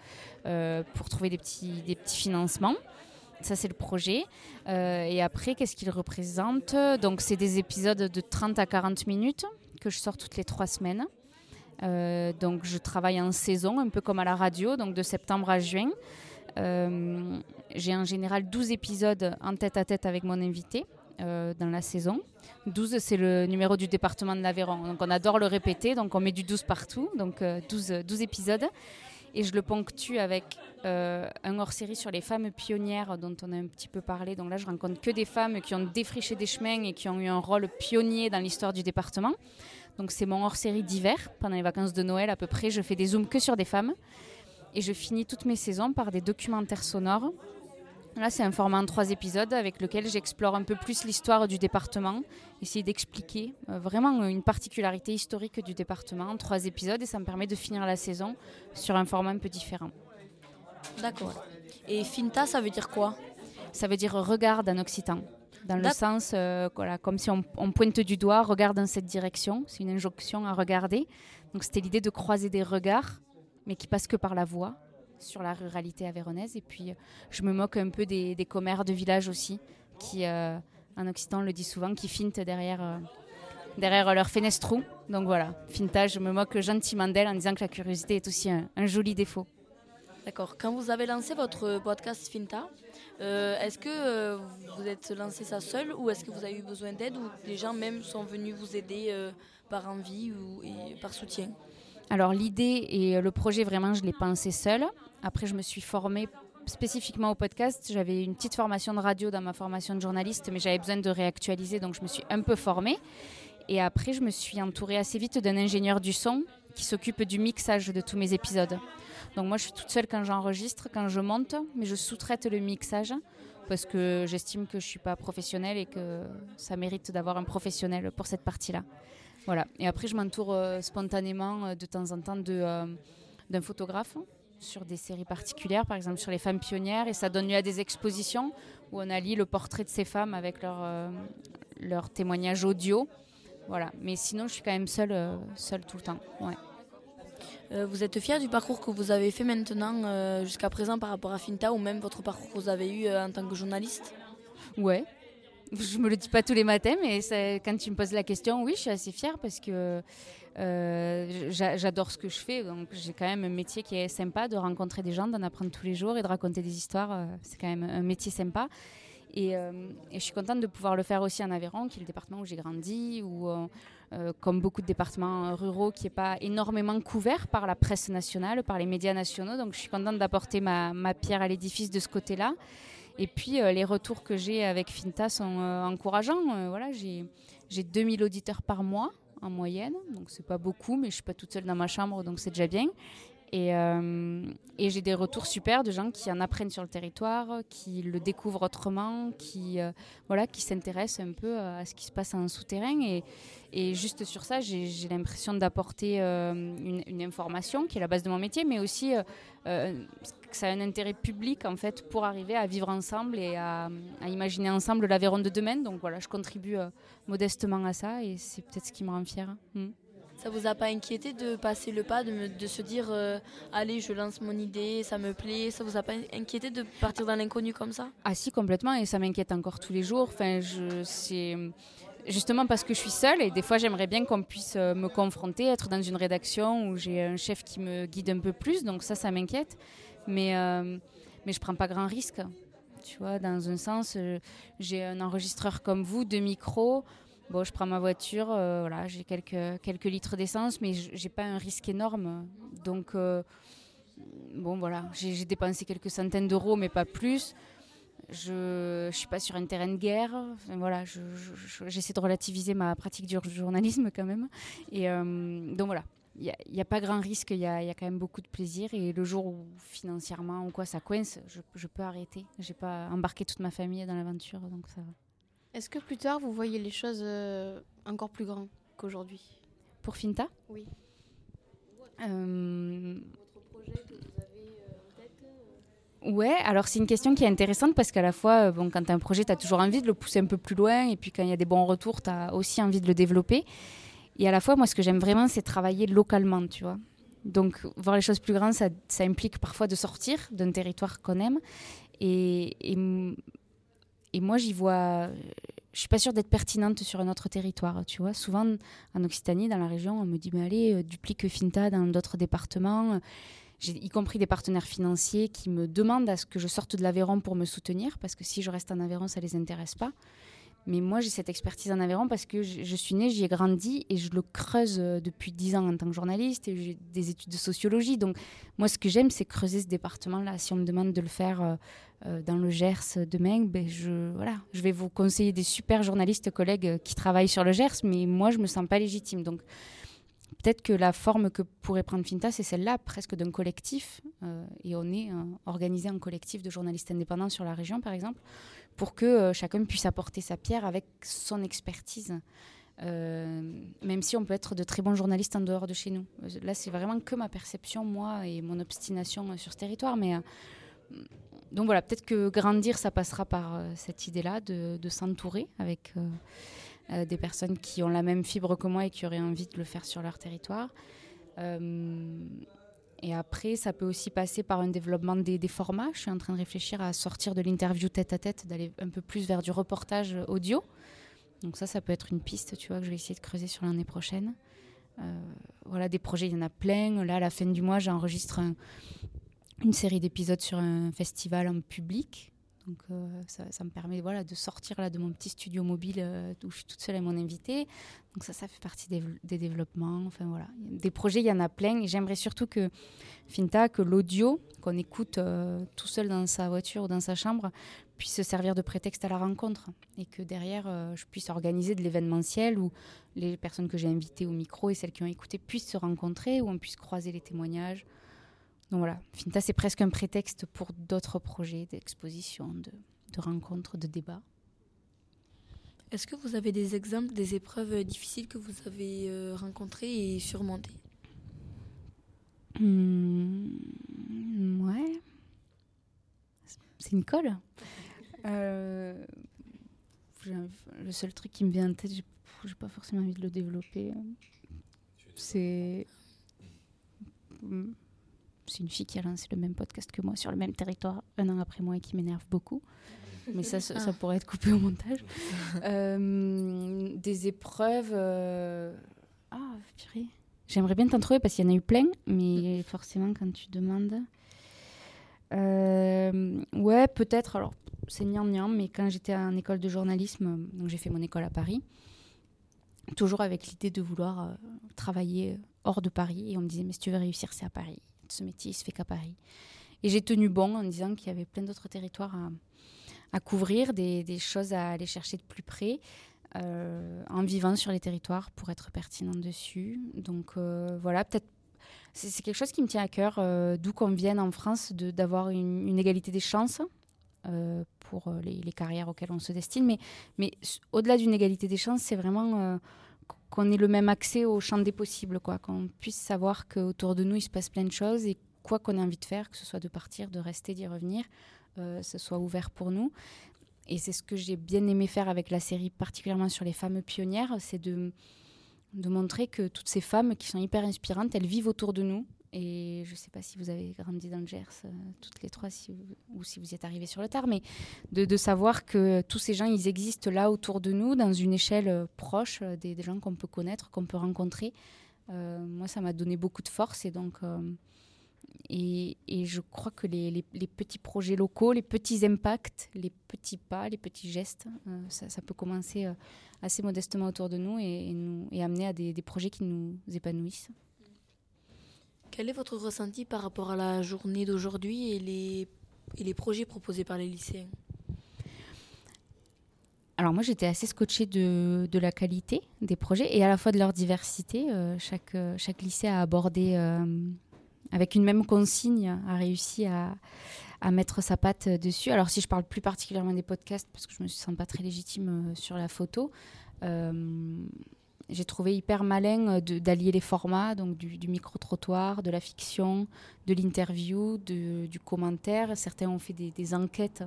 euh, pour trouver des petits, des petits financements. Ça, c'est le projet. Euh, et après, qu'est-ce qu'il représente? Donc, c'est des épisodes de 30 à 40 minutes que je sors toutes les trois semaines. Euh, donc, je travaille en saison, un peu comme à la radio, donc de septembre à juin. Euh, j'ai en général 12 épisodes en tête à tête avec mon invité euh, dans la saison. 12, c'est le numéro du département de l'Aveyron. Donc, on adore le répéter, donc on met du 12 partout, donc 12, 12 épisodes et je le ponctue avec euh, un hors-série sur les femmes pionnières dont on a un petit peu parlé. Donc là, je rencontre que des femmes qui ont défriché des chemins et qui ont eu un rôle pionnier dans l'histoire du département. Donc c'est mon hors-série d'hiver. Pendant les vacances de Noël à peu près, je fais des zooms que sur des femmes. Et je finis toutes mes saisons par des documentaires sonores Là, c'est un format en trois épisodes avec lequel j'explore un peu plus l'histoire du département, essayer d'expliquer euh, vraiment une particularité historique du département en trois épisodes et ça me permet de finir la saison sur un format un peu différent. D'accord. Et finta, ça veut dire quoi? Ça veut dire regarde en occitan. Dans le sens, euh, voilà, comme si on, on, pointe du doigt, regarde dans cette direction. C'est une injonction à regarder. Donc c'était l'idée de croiser des regards, mais qui passent que par la voix sur la ruralité avéronaise. Et puis, je me moque un peu des, commères de village aussi, qui, euh, en Occident, on le dit souvent, qui fintent derrière, euh, derrière leur fenestrou. Donc voilà, fintage, je me moque gentiment d'elle en disant que la curiosité est aussi un, un joli défaut. D'accord. Quand vous avez lancé votre podcast Finta, euh, est-ce que euh, vous êtes lancé ça seul ou est-ce que vous avez eu besoin d'aide ou des gens même sont venus vous aider euh, par envie ou et par soutien? Alors l'idée et le projet, vraiment, je l'ai pensé seul. Après, je me suis formée spécifiquement au podcast. J'avais une petite formation de radio dans ma formation de journaliste, mais j'avais besoin de réactualiser, donc je me suis un peu formée. Et après, je me suis entourée assez vite d'un ingénieur du son qui s'occupe du mixage de tous mes épisodes. Donc moi, je suis toute seule quand j'enregistre, quand je monte, mais je sous-traite le mixage parce que j'estime que je suis pas professionnelle et que ça mérite d'avoir un professionnel pour cette partie-là. Voilà. Et après, je m'entoure euh, spontanément euh, de temps en temps euh, d'un photographe sur des séries particulières, par exemple sur les femmes pionnières, et ça donne lieu à des expositions où on allie le portrait de ces femmes avec leur, euh, leur témoignage audio. Voilà. Mais sinon, je suis quand même seule, euh, seule tout le temps. Ouais. Euh, vous êtes fier du parcours que vous avez fait maintenant jusqu'à présent par rapport à Finta ou même votre parcours que vous avez eu en tant que journaliste? Ouais. Je me le dis pas tous les matins, mais quand tu me poses la question, oui, je suis assez fière parce que euh, j'adore ce que je fais. Donc j'ai quand même un métier qui est sympa de rencontrer des gens, d'en apprendre tous les jours et de raconter des histoires. C'est quand même un métier sympa. Et, euh, et, je suis contente de pouvoir le faire aussi en Aveyron, qui est le département où j'ai grandi, où, euh, comme beaucoup de départements ruraux, qui n'est pas énormément couvert par la presse nationale, par les médias nationaux. Donc je suis contente d'apporter ma, pierre à l'édifice de ce côté-là. Et puis euh, les retours que j'ai avec Finta sont euh, encourageants. voilà, j'ai 2000 auditeurs par mois en moyenne, donc c'est pas beaucoup, mais je suis pas toute seule dans ma chambre, donc c'est déjà bien. Et, euh, j'ai des retours super de gens qui en apprennent sur le territoire, qui le découvrent autrement, qui euh, voilà, qui s'intéressent un peu à ce qui se passe en souterrain. Et, juste sur ça, j'ai l'impression d'apporter euh, une, information qui est la base de mon métier, mais aussi euh, que ça a un intérêt public en fait pour arriver à vivre ensemble et à, à imaginer ensemble l'Aveyron de demain. Donc voilà, je contribue modestement à ça et c'est peut-être ce qui me rend fière. Mm. Ça vous a pas inquiété de passer le pas, de, me, de se dire euh, allez, je lance mon idée, ça me plaît Ça vous a pas inquiété de partir dans l'inconnu comme ça? Ah si, complètement, et ça m'inquiète encore tous les jours. Enfin, je, c'est justement parce que je suis seule et des fois j'aimerais bien qu'on puisse me confronter, être dans une rédaction où j'ai un chef qui me guide un peu plus, donc ça, ça m'inquiète. Mais, euh, mais je prends pas grand risque. Tu vois, dans un sens, j'ai un enregistreur comme vous, deux micros. Bon, je prends ma voiture, euh, voilà, j'ai quelques, quelques litres d'essence, mais j'ai pas un risque énorme. Donc, euh, bon, voilà, j'ai dépensé quelques centaines d'euros, mais pas plus. Je ne suis pas sur un terrain de guerre. voilà, j'essaie de relativiser ma pratique du journalisme quand même. Et donc voilà, il n'y a, pas grand risque, il y a, quand même beaucoup de plaisir. Et le jour où financièrement ou quoi ça coince, je, peux arrêter. Je n'ai pas embarqué toute ma famille dans l'aventure, donc ça va. Est-ce que plus tard, vous voyez les choses euh, encore plus grandes qu'aujourd'hui? Pour Finta? Oui. Euh... Votre projet que vous avez euh, en tête euh? Ouais, alors c'est une question qui est intéressante parce qu'à la fois, bon, quand tu as un projet, tu as toujours envie de le pousser un peu plus loin et puis quand il y a des bons retours, tu as aussi envie de le développer. Et à la fois, moi, ce que j'aime vraiment, c'est travailler localement, tu vois. Donc, voir les choses plus grandes, ça, implique parfois de sortir d'un territoire qu'on aime. Et, moi, j'y vois. Je suis pas sûre d'être pertinente sur un autre territoire, tu vois. Souvent, en Occitanie, dans la région, on me dit, mais allez, euh, duplique Finta dans d'autres départements. Y compris des partenaires financiers qui me demandent à ce que je sorte de l'Aveyron pour me soutenir, parce que si je reste en Aveyron, ça les intéresse pas. Mais moi, j'ai cette expertise en Aveyron parce que je, suis née, j'y ai grandi et je le creuse euh, depuis dix ans en tant que journaliste et j'ai des études de sociologie. Donc, moi, ce que j'aime, c'est creuser ce département-là. Si on me demande de le faire euh, euh, dans le Gers demain, ben je, vais vous conseiller des super journalistes collègues qui travaillent sur le Gers, mais moi, je me sens pas légitime. Donc, peut-être que la forme que pourrait prendre Finta, c'est celle-là, presque d'un collectif. et on est organisé en collectif de journalistes indépendants sur la région, par exemple pour que euh, chacun puisse apporter sa pierre avec son expertise. Euh, même si on peut être de très bons journalistes en dehors de chez nous. Euh, là, c'est vraiment que ma perception, moi, et mon obstination sur ce territoire. Mais donc voilà, peut-être que grandir, ça passera par cette idée-là de, s'entourer avec des personnes qui ont la même fibre que moi et qui auraient envie de le faire sur leur territoire. Et après, ça peut aussi passer par un développement des, formats. Je suis en train de réfléchir à sortir de l'interview tête à tête, d'aller un peu plus vers du reportage audio. Donc ça, ça peut être une piste, tu vois, que je vais essayer de creuser sur l'année prochaine. Euh, voilà, des projets, il y en a plein. Là, à la fin du mois, j'enregistre une série d'épisodes sur un festival en public. Donc euh, ça, me permet voilà, de sortir là, de mon petit studio mobile euh, où je suis toute seule avec mon invité. Donc ça, ça fait partie des, développements. Enfin voilà, des projets, il y en a plein. Et j'aimerais surtout que Finta, que l'audio qu'on écoute euh, tout seul dans sa voiture ou dans sa chambre, puisse servir de prétexte à la rencontre. Et que derrière, je puisse organiser de l'événementiel où les personnes que j'ai invitées au micro et celles qui ont écouté puissent se rencontrer, où on puisse croiser les témoignages. Donc voilà, Finta, c'est presque un prétexte pour d'autres projets d'exposition, de, rencontres, de débats. Est-ce que vous avez des exemples des épreuves difficiles que vous avez euh, rencontrées et surmontées? Mmh, Ouais. C'est une colle. Euh, le seul truc qui me vient en tête, j'ai pas forcément envie de le développer. C'est c'est une fille qui a lancé le même podcast que moi sur le même territoire un an après moi et qui m'énerve beaucoup. Mais ça, ça, ah. pourrait être coupé au montage. Euh, des épreuves. Euh, ah, purée. J'aimerais bien t'en trouver parce qu'il y en a eu plein, mais forcément, quand tu demandes. Euh, ouais, peut-être. Alors, c'est niant mais quand j'étais en école de journalisme, donc j'ai fait mon école à Paris, toujours avec l'idée de vouloir travailler hors de Paris. Et on me disait, mais si tu veux réussir, c'est à Paris ce métier, se fait qu'à Paris. Et j'ai tenu bon en disant qu'il y avait plein d'autres territoires à, couvrir, des, choses à aller chercher de plus près, euh, en vivant sur les territoires pour être pertinent dessus. Donc euh, voilà, peut-être c'est quelque chose qui me tient à cœur, euh, d'où qu'on vienne en France, d'avoir une, égalité des chances. pour les, carrières auxquelles on se destine. Mais, mais au-delà d'une égalité des chances, c'est vraiment qu'on ait le même accès au champ des possibles, quoi, qu'on puisse savoir qu'autour de nous, il se passe plein de choses et quoi qu'on ait envie de faire, que ce soit de partir, de rester, d'y revenir, euh, ce soit ouvert pour nous. Et c'est ce que j'ai bien aimé faire avec la série, particulièrement sur les femmes pionnières, c'est de, de montrer que toutes ces femmes qui sont hyper inspirantes, elles vivent autour de nous et je ne sais pas si vous avez grandi dans le Gers, euh, toutes les trois, ou si vous y êtes arrivés sur le tard, mais de, savoir que tous ces gens, ils existent là autour de nous, dans une échelle euh, proche euh, des, gens qu'on peut connaître, qu'on peut rencontrer. moi, ça m'a donné beaucoup de force. Et donc, et, je crois que les, petits projets locaux, les petits impacts, les petits pas, les petits gestes, ça, peut commencer assez modestement autour de nous et, nous, et amener à des projets qui nous épanouissent. Quel est votre ressenti par rapport à la journée d'aujourd'hui et les, et les projets proposés par les lycéens? Alors moi j'étais assez scotchée de, la qualité des projets et à la fois de leur diversité. Euh, chaque, euh, chaque lycée a abordé euh, avec une même consigne, a réussi à, à, mettre sa patte dessus. Alors si je parle plus particulièrement des podcasts parce que je me sens pas très légitime sur la photo, j'ai trouvé hyper malin d'allier les formats, donc du, micro-trottoir, de la fiction, de l'interview, du commentaire. Certains ont fait des, enquêtes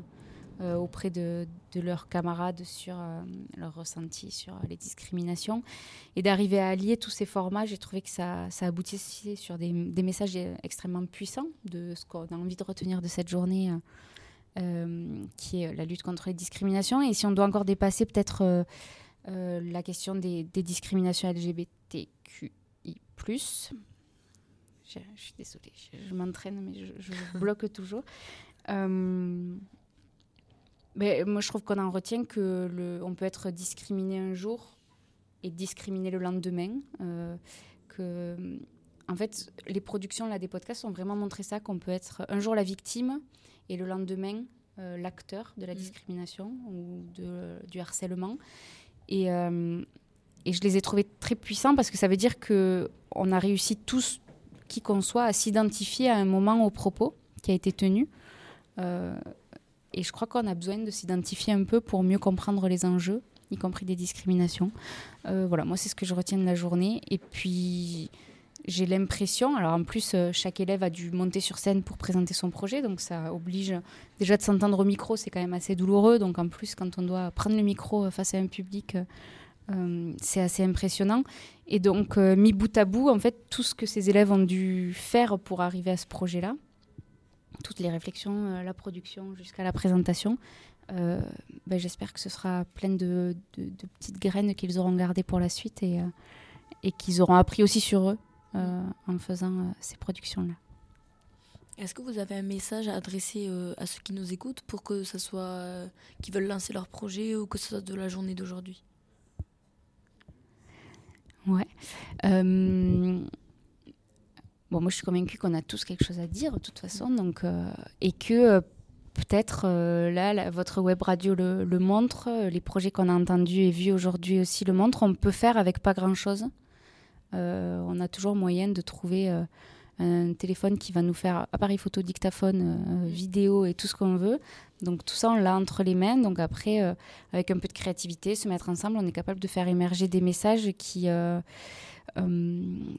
euh, auprès de, leurs camarades sur euh, leur ressenti sur les discriminations. Et d'arriver à allier tous ces formats, j'ai trouvé que ça, ça aboutissait sur des, messages extrêmement puissants de ce qu'on a envie de retenir de cette journée, euh, qui est la lutte contre les discriminations. Et si on doit encore dépasser peut-être la question des, des, discriminations LGBTQI, je, je suis désolée, je, m'entraîne, mais je, je bloque toujours. Euh, mais moi, je trouve qu'on en retient que le, on peut être discriminé un jour et discriminé le lendemain. Euh, que, en fait, les productions là, des podcasts ont vraiment montré ça, qu'on peut être un jour la victime et le lendemain euh, l'acteur de la mm. discrimination ou de, du harcèlement. Et, euh, et je les ai trouvés très puissants parce que ça veut dire qu'on a réussi tous, qui qu'on soit, à s'identifier à un moment au propos qui a été tenu. Euh, et je crois qu'on a besoin de s'identifier un peu pour mieux comprendre les enjeux, y compris des discriminations. Euh, voilà, moi, c'est ce que je retiens de la journée. Et puis, j'ai l'impression, alors en plus, euh, chaque élève a dû monter sur scène pour présenter son projet, donc ça oblige déjà de s'entendre au micro, c'est quand même assez douloureux. Donc en plus, quand on doit prendre le micro euh, face à un public, c'est assez impressionnant. Et donc, mis bout à bout, en fait, tout ce que ces élèves ont dû faire pour arriver à ce projet-là, toutes les réflexions, euh, la production jusqu'à la présentation. Euh, ben, j'espère que ce sera plein de, petites graines qu'ils auront gardées pour la suite euh, et qu'ils auront appris aussi sur eux en faisant ces productions-là. Est-ce que vous avez un message à adresser à ceux qui nous écoutent pour que ce soit qui veulent lancer leur projet ou que ce soit de la journée d'aujourd'hui? Ouais. Bon, moi, je suis convaincue qu'on a tous quelque chose à dire, de toute façon, donc, euh, et que euh, peut-être euh, là, votre web radio le, le montre, les projets qu'on a entendus et vus aujourd'hui aussi le montrent, on peut faire avec pas grand-chose. On a toujours moyen de trouver un téléphone qui va nous faire appareil photo, dictaphone, vidéo et tout ce qu'on veut. Donc tout ça, on l'a entre les mains. Donc après, avec un peu de créativité, se mettre ensemble, on est capable de faire émerger des messages qui euh,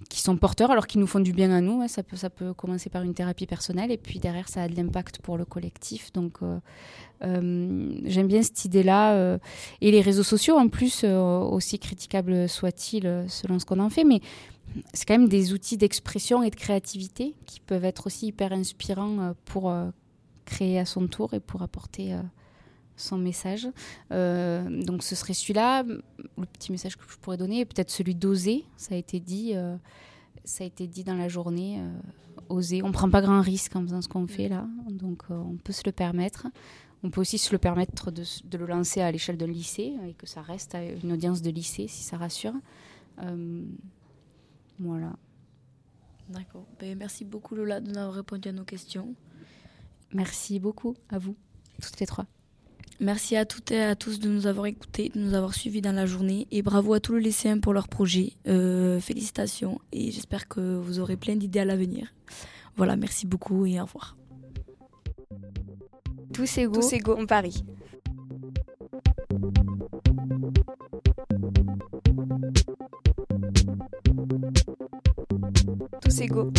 qui sont porteurs, alors qui nous font du bien à nous. Hein. Ça, peut, ça peut commencer par une thérapie personnelle et puis derrière, ça a de l'impact pour le collectif. Donc, euh, euh, j'aime bien cette idée-là. et les réseaux sociaux, en plus, aussi critiquables soient-ils selon ce qu'on en fait, mais c'est quand même des outils d'expression et de créativité qui peuvent être aussi hyper inspirants pour créer à son tour et pour apporter son message. Euh, donc ce serait celui-là. Le petit message que je pourrais donner, peut-être celui d'oser. Ça a été dit, euh, ça a été dit dans la journée. Euh, oser. On prend pas grand risque en faisant ce qu'on fait là, donc on peut se le permettre. On peut aussi se le permettre de, de le lancer à l'échelle d'un lycée et que ça reste à une audience de lycée si ça rassure. voilà. D'accord. Ben, merci beaucoup Lola de nous avoir répondu à nos questions. Merci beaucoup à vous, toutes les trois. Merci à toutes et à tous de nous avoir écoutés, de nous avoir suivis dans la journée et bravo à tous les lycéens pour leur projet. Euh, félicitations et j'espère que vous aurez plein d'idées à l'avenir. Voilà, merci beaucoup et au revoir. Tous égaux, Tous égaux en Paris. Tous égaux.